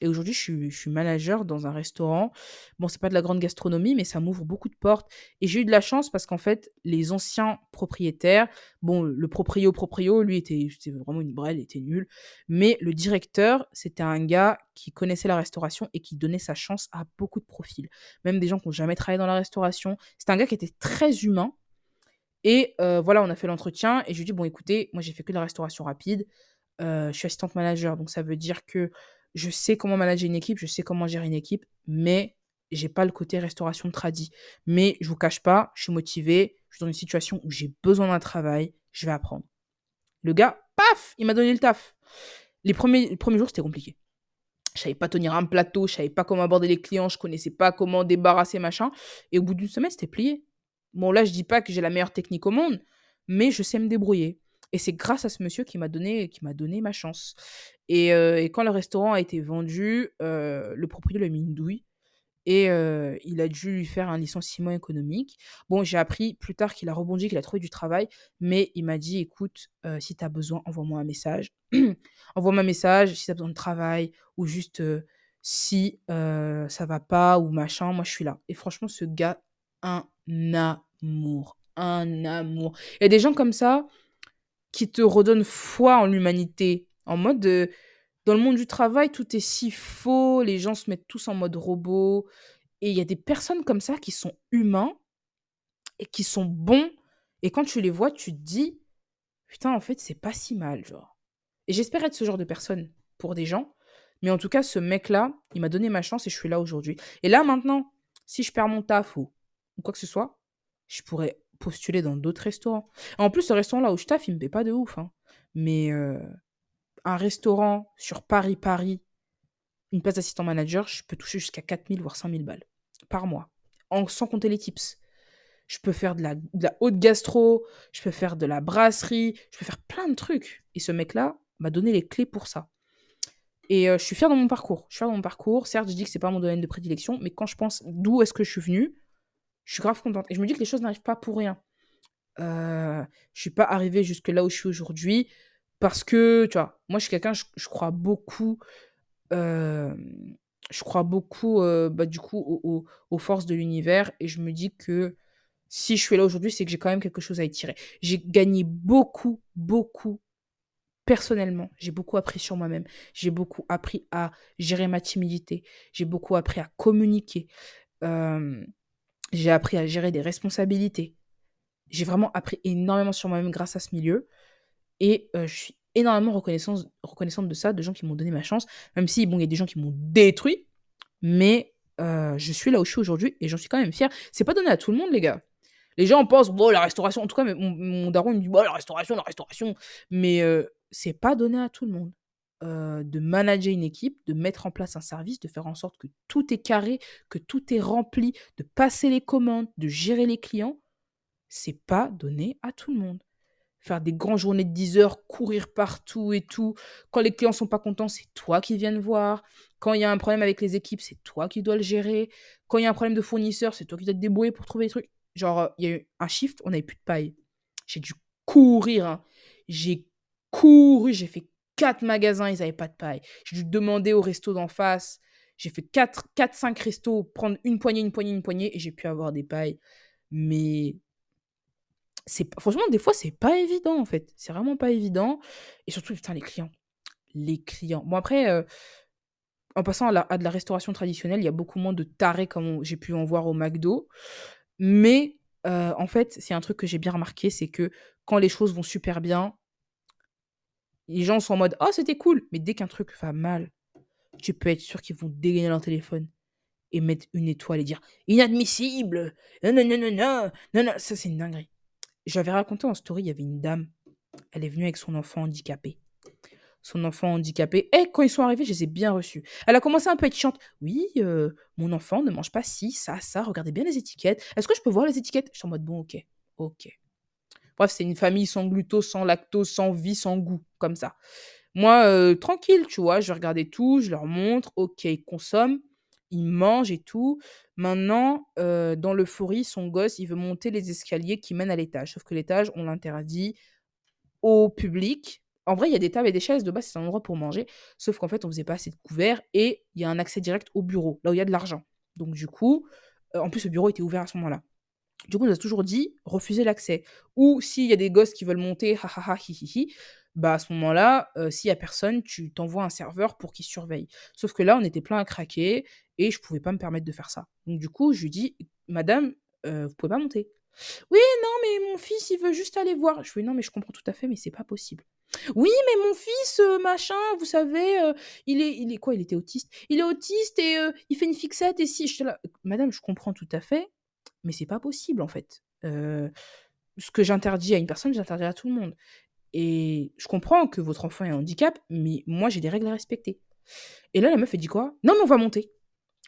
Et aujourd'hui, je suis, manager dans un restaurant. Bon, c'est pas de la grande gastronomie, mais ça m'ouvre beaucoup de portes. Et j'ai eu de la chance parce qu'en fait, les anciens propriétaires, bon, le proprio proprio, lui, était, vraiment une brêle, était nul. Mais le directeur, c'était un gars qui connaissait la restauration et qui donnait sa chance à beaucoup de profils. Même des gens qui n'ont jamais travaillé dans la restauration. C'était un gars qui était très humain. Et euh, voilà, on a fait l'entretien et je lui ai dit, bon, écoutez, moi j'ai fait que de la restauration rapide. Euh, je suis assistante manager, donc ça veut dire que je sais comment manager une équipe, je sais comment gérer une équipe, mais j'ai pas le côté restauration tradit. Mais je vous cache pas, je suis motivée, je suis dans une situation où j'ai besoin d'un travail, je vais apprendre. Le gars, paf, il m'a donné le taf. Les premiers, les premiers jours, c'était compliqué. Je savais pas tenir un plateau, je savais pas comment aborder les clients, je connaissais pas comment débarrasser machin. Et au bout d'une semaine, c'était plié. Bon, là, je dis pas que j'ai la meilleure technique au monde, mais je sais me débrouiller. Et c'est grâce à ce monsieur qui m'a donné, qui m'a donné ma chance. Et, euh, quand le restaurant a été vendu, euh, le propriétaire lui a mis une douille et euh, il a dû lui faire un licenciement économique. Bon, j'ai appris plus tard qu'il a rebondi, qu'il a trouvé du travail, mais il m'a dit écoute, si tu as besoin, envoie-moi un message. envoie-moi un message si tu as besoin de travail ou juste si ça va pas ou machin, moi je suis là. Et franchement, ce gars, un amour. Un amour. Il y a des gens comme ça qui te redonnent foi en l'humanité. En mode, de- dans le monde du travail, tout est si faux, les gens se mettent tous en mode robot. Et il y a des personnes comme ça qui sont humains et qui sont bons. Et quand tu les vois, tu te dis, putain, en fait, c'est pas si mal, genre. Et j'espère être ce genre de personne pour des gens. Mais en tout cas, ce mec-là, il m'a donné ma chance et je suis là aujourd'hui. Et là, maintenant, si je perds mon taf ou quoi que ce soit, je pourrais postuler dans d'autres restaurants. En plus, ce restaurant-là où je taffe, il me paie pas de ouf. hein. Mais euh, un restaurant sur Paris-Paris, une place d'assistant manager, je peux toucher jusqu'à 4000 voire 5000 balles par mois. En, sans compter les tips. Je peux faire de la, haute gastro, je peux faire de la brasserie, je peux faire plein de trucs. Et ce mec-là m'a donné les clés pour ça. Et euh, je suis fière de mon parcours. Je suis fière de mon parcours. Certes, je dis que c'est pas mon domaine de prédilection, mais quand je pense d'où est-ce que je suis venue, je suis grave contente. Et je me dis que les choses n'arrivent pas pour rien. Euh, je suis pas arrivée jusque là où je suis aujourd'hui parce que, tu vois, moi je suis quelqu'un, je, crois beaucoup, euh, je crois beaucoup, euh, bah, du coup, aux forces de l'univers et je me dis que si je suis là aujourd'hui, c'est que j'ai quand même quelque chose à y tirer. J'ai gagné beaucoup, beaucoup personnellement. J'ai beaucoup appris sur moi-même. J'ai beaucoup appris à gérer ma timidité. J'ai beaucoup appris à communiquer. Euh, j'ai appris à gérer des responsabilités. J'ai vraiment appris énormément sur moi-même grâce à ce milieu. Et euh, je suis énormément reconnaissante, de ça, de gens qui m'ont donné ma chance. Même si, bon, il y a des gens qui m'ont détruit. Mais euh, je suis là où je suis aujourd'hui et j'en suis quand même fière. C'est pas donné à tout le monde, les gars. Les gens pensent, bon, la restauration, en tout cas, mon, mon daron me dit, bon, la restauration, la restauration. Mais euh, c'est pas donné à tout le monde. Euh, de manager une équipe, de mettre en place un service, de faire en sorte que tout est carré, que tout est rempli, de passer les commandes, de gérer les clients, c'est pas donné à tout le monde. Faire des grandes journées de 10 heures, courir partout et tout. Quand les clients sont pas contents, c'est toi qui viens voir. Quand il y a un problème avec les équipes, c'est toi qui dois le gérer. Quand il y a un problème de fournisseur, c'est toi qui dois te débrouiller pour trouver des trucs. Genre, euh, il y a eu un shift, on n'avait plus de paille. J'ai dû courir. hein. J'ai couru, j'ai fait quatre magasins, ils n'avaient pas de paille. J'ai dû demander au resto d'en face. J'ai fait 4-5 restos, prendre une poignée, une poignée, une poignée, et j'ai pu avoir des pailles. Mais c'est franchement, des fois, c'est pas évident, en fait. C'est vraiment pas évident. Et surtout, les clients. Les clients. Bon, après, euh, en passant à, de la restauration traditionnelle, il y a beaucoup moins de tarés comme j'ai pu en voir au McDo. Mais euh, en fait, c'est un truc que j'ai bien remarqué, c'est que quand les choses vont super bien, les gens sont en mode Oh, c'était cool. Mais dès qu'un truc va mal, tu peux être sûr qu'ils vont dégainer leur téléphone et mettre une étoile et dire Inadmissible Non, non, non, non, non, non. Ça, c'est une dinguerie. J'avais raconté en story, il y avait une dame, elle est venue avec son enfant handicapé. Son enfant handicapé, et quand ils sont arrivés, je les ai bien reçus. Elle a commencé un peu à être chiante. Oui, euh, mon enfant ne mange pas ci, ça, ça, regardez bien les étiquettes. Est-ce que je peux voir les étiquettes? Je suis en mode bon, ok, ok. Bref, c'est une famille sans glucose, sans lactose, sans vie, sans goût, comme ça. Moi, euh, tranquille, tu vois, je regardais tout, je leur montre, ok, ils consomment, ils mangent et tout. Maintenant, euh, dans l'euphorie, son gosse, il veut monter les escaliers qui mènent à l'étage. Sauf que l'étage, on l'interdit au public, En vrai, il y a des tables et des chaises. De base, c'est un endroit pour manger. Sauf qu'en fait, on faisait pas assez de couverts et il y a un accès direct au bureau, là où il y a de l'argent. Donc, du coup, euh, en plus, le bureau était ouvert à ce moment-là. Du coup, on a toujours dit refuser l'accès. Ou s'il y a des gosses qui veulent monter, ha ha ha, hi bah à ce moment-là, euh, s'il y a personne, tu t'envoies un serveur pour qu'il surveille. Sauf que là, on était plein à craquer et je pouvais pas me permettre de faire ça. Donc du coup, je lui dis, Madame, euh, vous pouvez pas monter. Oui, non, mais mon fils, il veut juste aller voir. Je lui dis, non, mais je comprends tout à fait, mais c'est pas possible. Oui, mais mon fils, euh, machin, vous savez, euh, il est, il est quoi Il était autiste. Il est autiste et il fait une fixette et si Madame, je comprends tout à fait, mais c'est pas possible en fait. Ce que j'interdis à une personne, j'interdis à tout le monde. Et je comprends que votre enfant ait un handicap, mais moi j'ai des règles à respecter. Et là, la meuf, elle dit quoi? Non, mais on va monter.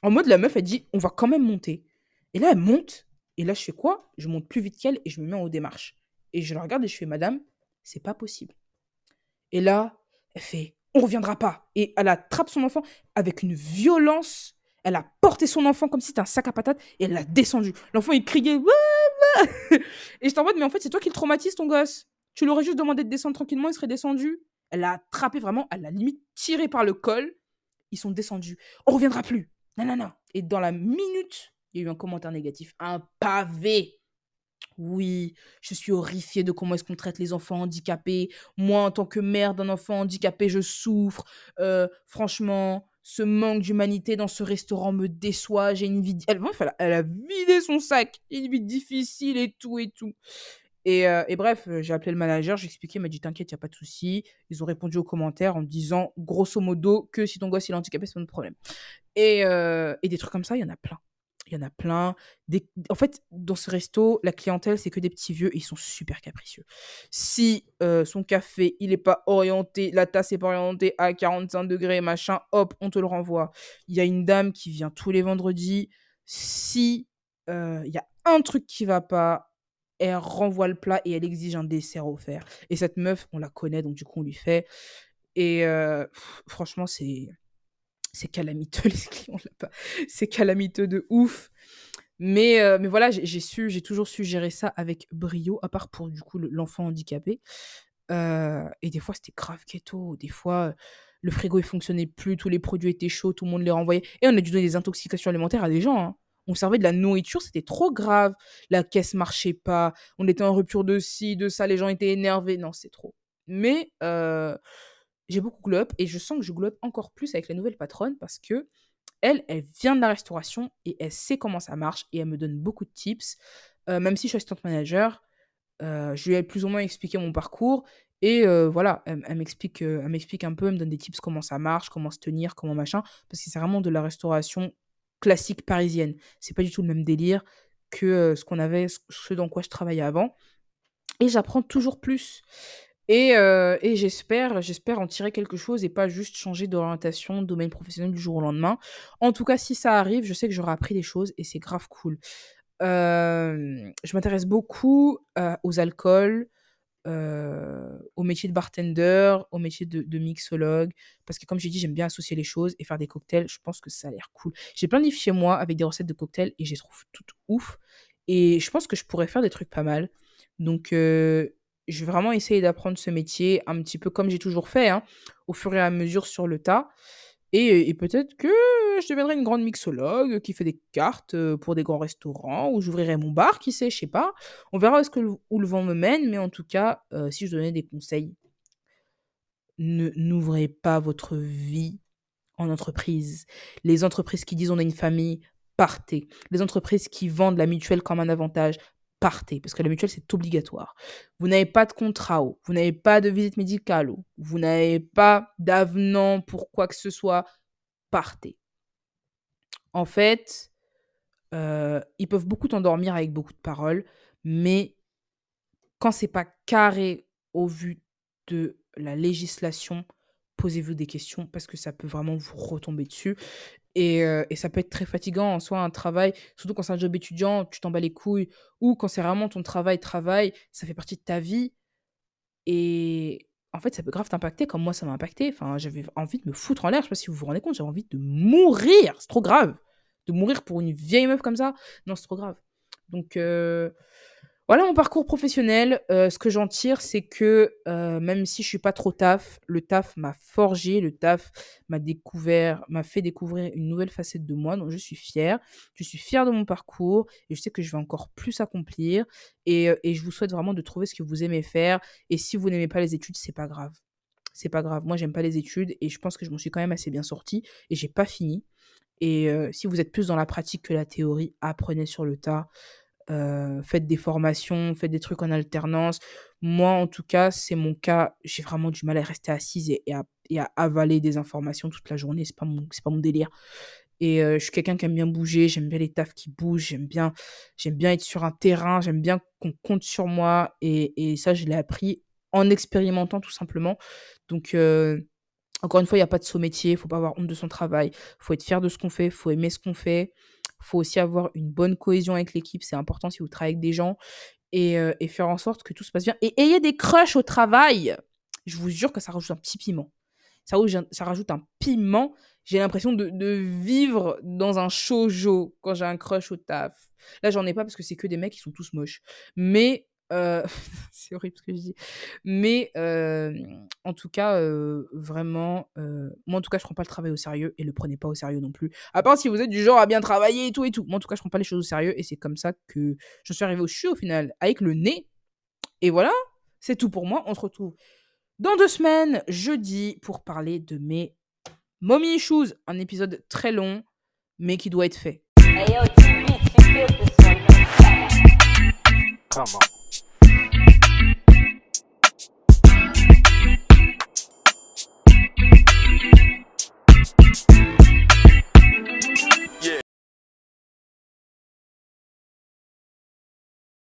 En mode, la meuf, elle dit on va quand même monter. Et là, elle monte. Et là, je fais quoi? Je monte plus vite qu'elle et je me mets en haut des marches. Et je la regarde et je fais Madame, c'est pas possible. Et là, elle fait On reviendra pas. Et elle attrape son enfant avec une violence. Elle a porté son enfant comme si c'était un sac à patates et elle l'a descendu. L'enfant, il criait Et j'étais en mode Mais en fait, c'est toi qui le traumatise, ton gosse. Tu l'aurais juste demandé de descendre tranquillement, il serait descendu. Elle l'a attrapé vraiment, elle l'a limite tiré par le col. Ils sont descendus. On reviendra plus. Non. Et dans la minute, il y a eu un commentaire négatif. Un pavé. Oui, je suis horrifiée de comment est-ce qu'on traite les enfants handicapés. Moi, en tant que mère d'un enfant handicapé, je souffre. Euh, franchement, ce manque d'humanité dans ce restaurant me déçoit. J'ai une vie... Elle, elle, a, elle a vidé son sac. Une vie difficile et tout et tout. Et, euh, bref, euh, j'ai appelé le manager, j'ai expliqué, il m'a dit T'inquiète, il n'y a pas de souci. Ils ont répondu aux commentaires en disant, grosso modo, que si ton gosse est handicapé, c'est pas notre problème. Et, euh, et des trucs comme ça, il y en a plein. Il y en a plein. En fait, dans ce resto, la clientèle, c'est que des petits vieux et ils sont super capricieux. Si euh, son café, il n'est pas orienté, la tasse n'est pas orientée à 45 degrés, machin, hop, on te le renvoie. Il y a une dame qui vient tous les vendredis. Si euh, il y a un truc qui va pas, elle renvoie le plat et elle exige un dessert offert. Et cette meuf, on la connaît, donc du coup, on lui fait. Et euh, franchement, c'est c'est calamiteux les clients là-bas. C'est calamiteux de ouf. Mais, euh, voilà, j'ai su, j'ai toujours su gérer ça avec brio, à part pour du coup le- l'enfant handicapé. Euh, et des fois, c'était grave ghetto. Des fois, le frigo il fonctionnait plus, tous les produits étaient chauds, tout le monde les renvoyait. Et on a dû donner des intoxications alimentaires à des gens. hein. On servait de la nourriture, c'était trop grave. La caisse marchait pas, on était en rupture de ci, de ça, les gens étaient énervés. Non, c'est trop. Mais euh, j'ai beaucoup glow up et je sens que je glow up encore plus avec la nouvelle patronne parce que elle, elle vient de la restauration et elle sait comment ça marche et elle me donne beaucoup de tips. Euh, même si je suis assistante manager, euh, je lui ai plus ou moins expliqué mon parcours et euh, voilà, elle, elle m'explique, elle m'explique un peu, elle me donne des tips comment ça marche, comment se tenir, comment machin, parce que c'est vraiment de la restauration classique parisienne. C'est pas du tout le même délire que ce qu'on avait, ce dans quoi je travaillais avant. Et j'apprends toujours plus. Et, euh, et j'espère, j'espère en tirer quelque chose et pas juste changer d'orientation, de domaine professionnel du jour au lendemain. En tout cas, si ça arrive, je sais que j'aurai appris des choses et c'est grave cool. Je m'intéresse beaucoup euh, aux alcools, euh, au métier de bartender, au métier de, mixologue, parce que comme j'ai dit, j'aime bien associer les choses et faire des cocktails. Je pense que ça a l'air cool. J'ai plein de chez moi avec des recettes de cocktails et je les trouve toutes ouf. Et je pense que je pourrais faire des trucs pas mal. Donc, je vais vraiment essayer d'apprendre ce métier un petit peu comme j'ai toujours fait, hein, au fur et à mesure sur le tas. Et, peut-être que je deviendrai une grande mixologue qui fait des cartes euh, pour des grands restaurants, ou j'ouvrirai mon bar, qui sait, je sais pas. On verra où le vent me mène, mais en tout cas, euh, si je donnais des conseils, ne n'ouvrez pas votre vie en entreprise. Les entreprises qui disent on a une famille, partez. Les entreprises qui vendent la mutuelle comme un avantage, partez. Parce que la mutuelle, c'est obligatoire. Vous n'avez pas de contrat, vous n'avez pas de visite médicale, vous n'avez pas d'avenant pour quoi que ce soit, partez. En fait, euh, ils peuvent beaucoup t'endormir avec beaucoup de paroles, mais quand c'est pas carré au vu de la législation, posez-vous des questions parce que ça peut vraiment vous retomber dessus. Et, euh, et ça peut être très fatigant en soi, un travail, surtout quand c'est un job étudiant, tu t'en bats les couilles, ou quand c'est vraiment ton travail, travail, ça fait partie de ta vie. Et en fait, ça peut grave t'impacter comme moi, ça m'a impacté. Enfin, j'avais envie de me foutre en l'air, je sais pas si vous vous rendez compte, j'avais envie de mourir, c'est trop grave. De mourir pour une vieille meuf comme ça, non, c'est trop grave. Donc, euh, Voilà mon parcours professionnel. Heu, ce que j'en tire, c'est que, heu, même si je suis pas trop taf, le taf m'a forgé, le taf m'a découvert m'a fait découvrir une nouvelle facette de moi, donc je suis fière. Je suis fière de mon parcours et je sais que je vais encore plus accomplir et heu et je vous souhaite vraiment de trouver ce que vous aimez faire et si vous n'aimez pas les études, c'est pas grave. C'est pas grave. Moi, j'aime pas les études et je pense que je m'en suis quand même assez bien sortie et j'ai pas fini et si vous êtes plus dans la pratique que la théorie, apprenez sur le tas. Heu, faites des formations, faites des trucs en alternance. Moi, en tout cas, c'est mon cas. J'ai vraiment du mal à rester assise et à avaler des informations toute la journée. C'est pas mon pas mon délire et heu, je suis quelqu'un qui aime bien bouger, j'aime bien les tafs qui bougent, j'aime bien être sur un terrain, j'aime bien qu'on compte sur moi et ça, je l'ai appris en expérimentant tout simplement. Donc heu, encore une fois, il y a pas de saut métier, faut pas avoir honte de son travail, faut être fier de ce qu'on fait, faut aimer ce qu'on fait. Faut aussi avoir une bonne cohésion avec l'équipe, c'est important si vous travaillez avec des gens et heu et faire en sorte que tout se passe bien et ayez des crushs au travail! Je vous jure que ça rajoute un petit piment. Ça rajoute un piment. J'ai l'impression de de vivre dans un shoujo quand j'ai un crush au taf. Là, j'en ai pas parce que c'est que des mecs qui sont tous moches. Mais heu, c'est horrible ce que je dis. Mais en tout cas, vraiment, moi, en tout cas, je prends pas le travail au sérieux et le prenez pas au sérieux non plus. À part si vous êtes du genre à bien travailler et tout et tout. Moi, en tout cas, je prends pas les choses au sérieux et c'est comme ça que je suis arrivée je suis au final, avec le nez et voilà, c'est tout pour moi. On se retrouve dans 2 semaines, jeudi, pour parler de mes mommy issues. Un épisode très long, mais qui doit être fait. Hey yo. Come on.